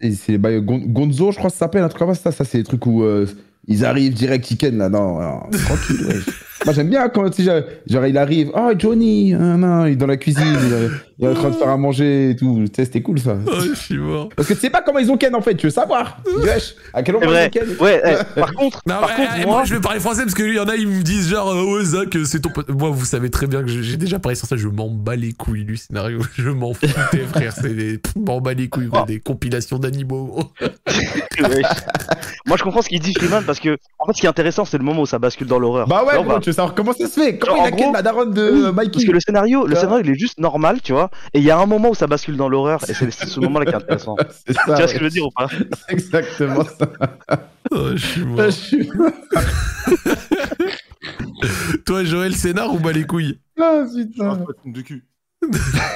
Et c'est bah, Gon- Gonzo, je crois que ça s'appelle, un truc comme ça. Ça, c'est des trucs où euh, ils arrivent direct, ils ken, là. Non, non, tranquille, ouais. Moi, j'aime bien quand, tu sais, genre, il arrive. Oh, Johnny, non, il est dans la cuisine, il est, il est en train de faire à manger et tout. Tu sais, c'était cool, ça. Oh, je suis mort. Parce que tu sais pas comment ils ont ken, en fait. Tu veux savoir Wesh, à quel moment ils ont ken Ouais, eh, par contre, Non, par ouais, contre, eh, moi, moi, je vais parler français parce qu'il y en a, ils me disent genre, euh, ouais, Zach, c'est ton pote. Moi, vous savez très bien que j'ai déjà parlé sur ça, je m'en bats les couilles du scénario. Je m'en foutais, frère. C'est des. m'en bats les couilles, gros, des compilations d'animaux. Moi, je comprends ce qu'il dit, Freeman, parce que, en fait, ce qui est intéressant, c'est le moment où ça bascule dans l'horreur. Bah ouais, va- tu veux savoir comment ça se fait? Comment Genre, il a gros- la daronne de Oui, Mikey Parce que le scénario, le scénario, il est juste normal, tu vois. Et il y a un moment où ça bascule dans l'horreur, et c'est ce moment-là qui est intéressant. C'est ça. tu vois ce que je veux dire ou pas? C'est exactement ça. Oh, je suis mort. Je suis- Toi, Joël, scénar ou bas les couilles Ah, Je putain. suis pas une de cul.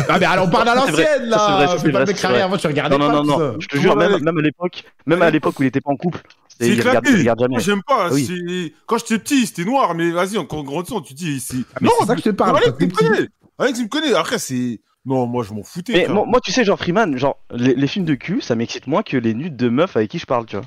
Ah, mais alors on parle à l'ancienne ça, c'est vrai, là c'est pas vrai, c'est carrière vrai. avant, tu regardais Non, non, pas non, non. Je te jure, même, même à l'époque, même à l'époque où il était pas en couple, C'est éclaté. j'aime pas. Oui. c'est- Quand j'étais petit, c'était noir, mais vas-y, encore grandissant, tu dis. c'est- mais c'est ça que je te parle, Alex, il me. Alex, connaît. Après, c'est. Non, moi, je m'en foutais. Mais moi, moi, tu sais, genre Freeman, genre les, les films de cul, ça m'excite moins que les nudes de meufs avec qui je parle, tu vois.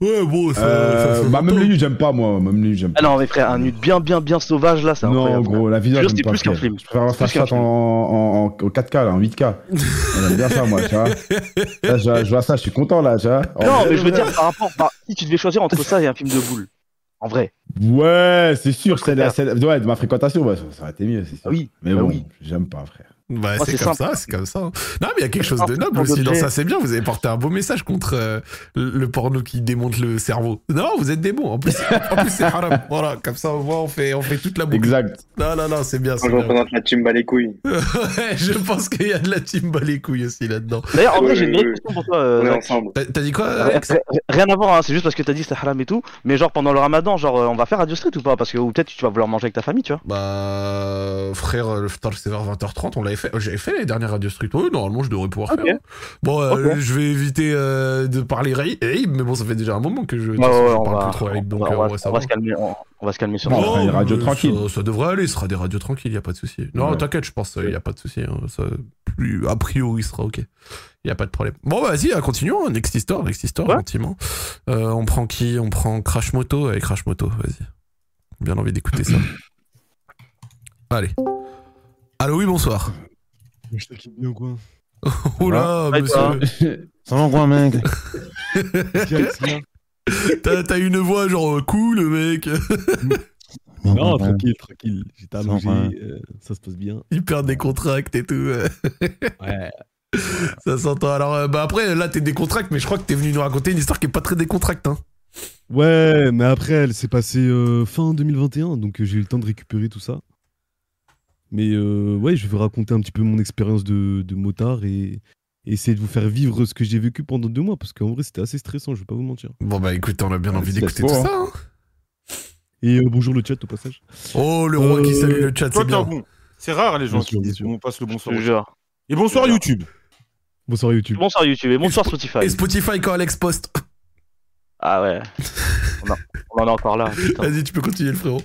Ouais, bon, ça. Euh, ça fait bah, même les nudes, j'aime pas moi. Même les nudes, j'aime Ah pas. non, mais frère, un nude bien, bien, bien sauvage là, c'est Non, incroyable. gros, la vidéo, j'aime pas. plus qu'un frère. film. Je préfère voir ça en, en, en, en 4K, là, en 8K. J'aime bien ça, moi, tu vois. Là, je, je vois ça, je suis content, là, tu vois. Non, mais je veux dire, par rapport, par- si tu devais choisir entre ça et un film de boule, en vrai. Ouais, c'est sûr, c'est ouais, de ma fréquentation, ça, ça aurait été mieux, c'est sûr. Ah oui, Mais bah bon, oui. j'aime pas, frère. Bah, Moi, c'est c'est comme simple. ça, c'est comme ça. Non, mais il y a quelque chose de noble aussi dans ça. C'est bien, vous avez porté un beau message contre euh, le porno qui démonte le cerveau. Non, vous êtes des bons. En plus, en plus c'est haram. Voilà, comme ça, au moins, on fait, on fait toute la boucle. Exact. Non, non, non, c'est bien. C'est je représente la team bas les couilles. Ouais, je pense qu'il y a de la team bas les couilles aussi là-dedans. D'ailleurs, en vrai, j'ai une autre question pour toi. euh, On est Zach. ensemble. T'as dit quoi, Rien- à voir, hein, c'est juste parce que t'as dit c'était haram et tout. Mais genre pendant le ramadan, genre euh, on va faire Radio Street ou pas? Parce que ou peut-être tu vas vouloir manger avec ta famille, tu vois. Bah, frère, le ftar, c'est vers 20h30, on l'avait fait. J'avais fait les dernières Radio Street. Oui, normalement, je devrais pouvoir faire. Bon, euh, je vais éviter euh, de parler Raïb, mais bon, ça fait déjà un moment que je, Ouais, façon, ouais, je on parle va, plus trop Raïb, donc on va- euh, on va- ouais, ça on va va. se calmer, on, on va se calmer sur Non, ça. on fera une radio mais tranquille. Ça, ça devrait aller, ce sera des radios tranquilles, y a pas de souci. Non, Ouais. t'inquiète, je pense, il y a pas de souci. hein, ça, plus, a priori, ce sera ok. Y a pas de problème. Bon, bah, vas-y, euh, continuons. hein, Next Histoire, Next Histoire, Ouais. gentiment. Euh, on prend qui? On prend Crash Moto avec Crash Moto, vas-y. Bien envie d'écouter ça. Allez. Allô, oui, bonsoir. Je te kiffe bien quoi. Oh là, Ouais, toi. monsieur. Ça va quoi, mec? T'as une voix genre euh, cool, mec. Non, tranquille, tranquille. J'étais Ça allongé, euh, ça se passe bien. Hyper décontracté et tout. Ouais. Ça s'entend. Alors, euh, bah après, là, t'es décontracté, mais je crois que t'es venu nous raconter une histoire qui est pas très décontracte. Hein. Ouais, mais après, elle s'est passée euh, fin 2021, donc j'ai eu le temps de récupérer tout ça. Mais euh, ouais, je vais vous raconter un petit peu mon expérience de, de motard et, et essayer de vous faire vivre ce que j'ai vécu pendant deux mois, parce qu'en vrai, c'était assez stressant, je vais pas vous mentir. Bon, bah écoute, on a bien Ouais, envie d'écouter tout hein. ça. hein. Et euh, bonjour le chat au passage. Oh, le roi qui Euh, salue le chat, c'est bien. bon. C'est rare les gens Bien qui disent on passe le bonsoir. Et bonsoir YouTube. Bonsoir YouTube. Bonsoir YouTube et bonsoir Spotify. Et Spotify quand Alex poste. Ah ouais. on, en- on en est encore là. Vas-y, tu peux continuer, le frérot.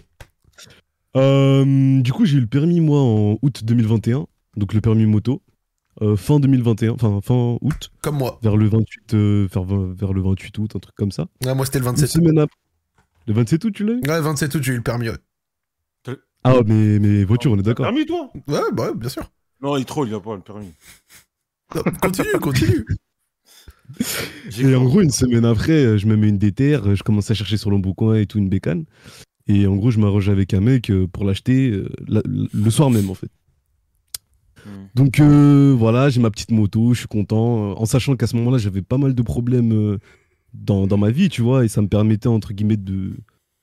Euh, du coup, j'ai eu le permis, moi, en août 2021, donc le permis moto. Euh, fin 2021, enfin fin août, Comme moi. vers le 28, euh, vers, vers le 28 août, un truc comme ça. Ouais, moi, c'était le Une 27 août. semaine après. Le 27 août, tu l'as eu? Ouais, 27 août, j'ai eu le permis. Ouais, Ah, mais, mais voiture, on est d'accord. Permis toi? Ouais bah, ouais, bien sûr. Non, il troll, il a pas le permis. Non, Continue, continue. Et en gros, une semaine après, je me mets une euh, je commence à chercher sur le bon coin et tout, une bécane. Et en gros, je m'arrange avec un mec euh, pour l'acheter euh, la- le soir même, en fait. Hmm. Donc euh, voilà, j'ai ma petite moto, je suis content, en sachant qu'à ce moment-là, j'avais pas mal de problèmes dans, dans ma vie, tu vois, et ça me permettait, entre guillemets, de,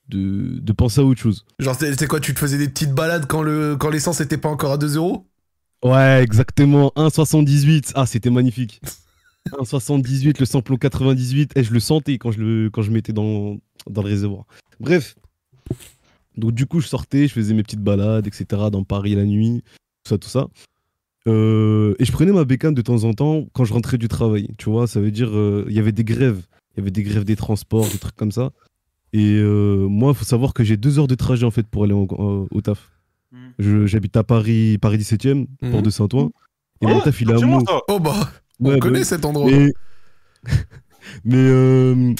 de, de penser à autre chose. Genre, c'est quoi, tu te faisais des petites balades quand le quand l'essence était pas encore à 2 euros? Ouais, exactement, 1,78, ah, c'était magnifique. 1,78, le samplon 98, et je le sentais quand je, le, quand je mettais dans, dans le réservoir. Bref, Donc du coup, je sortais, je faisais mes petites balades, etc. dans Paris la nuit, tout ça, tout ça. Euh, et je prenais ma bécane de temps en temps quand je rentrais du travail. Tu vois, ça veut dire euh, il y avait des grèves, il y avait des grèves des transports, des trucs comme ça. Et euh, moi, il faut savoir que j'ai deux heures de trajet en fait pour aller au, taf. Mm. Je- J'habite à Paris, Paris 17e, Mhm. port de Saint-Ouen. Et Ah, mon taf, il est à Meaux. Oh bah, on Ouais, bah connaît oui. cet endroit. Mais, mais euh,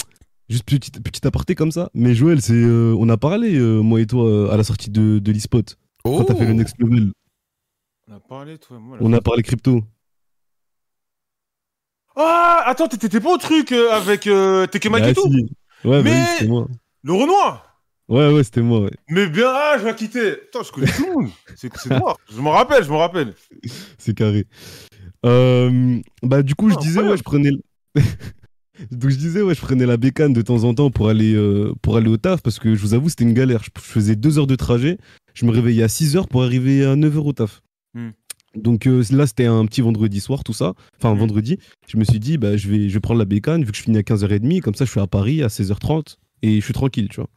juste petit, petit aparté comme ça. Mais Joël, c'est, euh, on a parlé, euh, moi et toi, euh, à la sortie de, de l'e-spot. Oh. Quand t'as fait le next level, On a parlé, toi et moi. là. on a parlé crypto. Ah, attends, t'étais t'étais pas au truc avec euh, Tekemaki et tout si. Ouais, bah Mais- oui, c'était moi. Le Renoir Ouais, ouais, c'était moi, ouais. Mais bien, ah, je vais quitter. Putain, je connais tout le monde. C'est c'est moi. Je m'en rappelle, je m'en rappelle. C'est carré. Euh, bah, du coup, je Ah, disais, ouais, je prenais. Donc, je disais, ouais, je prenais la bécane de temps en temps pour aller, euh, pour aller au taf parce que je vous avoue, c'était une galère. Je je faisais deux heures de trajet. Je me réveillais à 6 heures pour arriver à 9 heures au taf. Hmm. Donc euh, là, c'était un petit vendredi soir, tout ça. Enfin, Hmm. vendredi. Je me suis dit, bah, je, vais, je vais prendre la bécane vu que je finis à 15h30. Comme ça, je suis à Paris à 16h30 et je suis tranquille, tu vois.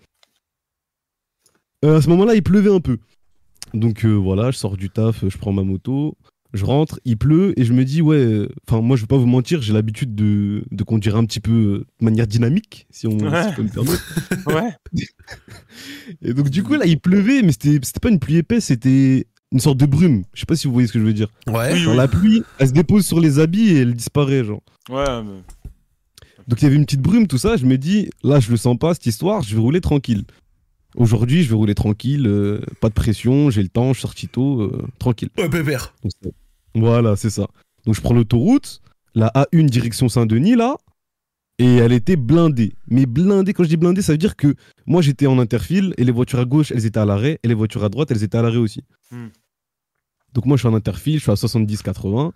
Euh, à ce moment-là, il pleuvait un peu. Donc voilà, je sors du taf, je prends ma moto, je rentre, il pleut et je me dis, ouais, euh, enfin, moi, je vais pas vous mentir, j'ai l'habitude de, de conduire un petit peu euh, de manière dynamique, si on si peux me permettre. Ouais. Et donc, du coup, là, il pleuvait, mais c'était c'était pas une pluie épaisse, c'était une sorte de brume. Je sais pas si vous voyez ce que je veux dire. Ouais. Oui, Genre, oui. la pluie, elle se dépose sur les habits et elle disparaît, genre. Ouais, mais... Donc, il y avait une petite brume, tout ça. Je me dis, là, je le sens pas, cette histoire, je vais rouler tranquille. Aujourd'hui, je vais rouler tranquille, euh, pas de pression, j'ai le temps, je suis sorti tôt, euh, tranquille. Ouais, pépère. Donc, voilà, c'est ça. Donc je prends l'autoroute, la A1 direction Saint-Denis là, et elle était blindée. Mais blindée, quand je dis blindée, ça veut dire que moi j'étais en interfile et les voitures à gauche elles étaient à l'arrêt et les voitures à droite elles étaient à l'arrêt aussi. Hmm. Donc moi je suis en interfile, je suis à 70-80.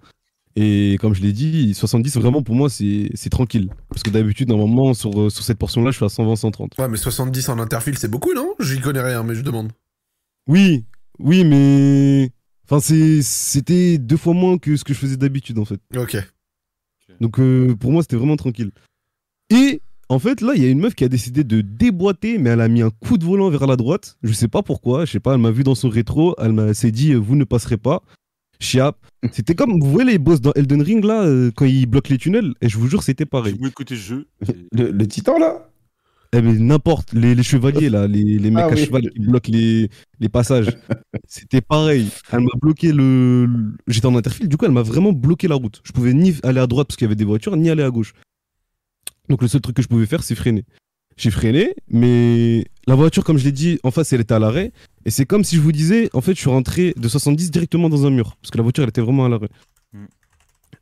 Et comme je l'ai dit, 70 vraiment pour moi c'est c'est tranquille. Parce que d'habitude normalement sur, euh, sur cette portion là je suis à 120-130. Ouais, mais 70 en interfile, c'est beaucoup, non? J'y connais rien, mais je demande. Oui, oui mais... Enfin c'est- c'était deux fois moins que ce que je faisais d'habitude en fait. Ok. Donc euh, pour moi, c'était vraiment tranquille. Et en fait, là, il y a une meuf qui a décidé de déboîter, mais elle a mis un coup de volant vers la droite. Je sais pas pourquoi, je sais pas, elle m'a vu dans son rétro, elle s'est dit, euh, vous ne passerez pas. Chiap. C'était comme, vous voyez les boss dans Elden Ring, là, euh, quand ils bloquent les tunnels, et je vous jure, c'était J'ai pareil. oublié côté jeu. Le, le titan, là? Eh, mais n'importe, les, les chevaliers, là, les, les mecs Ah à oui. cheval qui bloquent les, les passages. C'était pareil. Elle m'a bloqué le. le- J'étais en interfile, du coup, elle m'a vraiment bloqué la route. Je pouvais ni aller à droite parce qu'il y avait des voitures, ni aller à gauche. Donc, le seul truc que je pouvais faire, c'est freiner. J'ai freiné, mais la voiture, comme je l'ai dit, en face, elle était à l'arrêt. Et c'est comme si je vous disais, en fait, je suis rentré de 70 directement dans un mur. Parce que la voiture, elle était vraiment à l'arrêt. Mm.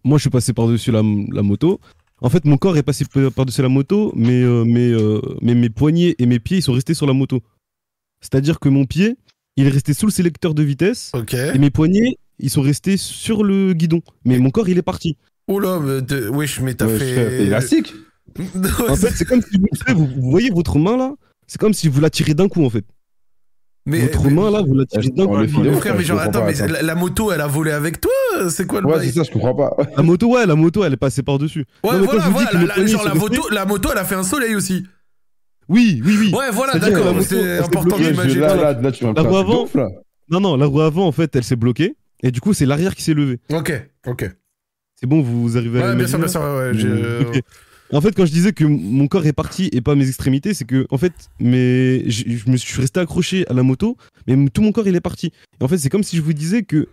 Moi, je suis passé par-dessus la, la moto. En fait, mon corps est passé par-dessus la moto, mais, euh, mais, euh, mais mes poignets et mes pieds, ils sont restés sur la moto. C'est-à-dire que mon pied, il est resté sous le sélecteur de vitesse, et mes poignets, ils sont restés sur le guidon. Mais mon corps, il est parti. Oh là, mais t'es- wesh, mais t'as Ouais, fait. élastique En fait, c'est comme si vous, vous, vous voyez votre main là, c'est comme si vous la tirez d'un coup en fait. Mais, votre mais- main là, vous la coup. le ouf, frère, mais genre, attends, pas, mais la, la moto, elle a volé avec toi C'est quoi le Ouais, c'est ça, je comprends pas. La moto, ouais, la moto, elle est passée par-dessus. Ouais, Non, mais voilà, voilà, la, la- genre la moto, la moto, elle a fait un soleil aussi. Oui, oui, oui. Ouais, voilà, d'accord, c'est important d'imaginer. là, là, tu vas me avant. ouf, là. Non, non, la roue avant, en fait, elle s'est bloquée. Et du coup, c'est l'arrière qui s'est levé. Ok, ok. C'est bon, vous arrivez à Ouais, bien sûr, bien sûr, ouais, j'ai-. En fait, quand je disais que mon corps est parti et pas mes extrémités, c'est que, en fait, mes... je, me suis resté accroché à la moto, mais tout mon corps, il est parti. Et en fait, c'est comme si je vous disais que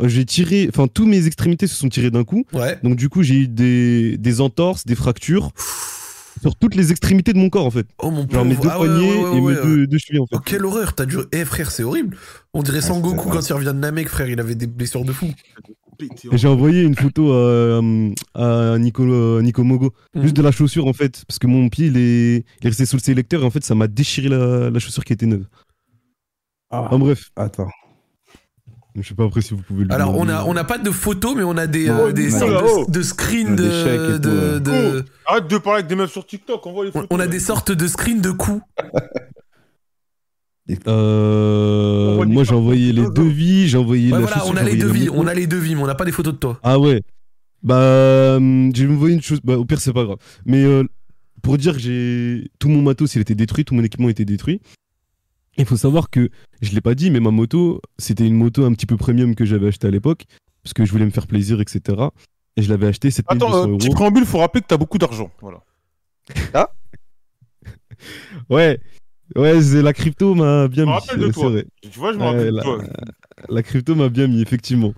euh, j'ai tiré, enfin, tous mes extrémités se sont tirées d'un coup. Ouais. Donc, du coup, j'ai eu des, des entorses, des fractures sur toutes les extrémités de mon corps, en fait. Oh mon Genre mes deux Ah poignets ouais, ouais, et mes deux, deux chevilles, en fait. Oh, quelle horreur, t'as dû. Eh frère, c'est horrible. On dirait c'est Sangoku quand il revient de Namek, frère, il avait des blessures de fou. Pété, J'ai envoyé une photo à, à Nico, à Nico Mogo, Mhm. juste de la chaussure en fait, parce que mon pied il est, il est resté sous le sélecteur et en fait ça m'a déchiré la, la chaussure qui était neuve. Ah, Enfin bref, attends. je sais pas après si vous pouvez le Alors, on a, on n'a pas de photos, mais on a des, euh, des on a- sortes oh. de, de screens On a de. de- ouais. de- Arrête de parler avec des meufs sur TikTok, envoie les on- photos. on a des sortes de screens de coups. Euh, moi j'ai envoyé les devis, j'ai envoyé Ouais, la voilà, chaussure, on a les devis, on a les devis, mais on n'a pas des photos de toi. Ah ouais. Bah, hum, j'ai envoyé une chose. Bah, au pire, c'est pas grave. Mais euh, pour dire que j'ai. Tout mon matos, il était détruit, tout mon équipement était détruit. Il faut savoir que, je l'ai pas dit, mais ma moto, c'était une moto un petit peu premium que j'avais achetée à l'époque, parce que je voulais me faire plaisir, etc. Et je l'avais acheté 7200 Attends, euh, euros. petit préambule, faut rappeler que t'as beaucoup d'argent. Voilà. Ouais, ouais, c'est- la crypto m'a bien Je me mis. rappelle de toi. vrai. Tu vois, je me Ouais, rappelle de la- toi. La crypto m'a bien mis, effectivement.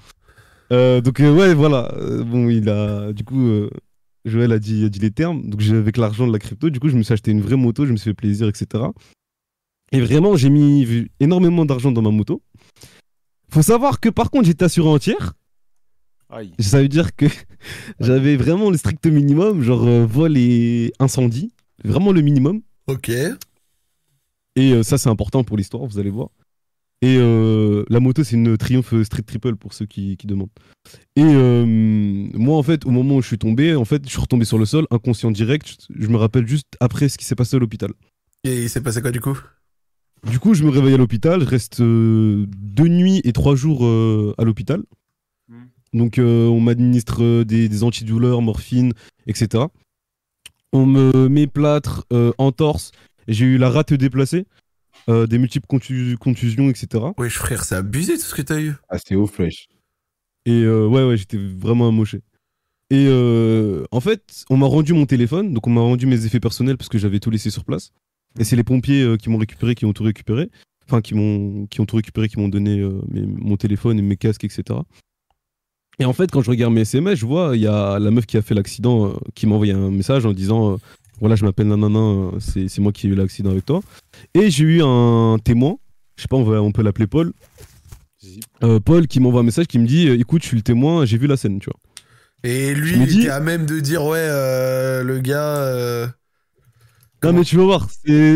Euh, donc, euh, ouais, voilà. Euh, bon, il a. Du coup, euh, Joël a dit, a dit les termes. Donc, avec l'argent de la crypto, du coup, je me suis acheté une vraie moto, je me suis fait plaisir, etc. Et vraiment, j'ai mis énormément d'argent dans ma moto. Faut savoir que, par contre, j'étais assuré entière. Aïe. Ça veut dire que j'avais vraiment le strict minimum, genre euh, vol et incendie. Vraiment le minimum. Ok. Et euh, ça, c'est important pour l'histoire, vous allez voir. Et euh, la moto, c'est une Triumph Street Triple pour ceux qui, qui demandent. Et euh, moi, en fait, au moment où je suis tombé, en fait, je suis retombé sur le sol, inconscient direct. Je me rappelle juste après ce qui s'est passé à l'hôpital. Et il s'est passé quoi du coup? Du coup, je me réveille à l'hôpital. Je reste euh, deux nuits et trois jours euh, à l'hôpital. Mm. Donc, euh, on m'administre des, des antidouleurs, morphine, etc. On me met plâtre, euh, entorse. J'ai eu la rate déplacée, euh, des multiples contu- contusions, etc. Wesh frère, c'est abusé tout ce que t'as eu. Ah, c'est ouf, fresh. Et euh, ouais, ouais, j'étais vraiment amoché. Et euh, en fait, on m'a rendu mon téléphone, donc on m'a rendu mes effets personnels parce que j'avais tout laissé sur place. Et c'est les pompiers qui m'ont récupéré, qui ont tout récupéré. Enfin, qui m'ont qui ont tout récupéré, qui m'ont donné mes- mon téléphone et mes casques, etc. Et en fait, quand je regarde mes SMS, je vois, il y a la meuf qui a fait l'accident euh, qui m'a envoyé un message en disant euh, Voilà, je m'appelle Nanana, c'est moi qui ai eu l'accident avec toi. Et j'ai eu un témoin, je sais pas, on, va- on peut l'appeler Paul. Euh, Paul qui m'envoie un message qui me dit euh, Écoute, je suis le témoin, j'ai vu la scène, tu vois. Et lui, il était à même de dire ouais, euh, le gars. euh, Non, mais tu vas voir.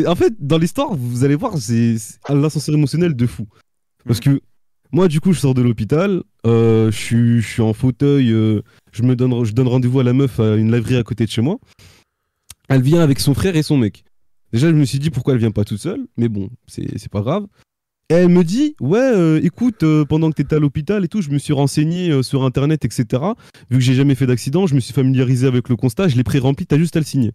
En fait, dans l'histoire, vous allez voir, c'est c'est un ascenseur émotionnel de fou. Parce que moi, du coup, je sors de l'hôpital, euh, je suis- je suis en fauteuil, euh, je me donne, je donne rendez-vous à la meuf à une laverie à côté de chez moi. Elle vient avec son frère et son mec. Déjà, je me suis dit pourquoi elle vient pas toute seule, mais bon, c'est pas grave. Et elle me dit, ouais, euh, écoute, euh, pendant que t'étais à l'hôpital et tout, je me suis renseigné euh, sur internet, etc. Vu que j'ai jamais fait d'accident, je me suis familiarisé avec le constat, je l'ai pré-rempli, t'as juste à le signer.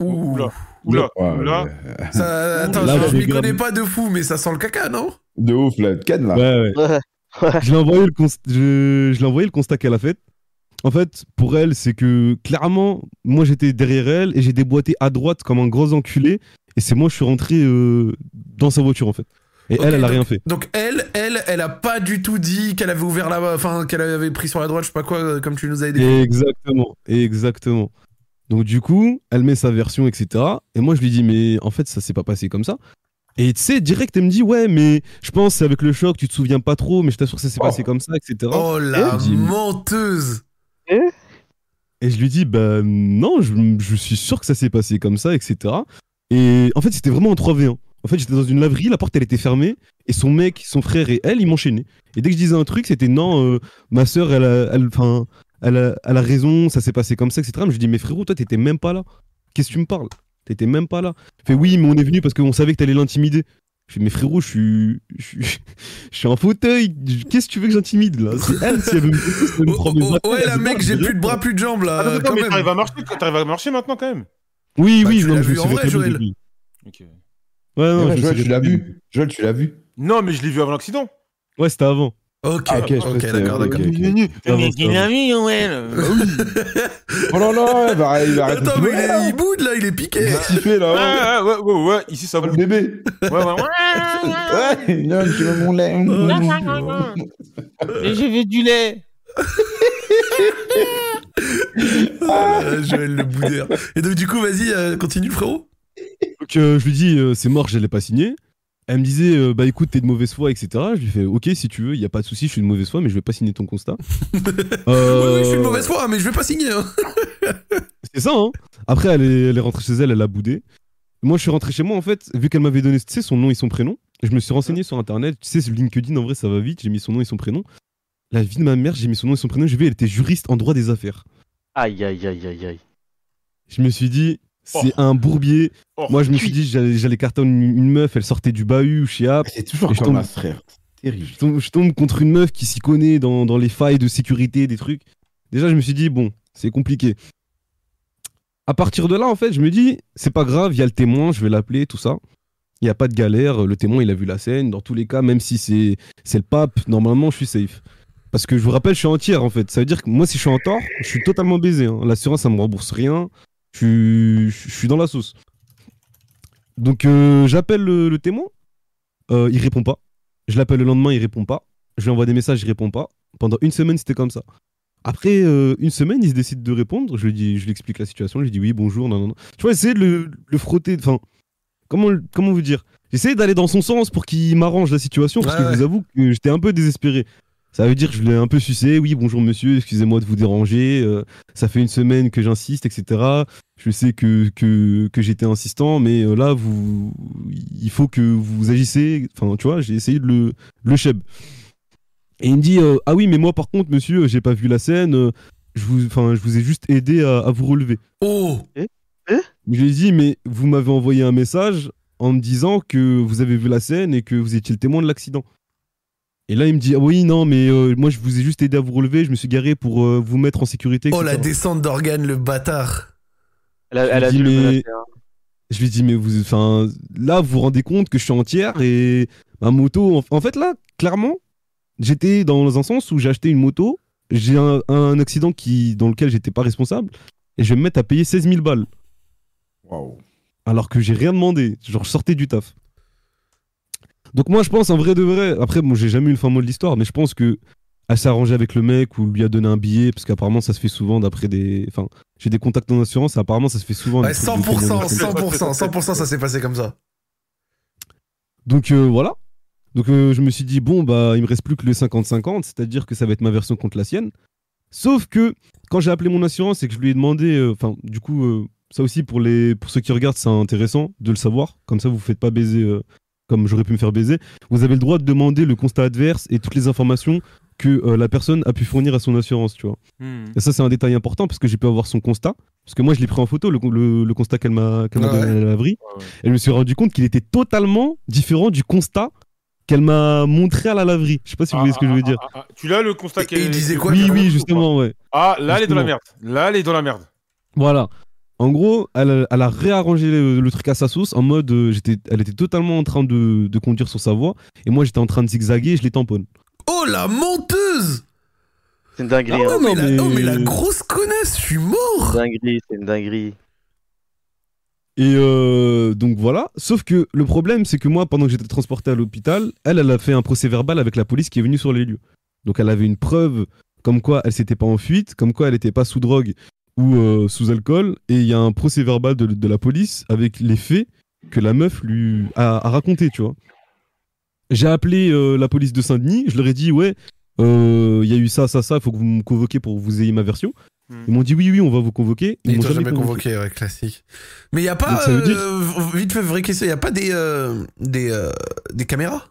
Ouh. Oula, oula, oula. Ça, attends, Là, je, m'y connais pas de fou, mais ça sent le caca, non? De ouf, là, Ken, là. Ouais, je l'ai envoyé le const- je, je l'ai envoyé le constat qu'elle a fait. En fait, pour elle, c'est que clairement, moi j'étais derrière elle et j'ai déboîté à droite comme un gros enculé. Et c'est moi, je suis rentré euh, dans sa voiture en fait. Et elle, elle a donc- rien fait. Donc elle, elle, elle a pas du tout dit qu'elle avait ouvert la, enfin qu'elle avait pris sur la droite, je sais pas quoi, euh, comme tu nous as aidé. Exactement, exactement. Donc du coup, elle met sa version, etc. Et moi, je lui dis, mais en fait, ça s'est pas passé comme ça. Et tu sais, direct, elle me dit, ouais, mais je pense c'est avec le choc, tu te souviens pas trop, mais je t'assure que ça s'est Oh. passé comme ça, etc. Oh la Et dis- menteuse Et je lui dis, bah non, je, suis sûr que ça s'est passé comme ça, etc. Et en fait, c'était vraiment un 3v1. En fait, j'étais dans une laverie, la porte elle était fermée, et son mec, son frère et elle, ils m'enchaînaient. Et dès que je disais un truc, c'était non, euh, ma soeur, elle a, elle, enfin, elle, a, raison, ça s'est passé comme ça, etc. Mais je lui dis, mais frérot, toi, t'étais même pas là. Qu'est-ce que tu me parles? T'étais même pas là. Fait, oui, mais on est venu parce qu'on savait que t'allais l'intimider. Je fais, mais frérot, je suis, je suis, je suis en fauteuil. Qu'est-ce que tu veux que j'intimide là? C'est elle, si elle veut me, Oh, prendre oh, affaires, Ouais, la mec, j'ai plus de bras, plus de jambes là. Attends, attends, quand mais t'arrives à marcher, t'arrives à marcher maintenant quand même. Oui, Bah, oui, tu non, je me vu en suis vrai, rétabli Joël depuis. Ok. Ouais, non, Ouais, Joël, tu l'as vu Joël, tu l'as vu Non, mais je l'ai vu avant l'accident. Ouais, c'était avant. Ok, Ah, ok, je ok, pensais- d'accord, ok, d'accord. ok. Avant, c'était avant. Oh là là, il va, il va arrêter Attends, mais il, est- il boude là, il est Il piqué. est kiffé, là. Ah, ouais, ouais, ouais, ici ça Oh, bouge. le bébé. Ouais, ouais, ouais. Ouais, non, tu veux mon lait. Et je veux du lait. Ah, Joël le boudeur. Et donc, du coup, vas-y, euh, continue, frérot. Donc euh, je lui dis, euh, c'est mort, j'allais pas signer. Elle me disait, euh, bah écoute, t'es de mauvaise foi, etc. Je lui fais, ok, si tu veux, y a pas de souci, je suis de mauvaise foi, mais je vais pas signer ton constat. Euh, oui, je suis de mauvaise foi, mais je vais pas signer. hein. C'est ça, hein. Après, elle est, elle est rentrée chez elle, elle a boudé. Moi, je suis rentré chez moi, en fait, vu qu'elle m'avait donné, tu sais, son nom et son prénom. Je me suis renseigné sur internet. Tu sais, sur LinkedIn, en vrai, ça va vite. J'ai mis son nom et son prénom. La vie de ma mère, j'ai mis son nom et son prénom. J'ai vu, elle était juriste en droit des affaires. Aïe, aïe, aïe, aïe, aïe. Je me suis dit, c'est un bourbier. Oh, Moi, je me suis dit, j'allais cartonner une, une meuf, elle sortait du bahut chez App. C'est toujours comme tombe- frère. C'est terrible. Je tombe, je tombe contre une meuf qui s'y connaît dans, dans les failles de sécurité, des trucs. Déjà, je me suis dit, bon, c'est compliqué. À partir de là, en fait, je me dis, c'est pas grave, il y a le témoin, je vais l'appeler, tout ça. Il n'y a pas de galère. Le témoin, il a vu la scène. Dans tous les cas, même si c'est c'est le pape, normalement, je suis safe. Parce que je vous rappelle, je suis entière en fait. Ça veut dire que moi, si je suis en tort, je suis totalement baisé. hein. L'assurance, ça me rembourse rien. Je suis, dans la sauce. Donc, euh, j'appelle le, le témoin. Euh, il répond pas. Je l'appelle le lendemain, il répond pas. Je lui envoie des messages, il répond pas. Pendant une semaine, c'était comme ça. Après euh, une semaine, il se décide de répondre. Je lui dis, je lui explique la situation. Je lui dis oui, bonjour, non, non, non. Tu vois, essayer de le, le frotter. Enfin, comment, comment vous dire? J'essayais d'aller dans son sens pour qu'il m'arrange la situation parce Ouais, que ouais. je vous avoue que j'étais un peu désespéré. Ça veut dire que je l'ai un peu sucé. Oui, bonjour monsieur, excusez-moi de vous déranger. euh, ça fait une semaine que j'insiste, etc. Je sais que, que, que j'étais insistant, mais euh, là, vous, il faut que vous agissez. Enfin, tu vois, j'ai essayé de le, le cheb. Et il me dit euh, Ah oui, mais moi, par contre, monsieur, j'ai pas vu la scène. euh, je, vous, enfin, je vous ai juste aidé à, à vous relever. Oh Je lui ai dit Mais vous m'avez envoyé un message en me disant que vous avez vu la scène et que vous étiez le témoin de l'accident. Et là, il me dit ah Oui, non, mais euh, moi, je vous ai juste aidé à vous relever. Je me suis garé pour euh, vous mettre en sécurité. Oh, la descente d'organes, le bâtard Elle a, elle a Je dû lui le dis, menacer, mais- hein. Je lui dis, mais vous, enfin, là, vous vous rendez compte que je suis entière et ma moto. En, en fait, là, clairement, j'étais dans un sens où j'ai acheté une moto, j'ai un, un accident qui, dans lequel j'étais pas responsable et je vais me mettre à payer 16 000 balles Waouh. alors que j'ai rien demandé. Genre, je sortais du taf. Donc, moi, je pense, en vrai de vrai, après, moi, j'ai jamais eu le fin mot de l'histoire, mais je pense que elle s'est arrangée avec le mec ou lui a donné un billet parce qu'apparemment, ça se fait souvent d'après des. Enfin, j'ai des contacts en assurance et apparemment, ça se fait souvent. Ouais, des trucs de 100%, témoignages comme ça. 100%, 100%, ça s'est passé comme ça. Donc euh, voilà. Donc euh, je me suis dit, bon, bah, il me reste plus que le 50-50, c'est-à-dire que ça va être ma version contre la sienne. Sauf que quand j'ai appelé mon assurance et que je lui ai demandé, euh, enfin, du coup, ça aussi pour, les, pour ceux qui regardent, c'est intéressant de le savoir. Comme ça, vous ne faites pas baiser comme j'aurais pu me faire baiser. Vous avez le droit de demander le constat adverse et toutes les informations que euh, la personne a pu fournir à son assurance, tu vois. Hmm. Et ça, c'est un détail important parce que j'ai pu avoir son constat. Parce que moi, je l'ai pris en photo, le, le- le constat qu'elle m'a qu'elle m'a Ah donné ouais. à la laverie. Ouais. Et je me suis rendu compte qu'il était totalement différent du constat qu'elle m'a montré à la laverie. Je sais pas si vous voyez ce que je veux dire. Ah, ah, ah, Tu l'as le constat qu'elle- il disait quoi, oui, oui, justement, ouais. Ah, là, elle est dans la merde. Là, elle est dans la merde. Voilà. En gros, elle, elle a réarrangé le, le truc à sa sauce en mode, euh, j'étais, elle était totalement en train de, de conduire sur sa voie et moi j'étais en train de zigzaguer et je les tamponne. Oh, la menteuse C'est une dinguerie. oh, hein. mais non, la, mais- oh, mais la grosse connasse, je suis C'est mort une dinguerie, c'est une dinguerie. Et euh, donc voilà. Sauf que le problème, c'est que moi, pendant que j'étais transporté à l'hôpital, elle, elle a fait un procès verbal avec la police qui est venue sur les lieux. Donc elle avait une preuve comme quoi elle s'était pas en fuite, comme quoi elle était pas sous drogue ou euh, sous alcool. Et il y a un procès verbal de, de la police avec les faits que la meuf lui a, a raconté, tu vois. J'ai appelé euh, la police de Saint-Denis, je leur ai dit, ouais, euh, il y a eu ça, ça, ça, il faut que vous me convoquiez pour que vous ayez ma version. Hmm. Ils m'ont dit, oui, oui, on va vous convoquer. Ils Ils m'ont jamais jamais convoqué. convoqué, ouais, classique. Mais y a pas, Donc, dire- euh, vite fait, vraie question, y a pas des, euh, des, euh, des caméras?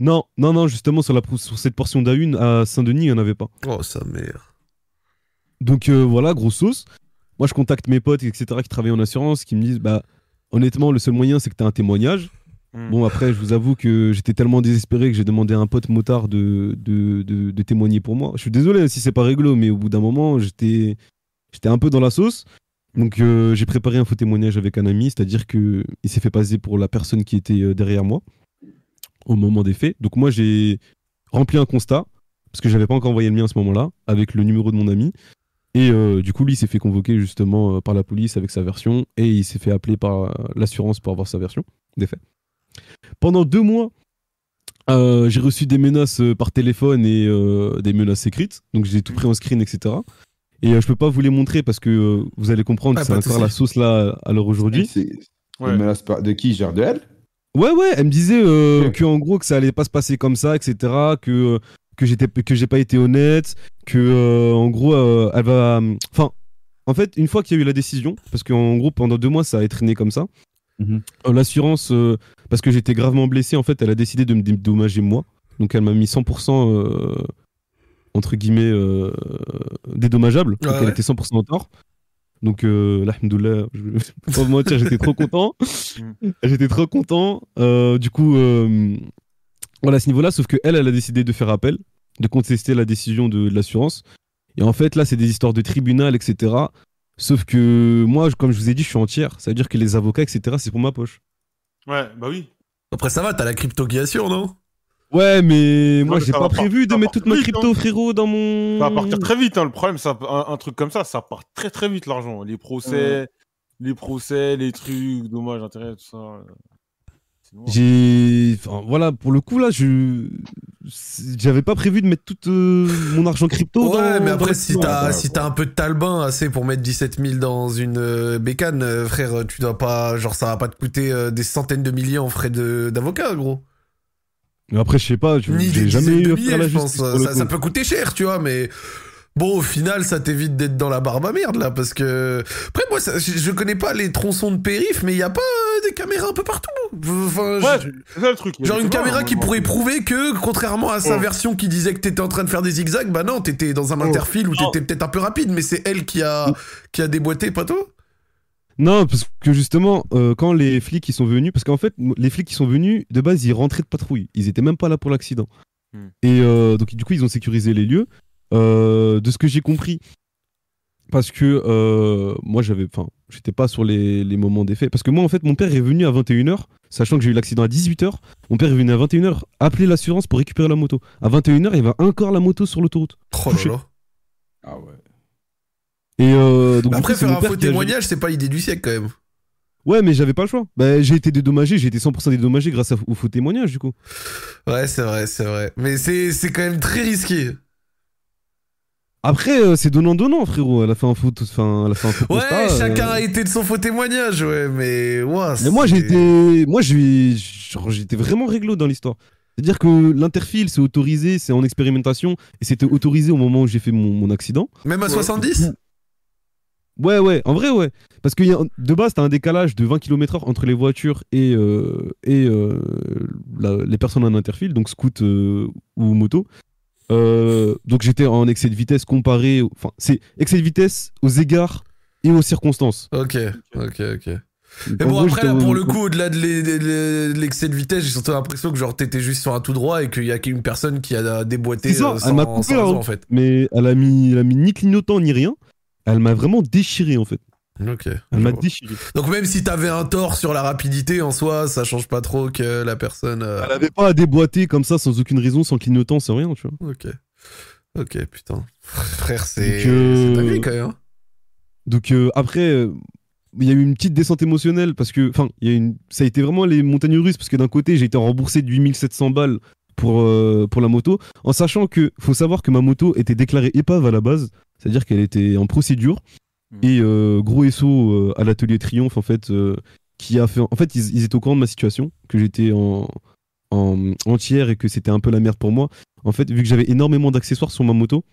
Non, non, non, justement, sur, la, sur cette portion d'A1 à Saint-Denis, il n'y en avait pas. Oh, sa mère. Donc euh, voilà, grosse sauce. Moi, je contacte mes potes, etc., qui travaillent en assurance, qui me disent, bah, honnêtement, le seul moyen, c'est que tu as un témoignage. Hmm. Bon, après, je vous avoue que j'étais tellement désespéré que j'ai demandé à un pote motard de, de, de- de témoigner pour moi. Je suis désolé si c'est pas réglo, mais au bout d'un moment, j'étais j'étais un peu dans la sauce. Donc, euh, j'ai préparé un faux témoignage avec un ami, c'est-à-dire qu'il s'est fait passer pour la personne qui était euh, derrière moi au moment des faits. Donc, moi, j'ai rempli un constat, parce que j'avais pas encore envoyé le mien à ce moment-là, avec le numéro de mon ami. Et euh, du coup, lui, il s'est fait convoquer justement euh, par la police avec sa version, et il s'est fait appeler par euh, l'assurance pour avoir sa version des faits. Pendant deux mois, euh, j'ai reçu des menaces par téléphone et euh, des menaces écrites. Donc j'ai tout pris en screen, etc. Et euh, je peux pas vous les montrer parce que euh, vous allez comprendre Ah, que c'est encore la sauce là à l'heure aujourd'hui. Ouais. une menace par- de qui? Genre de elle? Ouais, ouais, elle me disait euh, que en gros que ça allait pas se passer comme ça, etc. Que euh, que j'étais que j'ai pas été honnête, que euh, en gros euh, elle va. Enfin, en fait, une fois qu'il y a eu la décision, parce qu'en gros pendant deux mois ça a traîné comme ça. Mhm. euh, L'assurance, euh, parce que j'étais gravement blessé, en fait, elle a décidé de me dédommager moi. Donc elle m'a mis 100% euh, entre guillemets euh, dédommageable. Donc Ouais, elle ouais. était 100% en tort. Donc, euh, alhamdoulilah, je vais pas vous mentir, j'étais trop content. j'étais trop content. Euh, du coup, euh, voilà, à ce niveau-là, sauf que elle, elle a décidé de faire appel, de contester la décision de, de l'assurance. Et en fait, là, c'est des histoires de tribunal, etc. Sauf que moi, comme je vous ai dit, je suis entière. Ça veut dire que les avocats, etc., c'est pour ma poche. Ouais, bah oui. Après, ça va, t'as la crypto qui assure, non? Ouais, mais moi j'ai pas prévu pas- de mettre toute ma crypto, hein. frérot, dans mon. Ça va partir très vite, hein. Le problème, ça, un, un truc comme ça, ça part très très vite l'argent. Les procès, les procès, les trucs, dommages, intérêts, tout ça. J'ai. Enfin, voilà, pour le coup, là, je. J'avais pas prévu de mettre tout euh, mon argent crypto dans. Ouais, mais après, si t'as si t'as un peu de talbin assez pour mettre 17 000 dans une euh, bécane, euh, frère, tu dois pas. Genre, ça va pas te coûter des centaines de milliers en frais de- d'avocat, gros. Mais après, je sais pas, je- Ni j'ai jamais eu à la pense. justice. Ça, ça peut coûter cher, tu vois, mais. Bon, au final, ça t'évite d'être dans la barbe à merde, là, parce que... Après, moi, ça- je, je connais pas les tronçons de périph', mais il y a pas euh, des caméras un peu partout. Enfin, Ouais, je- c'est ça le truc. il y a Genre une caméra qui pourrait prouver que, contrairement à sa Oh. version qui disait que t'étais en train de faire des zigzags, bah non, t'étais dans un Oh. interfile où t'étais peut-être un peu rapide, mais c'est elle qui a, qui a déboîté, pas toi? Non, parce que justement, euh, quand les flics ils sont venus, parce qu'en fait, les flics qui sont venus, de base, ils rentraient de patrouille. Ils étaient même pas là pour l'accident. Hmm. Et euh, donc, du coup, ils ont sécurisé les lieux. Euh, de ce que j'ai compris, parce que euh, moi, j'avais, enfin, j'étais pas sur les, les moments des faits. Parce que moi, en fait, mon père est venu à 21h, sachant que j'ai eu l'accident à 18h. Mon père est venu à 21h appeler l'assurance pour récupérer la moto. À 21h, il y avait encore la moto sur l'autoroute. Oh là là. Ah ouais. Et euh, donc, Bah Après, coup, faire un faux témoignage, c'est pas l'idée du siècle, quand même. Ouais, mais j'avais pas le choix. Bah, j'ai été dédommagé, j'ai été 100% dédommagé grâce à- au faux témoignage, du coup. Ouais, c'est vrai, c'est vrai. Mais c'est c'est quand même très risqué. Après, euh, c'est donnant-donnant, frérot. Elle a fait un faux, enfin, elle a fait un faux Ouais, euh. chacun a été de son faux témoignage, ouais, mais... Ouais, Mais moi, j'étais, moi, j'étais vraiment réglo dans l'histoire. C'est-à-dire que l'interfile, c'est autorisé, c'est en expérimentation, et c'était autorisé au moment où j'ai fait mon, mon accident. Même à 70 Ouais, ouais, en vrai, ouais. Parce que y a- de base, t'as un décalage de 20 km/h entre les voitures et, euh, et euh, la- les personnes en interfile, donc scoot euh, ou moto. Euh, donc j'étais en excès de vitesse comparé. Enfin, c'est excès de vitesse aux égards et aux circonstances. Ok, ok, ok. Mais bon, gros, après, là, pour le coup, au-delà de l'e- de l'e- de l'excès de vitesse, j'ai surtout l'impression que genre t'étais juste sur un tout droit et qu'il y a qu'une personne qui a déboîté ça, euh, elle m'a sans, coupé sans raison, en fait. Mais elle a mis, elle a mis ni clignotant ni rien. Elle m'a vraiment déchiré en fait. Ok. Elle m'a déchiré. Donc même si t'avais un tort sur la rapidité en soi, ça change pas trop que la personne. euh, Elle avait pas à déboîter comme ça sans aucune raison, sans clignotant, sans rien, tu vois. Ok. Ok, putain. Frère, c'est euh, c'est dingue quand même. hein. Donc euh, après, euh, il y a eu une petite descente émotionnelle parce que, enfin, il y a une, ça a été vraiment les montagnes russes parce que d'un côté, j'ai été remboursé de 8700 balles pour, euh, pour la moto, en sachant que, faut savoir que ma moto était déclarée épave à la base, c'est-à-dire qu'elle était en procédure. Mhm. Et euh, gros SO euh, à l'atelier Triomphe, en fait, euh, qui a fait. En fait, ils, étaient au courant de ma situation, que j'étais en, en entière et que c'était un peu la merde pour moi. En fait, vu que j'avais énormément d'accessoires sur ma moto,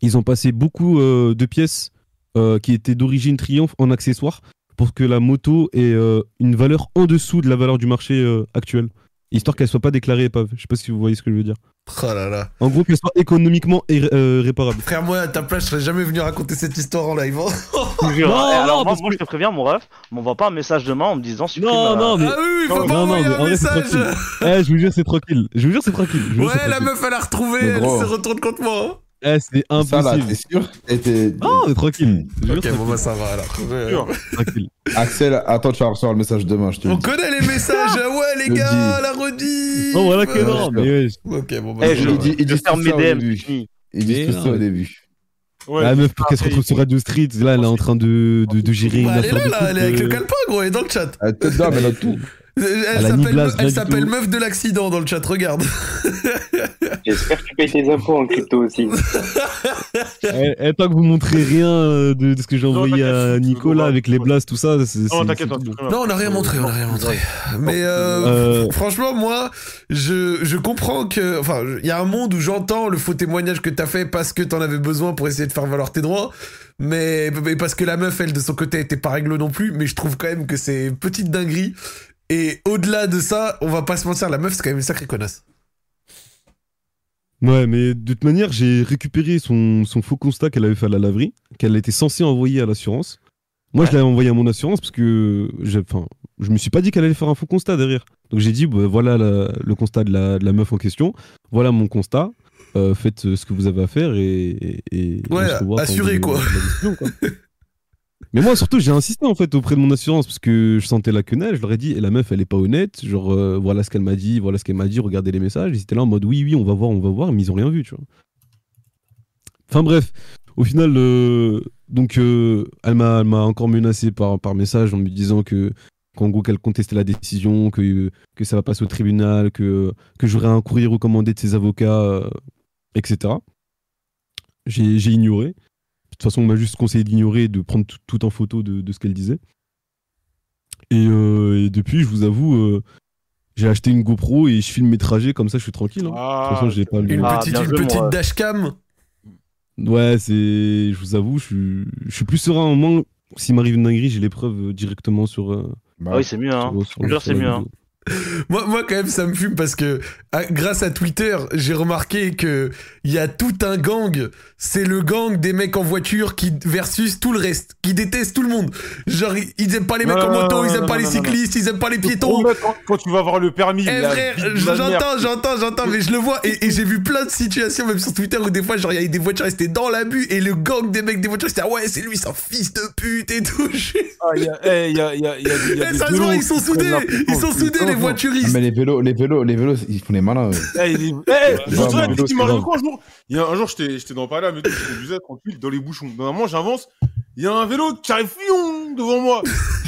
ils ont passé beaucoup de pièces qui étaient d'origine Triomphe en accessoires pour que la moto ait une valeur en dessous de la valeur du marché actuel. Histoire qu'elle soit pas déclarée épave. Je sais pas si vous voyez ce que je veux dire. Oh là là. En gros, qu'elle soit économiquement euh, réparable. Frère, moi à ta place, je serais jamais venu raconter cette histoire en live. hein. Je vous jure. Non, Eh, alors non, moi, je te préviens, mon ref, m'envoie pas un message demain en me disant supprime. Non, euh, non, mais. Ah oui, oui, faut Non, pas non, envoyer un vrai, message. Eh, je vous jure, c'est tranquille. Je vous jure, c'est tranquille. Jure, Ouais, la tranquille. meuf, elle a retrouvé, elle se retourne contre moi. Eh, c'est Ça là, impossible. t'es sûr Et t'es- Non, mais tranquille. Ok, bon bah ça va alors. Ouais. Tranquille. Axel, attends, tu vas recevoir le message demain, je te le On dis. connaît les messages, ouais les gars, dis. la redit. Non, voilà que Ouais, non, je mais ouais. Ok, bon bah Eh, ça je, va. Il dit- il je dit ferme tout ça mes au DM. Ils disent Mais tout ça au début. Ouais, La meuf, pour qu'elle se retrouve sur Radio Street, là, elle est en train de, de, de gérer une Bah, elle est là, de là, elle est avec le euh, calepin, gros, elle est dans le chat. Elle te donne, elle a tout. Elle, s'appelle meuf de l'accident dans le chat, regarde. J'espère que tu payes tes impôts en crypto aussi. eh, eh, tant que vous montrez rien euh, de, de ce que j'ai Non, envoyé à Nicolas avec les blasts, tout ça. Non, t'inquiète. Non, on n'a rien montré, on n'a rien montré. Mais euh, Euh, franchement, moi, je, je comprends que. Enfin, il y a un monde où j'entends le faux témoignage que t'as fait parce que t'en avais besoin pour essayer de faire valoir tes droits. Mais, mais parce que la meuf, elle, de son côté, était pas réglo non plus. Mais je trouve quand même que c'est une petite dinguerie. Et au-delà de ça, on va pas se mentir, la meuf, c'est quand même une sacrée connasse. Ouais, mais de toute manière, j'ai récupéré son, son faux constat qu'elle avait fait à la laverie, qu'elle était censée envoyer à l'assurance. Moi, je l'avais envoyé à mon assurance parce que enfin, je me suis pas dit qu'elle allait faire un faux constat derrière. Donc j'ai dit, bah, voilà la- le constat de la, de la meuf en question, voilà mon constat, euh, faites ce que vous avez à faire et. Ouais, quoi. décision, quoi. Mais moi, surtout, j'ai insisté en fait auprès de mon assurance parce que je sentais la quenelle. Je leur ai dit, et la meuf, elle est pas honnête. Genre, euh, voilà ce qu'elle m'a dit, voilà ce qu'elle m'a dit, regardez les messages. Ils étaient là en mode, oui, oui, on va voir, on va voir, mais ils ont rien vu, tu vois. Enfin bref, au final, euh, donc, euh, elle m'a encore menacé par, par message en me disant que qu'en gros qu'elle contestait la décision, que, que ça va passer au tribunal, que, que j'aurais un courrier recommandé de ses avocats, etc. J'ai ignoré. De toute façon, on m'a juste conseillé d'ignorer et de prendre tout, tout en photo de, de ce qu'elle disait. Et, euh, et depuis, je vous avoue, euh, j'ai acheté une GoPro et je filme mes trajets comme ça, je suis tranquille. hein. de toute façon, j'ai pas le. Une Ah, petite, une joué, petite moi. dashcam. Ouais, c'est. Je vous avoue, je suis, je suis plus serein au moins. S'il m'arrive une dinguerie, j'ai les preuves euh, directement sur. euh, Bah, Ah oui, c'est mieux, hein. sur- sur- Je jure, sur c'est mieux, hein. Moi, moi, quand même, ça me fume parce que ah, grâce à Twitter, j'ai remarqué que il y a tout un gang. C'est le gang des mecs en voiture qui versus tout le reste, qui détestent tout le monde. Genre, ils- aiment pas les mecs Non, en moto, non, ils aiment non, pas non, les non, non. cyclistes, ils aiment pas les piétons. Quand, quand tu vas avoir le permis, Eh frère, j'entends, j'entends, j'entends, mais je le vois et, et j'ai vu plein de situations même sur Twitter où des fois genre il y avait des voitures restées dans l'abus et le gang des mecs des voitures c'était ah ouais c'est lui c'est un fils de pute et tout. Je- Ah, il y a- eh, il y a- il y a- il y a- il y a Eh, des ça se voit ils sont soudés, ils sont soudés les. Ah, voituristes. mais les vélos, les vélos, les vélos, ils font les malins. Eh, grave. quoi un jour Il y a un jour, j'étais j'étais dans Paname conduisais tranquille dans les bouchons. Normalement, j'avance, il y a un vélo qui arrive fion devant moi.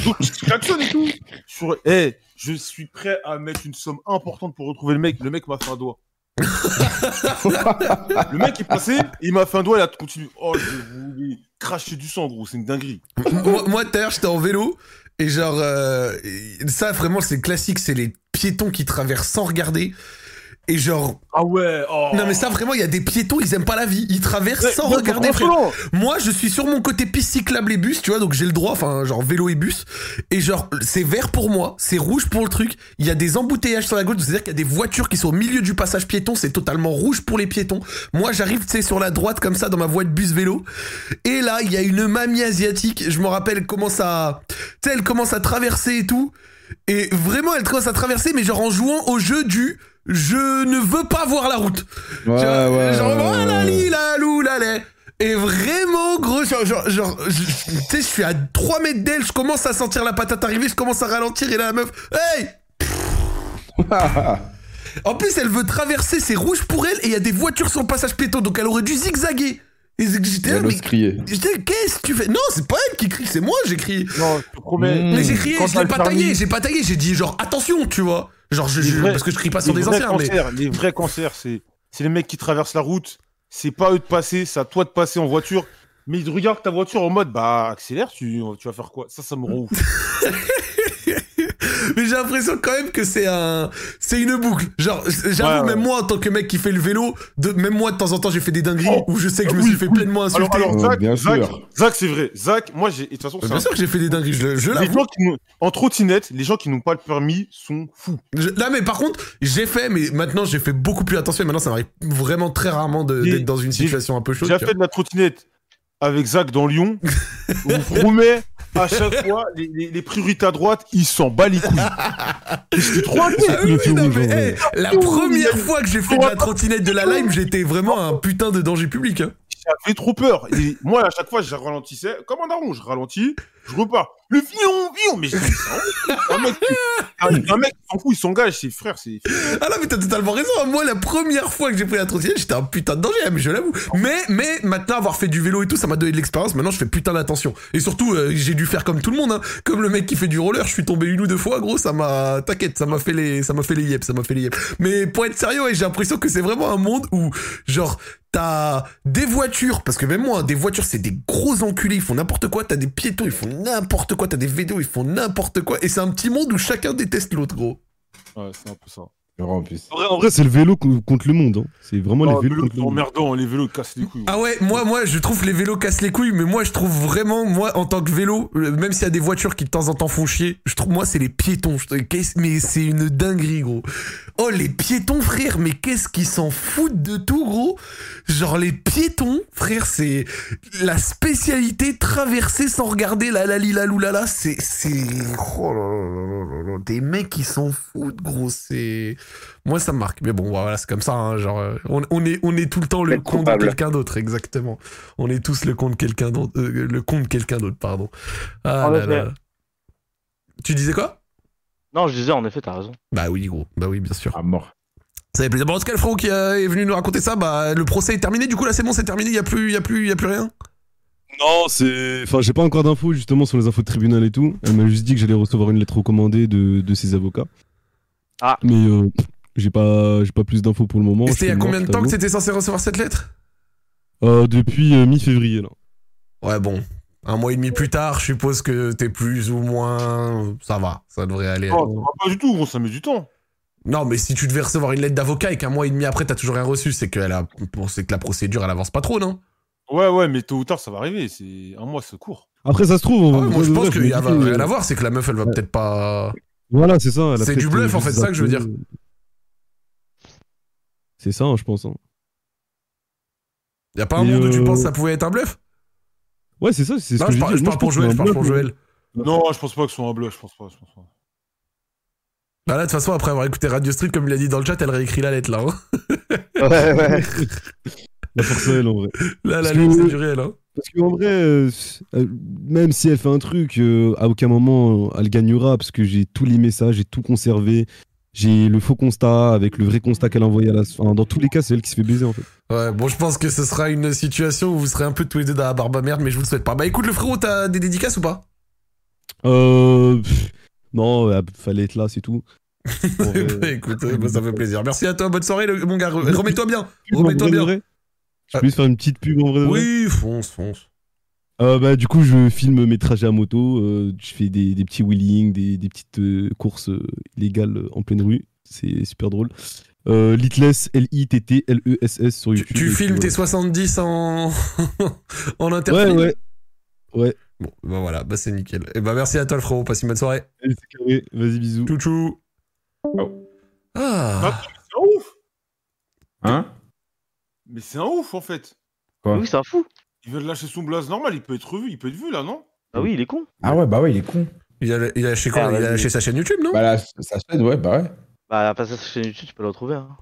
Donc, je klaxonne et tout. Sur... Eh, je suis prêt à mettre une somme importante pour retrouver le mec. Le mec m'a fait un doigt. le mec est passé, il m'a fait un doigt, il a continué. Oh, je voulais cracher du sang, gros, c'est une dinguerie. moi, moi, tout à l'heure, j'étais en vélo et genre euh, ça vraiment c'est classique, c'est les piétons qui traversent sans regarder. Et genre, Ah ouais, oh. non mais ça vraiment, il y a des piétons, ils aiment pas la vie, ils traversent Ouais, sans regarder. frère. Moi, je suis sur mon côté piste cyclable et bus, tu vois, donc j'ai le droit, enfin, genre vélo et bus. Et genre, c'est vert pour moi, c'est rouge pour le truc. Il y a des embouteillages sur la gauche, c'est-à-dire qu'il y a des voitures qui sont au milieu du passage piéton, c'est totalement rouge pour les piétons. Moi, j'arrive, tu sais, sur la droite comme ça, dans ma voie de bus vélo. Et là, il y a une mamie asiatique, je me rappelle, elle commence à, tu sais, elle commence à traverser et tout. Et vraiment, elle commence à traverser, mais genre en jouant au jeu du je ne veux pas voir la route. Ouais, vois, ouais. genre, ouais, voilà, ouais. li, la, lou, la, lait. Et vraiment, gros, genre, genre, genre, je- tu sais, je suis à 3 mètres d'elle, je commence à sentir la patate arriver, je commence à ralentir, et là, la meuf, hey! En plus, elle veut traverser, c'est rouge pour elle, et il y a des voitures sur le passage piéton, donc elle aurait dû zigzaguer. J'étais qu'est-ce que tu fais? Non, c'est pas elle qui crie, c'est moi, j'ai crié. Non, je te promets. Mmh. Mais j'ai crié, Quand je l'ai pas taillé, j'ai pas taillé, j'ai dit genre attention, tu vois. Genre, je, Les je- vrais- parce que je crie pas sur des anciens, mais. cancers, Les vrais cancers, c'est c'est les mecs qui traversent la route. C'est pas eux de passer, c'est à toi de passer en voiture. Mais ils regardent ta voiture en mode bah accélère, tu, tu vas faire quoi? Ça, ça me rend ouf. Mais j'ai l'impression quand même que c'est un, c'est une boucle. Genre, j'avoue, Ouais, même moi, en tant que mec qui fait le vélo, de, même moi, de temps en temps, j'ai fait des dingueries Oh. où je sais que je me suis fait oui. pleinement insulter. Alors, alors Oh, Zach, bien Zach, sûr. Zach, c'est vrai. Zach, moi, j'ai. De toute façon, bien un- sûr que j'ai fait des dingueries, je, je les gens qui en trottinette, les gens qui n'ont pas le permis sont fous. Je- Là, mais par contre, j'ai fait, mais maintenant, j'ai fait beaucoup plus attention. Et maintenant, ça m'arrive vraiment très rarement d'être dans une situation un peu chaude. J'ai fait de la trottinette avec Zach dans Lyon. On promet, à chaque fois, les, les- les priorités à droite, ils s'en bat les couilles. J'étais trop. Ah oui, non, mais, hey, la première fois que j'ai fait de la trottinette de la Lime, j'étais vraiment un putain de danger public. hein. J'avais trop peur. Et moi, à chaque fois, je ralentissais. Comme un daron, je ralentis, je repars. Le fion, fion Mais je dis, c'est un- un mec, qui- un, mec s'en fout, il s'engage, ses frères, c'est. Ah non, mais t'as totalement raison. Moi, la première fois que j'ai pris la trottinette, j'étais un putain de danger, hein, mais je l'avoue. Mais, mais maintenant, avoir fait du vélo et tout, ça m'a donné de l'expérience. Maintenant, je fais putain d'attention. Et surtout, euh, j'ai dû faire comme tout le monde, hein. Comme le mec qui fait du roller, je suis tombé une ou deux fois, gros, ça m'a, t'inquiète, ça m'a fait les, ça m'a fait les yep, ça m'a fait les yep. Mais pour être sérieux, ouais, j'ai l'impression que c'est vraiment un monde où, genre, T'as des voitures, parce que même moi, des voitures, c'est des gros enculés, ils font n'importe quoi. T'as des piétons, ils font n'importe quoi. T'as des vélos, ils font n'importe quoi. Et c'est un petit monde où chacun déteste l'autre, gros. Ouais, c'est un peu ça. En plus. En vrai, en vrai, c'est le vélo co- contre le monde. hein. C'est vraiment Oh, les vélos vélo, contre le monde. emmerdant, les vélos cassent les couilles. Ah ouais, moi, moi, je trouve les vélos cassent les couilles, mais moi, je trouve vraiment, moi, en tant que vélo, euh, même s'il y a des voitures qui de temps en temps font chier, je trouve, moi, c'est les piétons. Mais c'est une dinguerie, gros. Oh, les piétons, frère, mais qu'est-ce qu'ils s'en foutent de tout, gros? Genre, les piétons, frère, c'est la spécialité traverser sans regarder la la li la lou la la, c'est, c'est, oh là là là là là là, des mecs qui s'en foutent, gros, c'est... Moi, ça me marque. Mais bon, voilà, c'est comme ça. hein, genre, euh, on, on est, on est tout le temps le compte de quelqu'un d'autre, exactement. On est tous le compte de quelqu'un d'autre, euh, le compte de quelqu'un d'autre, pardon. Ah là là. Tu disais quoi? Non, je disais, en effet, t'as raison. Bah oui, gros. Bah oui, bien sûr. Ah, mort. Ça fait plaisir. Bon, en tout cas, le frérot qui euh, est venu nous raconter ça, bah le procès est terminé. Du coup, là, c'est bon, c'est terminé. Il y a plus, il y a plus, il y a plus rien? Non, c'est. Enfin, j'ai pas encore d'infos justement sur les infos de tribunal et tout. Elle m'a juste dit que j'allais recevoir une lettre recommandée de, de ses avocats. Ah. Mais euh, j'ai pas, j'ai pas plus d'infos pour le moment. C'était il y a combien de temps que c'était censé recevoir cette lettre euh, Depuis euh, mi-février là. Ouais, bon. Un mois et demi plus tard, je suppose que t'es plus ou moins. Ça va, ça devrait aller. Va pas du tout, gros, ça met du temps. Non, mais si tu devais recevoir une lettre d'avocat et qu'un mois et demi après t'as toujours rien reçu, c'est que, elle a... bon, c'est que la procédure elle avance pas trop, non? Ouais, ouais, mais tôt ou tard, ça va arriver. C'est un mois, c'est court. Après, ça se trouve. Ah ouais, Moi je pense qu'il y a rien à voir, c'est que la meuf elle va peut-être pas. Voilà, c'est ça. C'est du bluff, en fait, c'est ça que je veux zappé. C'est ça, hein, je pense. hein. Y a pas un Et monde où tu euh, penses que ça pouvait être un bluff? Ouais, c'est ça. C'est ce Non, que je parle, je pour pense Joël, je parle pour. Non, je pense pas que ce soit un bluff, je pense pas. Je pense pas. Bah là, de toute façon, après avoir écouté Radio Street, comme il a dit dans le chat, elle réécrit la lettre là. hein. Ouais, ouais. La force elle, en vrai. Là, la lettre, c'est du réel. Hein. Parce qu'en vrai, euh, euh, même si elle fait un truc, euh, à aucun moment elle gagnera, parce que j'ai tous les messages, j'ai tout conservé. J'ai le faux constat avec le vrai constat qu'elle a envoyé à la. Enfin, dans tous les cas, c'est elle qui se fait baiser en fait. Ouais, bon, je pense que ce sera une situation où vous serez un peu tous les deux dans la barbe à merde, mais je vous le souhaite pas. Bah écoute, le frérot, t'as des dédicaces ou pas? Euh. pff, non, euh, fallait être là, c'est tout. Bah écoute, bah, ça fait plaisir. Merci à toi, bonne soirée, le- mon gars. Re- Remets-toi bien. Remets-toi bien. Je peux juste faire une petite pub en vrai Oui, fonce, fonce. Euh, bah, du coup, je filme mes trajets à moto. euh, je fais des, des petits wheelings, des, des petites euh, courses euh, illégales en pleine rue. C'est super drôle. Euh, Litless, L-I-T-T-L-E-S-S sur Tu, YouTube. tu puis filmes tes voilà. 70 en, en Ouais, interfilm ouais. Ouais. Bon, bah voilà, bah c'est nickel. Et bah merci à toi, le frérot. Passe une bonne soirée. Allez, c'est carré. Vas-y, bisous. Chouchou. Ah. C'est ouf Hein? Mais c'est un ouf, en fait. Quoi Oui, c'est un fou. Il vient de lâcher son blaze normal, il peut être revu, il peut être vu, là, non? Ah oui, il est con. Ah ouais, bah ouais, il est con. Il a, il a lâché quoi? Ah, Il a lâché sa chaîne YouTube, non? Bah là, ça chaîne, ouais, bah ouais. Bah, pas sa chaîne YouTube, tu peux le retrouver. Hein.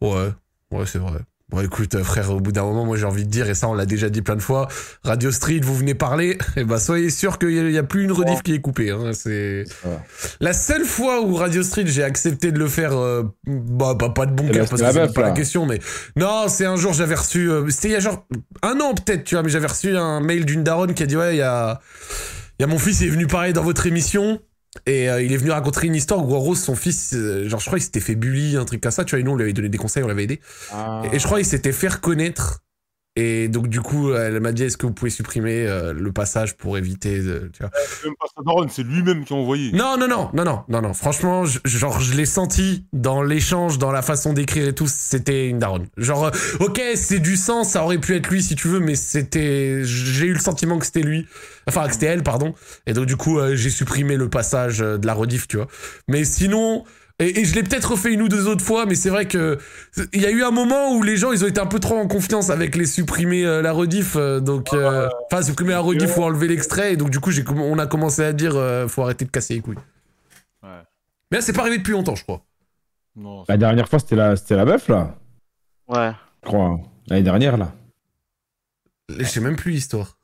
Ouais, ouais, c'est vrai. Bon, écoute, euh, frère, au bout d'un moment, moi j'ai envie de dire, et ça on l'a déjà dit plein de fois, Radio Street, vous venez parler, et bah soyez sûr qu'il n'y a, plus une rediff qui est coupée. Hein, c'est la seule fois où Radio Street j'ai accepté de le faire, euh, bah, bah, pas de bon C'est cœur la- parce que c'est pas la question, mais non, c'est un jour j'avais reçu, euh, c'était il y a genre un an peut-être, tu vois, mais j'avais reçu un mail d'une daronne qui a dit ouais, il y a, il y a mon fils il est venu parler dans votre émission. Et euh, il est venu raconter une histoire où en gros son fils, euh, genre je crois qu'il s'était fait bully, un truc comme ça, tu vois, et nous on lui avait donné des conseils, on l'avait aidé. Ah. Et je crois qu'il s'était fait reconnaître. Et donc, du coup, elle m'a dit est-ce que vous pouvez supprimer euh, le passage pour éviter. de- tu vois? C'est même pas sa daronne, c'est lui-même qui a envoyé. Non, non, non, non, non, non, non. Franchement, je- genre, je l'ai senti dans l'échange, dans la façon d'écrire et tout, c'était une daronne. Genre, euh, ok, c'est du sang, ça aurait pu être lui si tu veux, mais c'était. J'ai eu le sentiment que c'était lui. Enfin, que c'était elle, pardon. Et donc, du coup, euh, j'ai supprimé le passage euh, de la rediff, tu vois. Mais sinon. Et, et je l'ai peut-être refait une ou deux autres fois, mais c'est vrai que il y a eu un moment où les gens ils ont été un peu trop en confiance avec les supprimer euh, la rediff, euh, donc euh, enfin supprimer la rediff ou enlever l'extrait, et donc du coup j'ai on a commencé à dire euh, faut arrêter de casser les couilles. Ouais. Mais là c'est pas arrivé depuis longtemps je crois. Non, La dernière fois, c'était la, c'était la meuf, là. Ouais. Je crois. hein. L'année dernière, là. Je sais même plus l'histoire.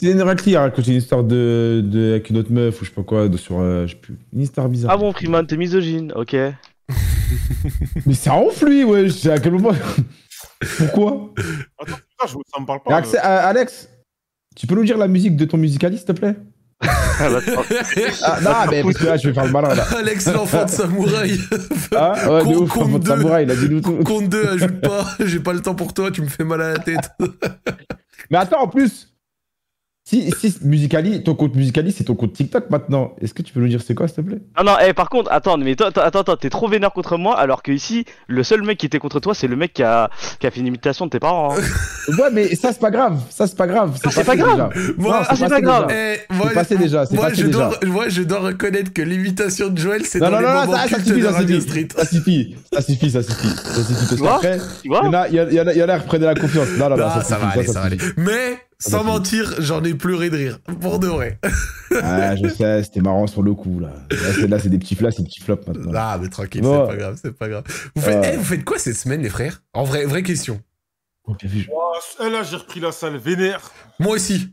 C'est une Racley a raconté une histoire de, de, avec une autre meuf ou je sais pas quoi, de, sur. euh, je sais plus. Une histoire bizarre. Ah bon, Freeman, t'es misogyne, ok. Mais c'est un ouf, lui, ouais. C'est à quel moment Pourquoi? Attends, putain, je- ça me parle pas. Axel- euh, Alex, tu peux nous dire la musique de ton musicaliste, s'il te plaît? Ah, Ah, non, mais parce que là, je vais faire le malin, là. Alex l'enfant de samouraï. Ah, ouais, ouf, compte votre deux. samouraï, il a dit nous tout. Compte 2, ajoute pas. J'ai pas le temps pour toi, tu me fais mal à la tête. Mais attends, en plus, si, si Musicali, ton compte Musicali, c'est ton compte TikTok maintenant. Est-ce que tu peux nous dire c'est quoi, s'il te plaît? Ah non, eh, par contre, attends, mais toi, attends, attends, t'es trop vénère contre moi, alors que ici, le seul mec qui était contre toi, c'est le mec qui a, qui a fait une imitation de tes parents. hein. Ouais, mais ça, c'est pas grave. Ça, c'est pas grave. Ah, c'est passé pas grave. déjà. Moi, Non, ah, c'est pas grave. Eh, moi, C'est passé déjà, c'est moi, passé je déjà. dois, moi, je dois reconnaître que l'imitation de Joël, c'est Non, dans non, les non, moments ça, ça cultes suffit, de ça Radio suffit. Street. Ça suffit, ça suffit, ça suffit. Ça suffit. Parce Tu vois qu'après, il y en a, il y en a, il y en a, il y en a qui reprenaient la confiance. Non, non, non, Ah, ça, va aller, ça va aller. Mais Sans mentir, j'en ai pleuré de rire. Pour de vrai. Ah, je sais, c'était marrant sur le coup, là. Là, c'est, des petits flops, c'est des petits flops maintenant. Ah, mais tranquille, Bon. c'est pas grave, c'est pas grave. Vous faites, Ouais. eh, vous faites quoi cette semaine, les frères? En vrai, vraie question. Oh. Ouah, eh, là, j'ai repris la salle vénère. Moi aussi.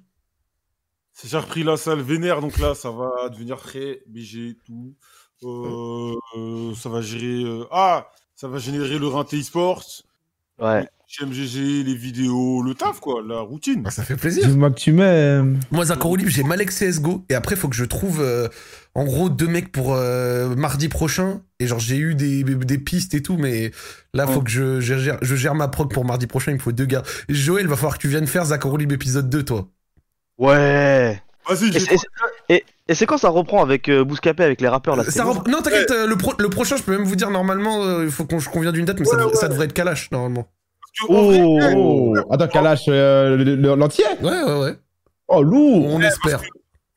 J'ai repris la salle vénère, donc là, ça va devenir très BG, tout. Euh, euh, ça va gérer. euh, Ah, ça va générer le Rinté eSports, Ouais. GMGG, les vidéos, le taf, quoi, la routine. Bah, ça fait plaisir. Dis-moi que tu m'aimes. Moi, Zacharo Libre, j'ai Malek CSGO. Et après, faut que je trouve, euh, en gros, deux mecs pour euh, mardi prochain. Et genre, j'ai eu des, des pistes et tout, mais là, faut Ouais. que je, je gère, je gère ma prog pour mardi prochain. Il me faut deux gars. Joël, va falloir que tu viennes faire Zacharo Libre épisode 2, toi. Ouais. Vas-y, Et, et- c'est quand ça reprend avec euh, Bouscapé, avec les rappeurs là? Ça rep- Non, t'inquiète, euh, le, pro- le prochain, je peux même vous dire, normalement, euh, il faut qu'on je conviens d'une date, mais ça, Ouais, ça devrait être Kalash, normalement. Oh. eh, Oh, attends, Kalash, euh, le- le- l'entier? Ouais, ouais, ouais. Oh, lourd On espère.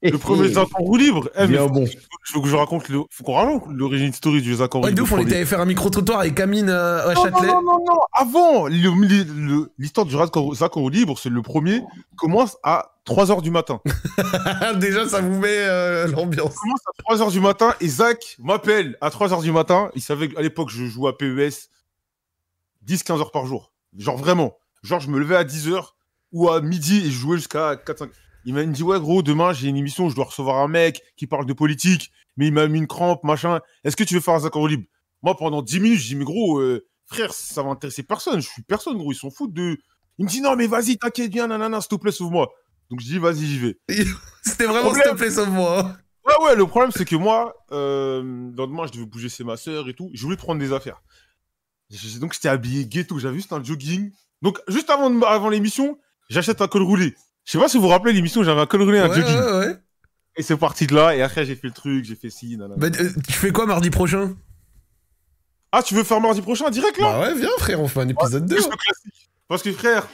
Le premier Zakaro libre. Eh, mais bon. faut que je raconte, le... faut qu'on raconte l'origine story du Ouais, de libre. ouf, on était allé faire un micro-trottoir avec Amine euh, à Non, non, Châtelet. non, non, non, avant, l'histoire du Zakaro Zakaro libre, c'est le premier, commence à 3h du matin. Déjà, ça vous met euh, l'ambiance. commence à 3h du matin et Zach m'appelle à 3h du matin. Il savait qu'à l'époque, je jouais à PES 10-15 heures par jour. Genre vraiment. Genre, je me levais à 10h ou à midi et je jouais jusqu'à 4-5. Il m'a dit, ouais, gros, demain, j'ai une émission, je dois recevoir un mec qui parle de politique, mais il m'a mis une crampe, machin. Est-ce que tu veux faire un en libre? Moi, pendant 10 minutes, je dis, mais gros, euh, frère, ça va intéresser personne. Je suis personne, gros. Ils s'en foutent de. Il me dit, non, mais vas-y, t'inquiète bien, nanana, s'il te plaît, sauve-moi. Donc, je dis, vas-y, j'y vais. C'était vraiment s'il te plaît, sauve-moi. Ouais, ouais, le problème, c'est que moi, euh, le lendemain, je devais bouger chez ma sœur et tout. Je voulais prendre des affaires. Donc, j'étais habillé ghetto. J'avais juste un jogging. Donc, juste avant, avant l'émission, j'achète un col roulé. Je sais pas si vous vous rappelez l'émission, j'avais un col roulé un Ouais, jogging. ouais, ouais. Et c'est parti de là. Et après, j'ai fait le truc, j'ai fait ci, nanana. Bah, euh, tu fais quoi mardi prochain? Ah, tu veux faire mardi prochain, direct là? Bah ouais, viens frère, on fait un épisode 2. Le classique. Parce que, frère,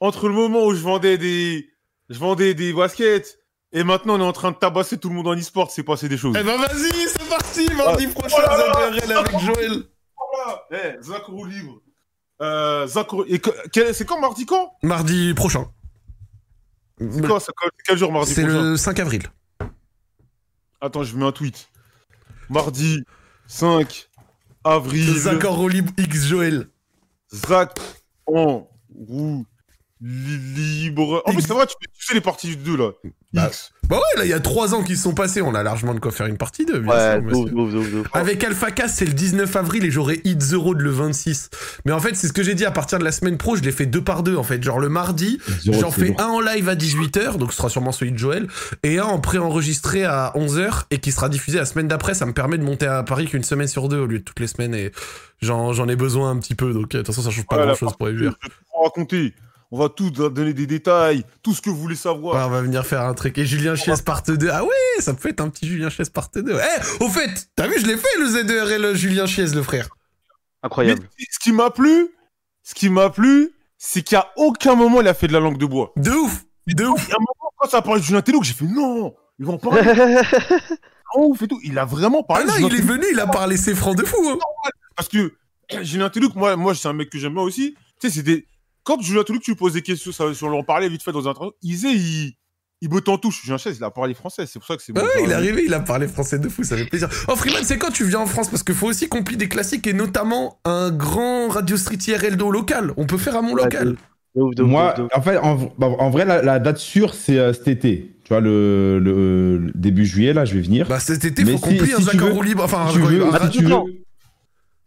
entre le moment où je vendais des, je vendais des baskets et maintenant on est en train de tabasser tout le monde en e-sport, c'est passé des choses. Eh ben vas-y, c'est parti, mardi prochain, Oh avec Joël. Eh, libre. Euh, c'est quand mardi quand? Mardi prochain. C'est Quel jour mardi C'est le 5 avril. Attends, je mets un tweet. Mardi 5 avril. Zacharo Libre X Joël. Zach en roue libre. En plus, c'est vrai, tu, tu sais les parties du 2 là? Bah, X. Bah ouais, là, il y a 3 ans qui se sont passés, on a largement de quoi faire une partie 2, bien Ouais, sûr, de monsieur. ouf, de ouf, de ouf, de ouf. Avec Alpha Cast, c'est le 19 avril et j'aurai Hit The Road le 26. Mais en fait, c'est ce que j'ai dit à partir de la semaine pro, je l'ai fait deux par deux en fait. Genre le mardi, j'en fais lourd. un en live à 18h, donc ce sera sûrement celui de Joël, et un en préenregistré à 11h et qui sera diffusé la semaine d'après. Ça me permet de monter à Paris qu'une semaine sur deux au lieu de toutes les semaines et j'en j'en ai besoin un petit peu. Donc euh, de toute façon, ça change pas grand chose pour les vous raconter. On va tout donner des détails, tout ce que vous voulez savoir. Ouais, on va venir faire un truc. Et Julien Chies part 2. Ah ouais, ça peut être un petit Julien Chies part 2. Eh, au fait, t'as vu, je l'ai fait le ZRL Julien Chies, le frère. Incroyable. Mais ce qui m'a plu, ce qui m'a plu, c'est qu'à aucun moment il a fait de la langue de bois. De ouf, de ouf. A un moment, quand ça a parlé de Julien Tello, j'ai fait non, ils vont en parler en ouf et tout. Il a vraiment Ah parlé non, de Julien il est Tello. venu, il a parlé ses francs de fou. Hein. Parce que Julien Tellouk, moi, moi c'est un mec que j'aime bien aussi. Tu sais, c'est des. Quand Julien Tellouk, tu lui poses des questions, ça, si on en parlait vite fait dans un interview, il disait, il, il botte en touche. Julien Chaise, il a parlé français, c'est pour ça que c'est Ah bon. ouais, il est arrivé, il a parlé français de fou, ça fait plaisir. Oh Freeman, c'est quand tu viens en France? Parce qu'il faut aussi qu'on plie des classiques et notamment un grand Radio Street IRL do local. On peut faire à mon local. De ouf, de ouf, Moi, de ouf, de en fait, en, bah, en vrai, la, la date sûre, c'est euh, cet été. Tu vois, le, le- le début juillet, là, je vais venir. Bah cet été, Mais faut qu'on si- plie un si tu Zacaro veux- libre. Enfin, si tu un- veux, un si tu veux.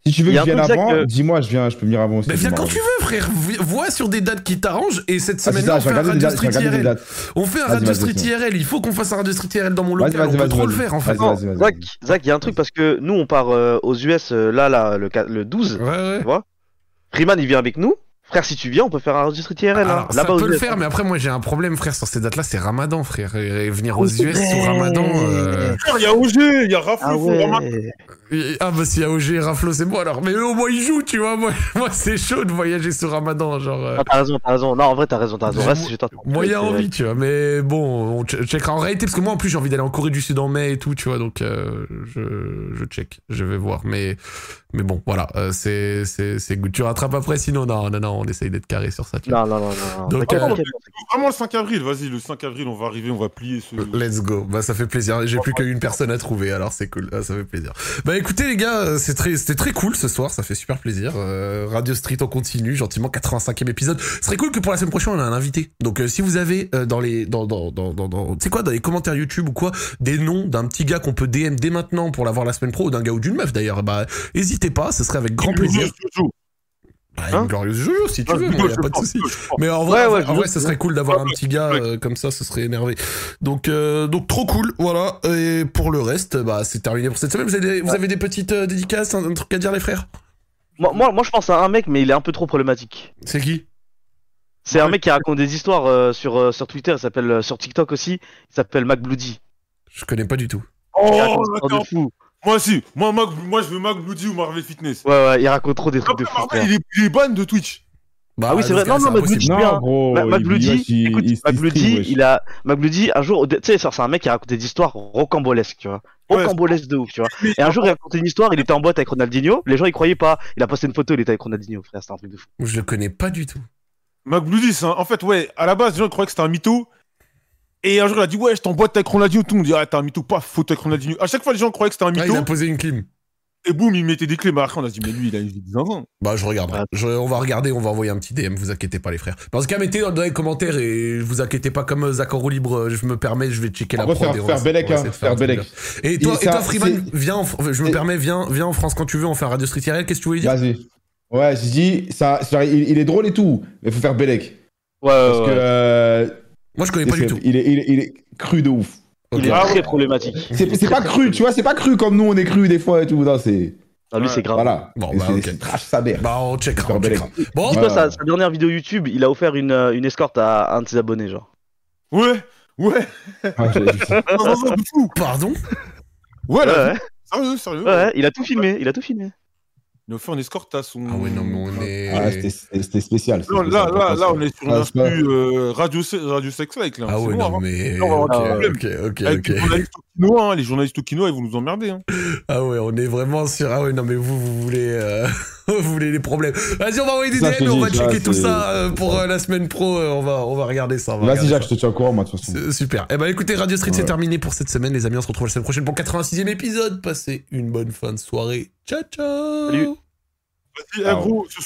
Si tu veux que je vienne avant, dis-moi, je viens, je peux venir avant aussi. Bah viens quand tu veux, frère. Vois sur des dates qui t'arrangent. Et cette Ah, semaine-là, on fait un Radio Street IRL. On fait un Radio Street. IRL. Il faut qu'on fasse un Radio Street IRL dans mon local. On peut trop le faire en fait. Zach, Zach, il y a un truc parce que nous, on part euh, aux US euh, là, là, le, qua- le 12. Ouais, ouais. Freeman, il vient avec nous. Frère, si tu viens, on peut faire un registre IRL. Alors, hein, ça peut le faire, mais après, moi, j'ai un problème, frère, sur ces dates-là, c'est Ramadan, frère. Et, venir aux US sur Ramadan. euh, Il y a OG, il y a Rafle, Ah ouais. et- Ah, bah, si y a OG et Raflo, c'est bon alors. Mais eux, au moins, ils jouent, tu vois. Moi, moi c'est chaud de voyager sur Ramadan. Genre, euh, Ah, t'as raison, t'as raison. Non, en vrai, t'as raison, t'as raison. Reste, je t'entends. moyen Ouais, envie, tu vois. Mais bon, on che- checkera en réalité, parce que moi, en plus, j'ai envie d'aller en Corée du Sud en mai et tout, tu vois. Donc, euh, je, je check. Je vais voir. Mais, mais bon, voilà. euh, c'est, c'est, c'est good. Tu rattrapes après, sinon, non, non, non. On essaye d'être carré sur ça. tu Non, non, non, non. Donc, euh. Vraiment le 5 avril, vas-y, le 5 avril, on va arriver, on va plier ce. Let's go. Bah ça fait plaisir. J'ai plus qu'une personne à trouver, alors c'est cool. Ah, ça fait plaisir. Bah écoutez les gars, euh, c'est très, c'était très cool ce soir. Ça fait super plaisir. Euh, Radio Street on continue gentiment. 85e épisode. Ce serait cool que pour la semaine prochaine on a un invité. Donc euh, si vous avez euh, dans les, dans, dans, dans, dans, dans- c'est quoi dans les commentaires YouTube ou quoi, des noms d'un petit gars qu'on peut DM dès maintenant pour l'avoir la semaine pro ou d'un gars ou d'une meuf d'ailleurs, bah hésitez pas. Ce serait avec grand plaisir. Bah, Hein une glorieuse Jojo si tu Ah, veux. je moi, y a pas de souci. Mais en vrai, Ouais, en ouais, vrai, en je- vrai, ça serait cool d'avoir un petit gars euh, comme ça, ce serait énervé. Donc, euh, donc trop cool, voilà. Et pour le reste, bah, c'est terminé pour cette semaine. Vous avez des, vous avez des petites euh, dédicaces, un, un truc à dire, les frères? Moi, moi, moi, je pense à un mec, mais il est un peu trop problématique. C'est qui? C'est un mec qui raconte des histoires euh, sur, euh, sur Twitter, il s'appelle euh, sur TikTok aussi, il s'appelle MacBloody. Je connais pas du tout. Il Oh, raconte des histoires de fou. Moi aussi, moi, Mac- moi je veux Mac Bloody ou Marvel Fitness. Ouais, ouais, il raconte trop des trucs de fou. Marvel, il est, il est ban de Twitch. Bah, Ah oui, c'est dans vrai. Non, non, c'est. Bloody- bien. Non, gros. Ma- il- MacBloody, écoute, MacBloody, a, MacBloody, un jour, tu sais, c'est un mec qui raconte des histoires rocambolesques, tu vois. Ouais. Rocambolesques de ouf, tu vois. Et un jour, il racontait une histoire, il était en boîte avec Ronaldinho, les gens, ils croyaient pas. Il a posté une photo, il était avec Ronaldinho, frère, c'était un truc de fou. Je le connais pas du tout. Mac Bloody, c'est un- en fait, ouais, à la base, les gens croyaient que c'était un mytho. Et un jour, il a dit, ouais, je t'emboîte avec Ronaldinho. Tout le monde dit, ah, t'es un mytho, pas? Photo avec Ronaldinho. À chaque fois, les gens croyaient que c'était un Ah, mytho. il a posé une clim. Et boum, il mettait des clés. Mais après, on a dit, mais lui, il a une vie de zinzin. Bah, je regarderai. Ouais. Je- on va regarder, on va envoyer un petit DM, vous inquiétez pas, les frères. Dans ce cas, mettez dans les commentaires et vous inquiétez pas, comme euh, Zach en roue libre, euh, je me permets, je vais checker la On va prod. faire- et on faire va- Bellec, hein, faire Bellec. Et toi, Et et toi Freeman, viens, en je me et- permets, viens, viens en France quand tu veux, on fait un Radio Street IRL, qu'est-ce que tu voulais dire? Vas-y. Ouais, j'ai dit, ça, ça- il, il est drôle et tout, mais faut faire Belek. Ouais, Parce ouais, que ouais. euh, Moi, je connais pas du tout. il, est, il, est, il est cru de ouf. Il est Ah très problématique. C'est pas cru, tu vois, c'est pas cru comme nous on est cru des fois et tout. Non, c'est. Ah, lui, Ouais. c'est grave. Voilà. Bon, bah, c'est ok. c'est trash sa mère. Bah, on checkera, on checkera. Bon, Dis-toi, Ouais, sa, sa dernière vidéo YouTube, il a offert une, euh, une escorte à un de ses abonnés, genre. Ouais, ouais. Fou. pardon? Ouais, Ouais, là, ouais, sérieux, sérieux. ouais, ouais, il a tout filmé, il a tout filmé. Il a offert une escorte à son. Ah ouais, non, mais on est... Ah, c'était- spécial. Non, là, là, là, on est sur une Ah, pas- instru euh, radio, radio sex like là. Ah c'est ouais, noir, non, hein. mais... Non, on va Ok, ok, ok, Avec ok. les journalistes au quinoa, hein, les journalistes ils vont nous emmerder. Hein. Ah ouais, on est vraiment sur... Ah ouais, non, mais vous, vous voulez... euh, vous voulez les problèmes. Vas-y, on va envoyer des Ça, on va checker ça, tout ça euh, pour euh, la semaine pro, euh, on va, on va regarder ça. Vas-y, Jacques, ça. je te tiens au courant, moi, de toute façon. Super. Eh ben écoutez, Radio Street, c'est terminé pour cette semaine, les amis. On se retrouve la semaine prochaine pour le 86e épisode. Passez une bonne fin de soirée. Ciao, ciao Salut. Vas-y, Ah, gros, ce soir,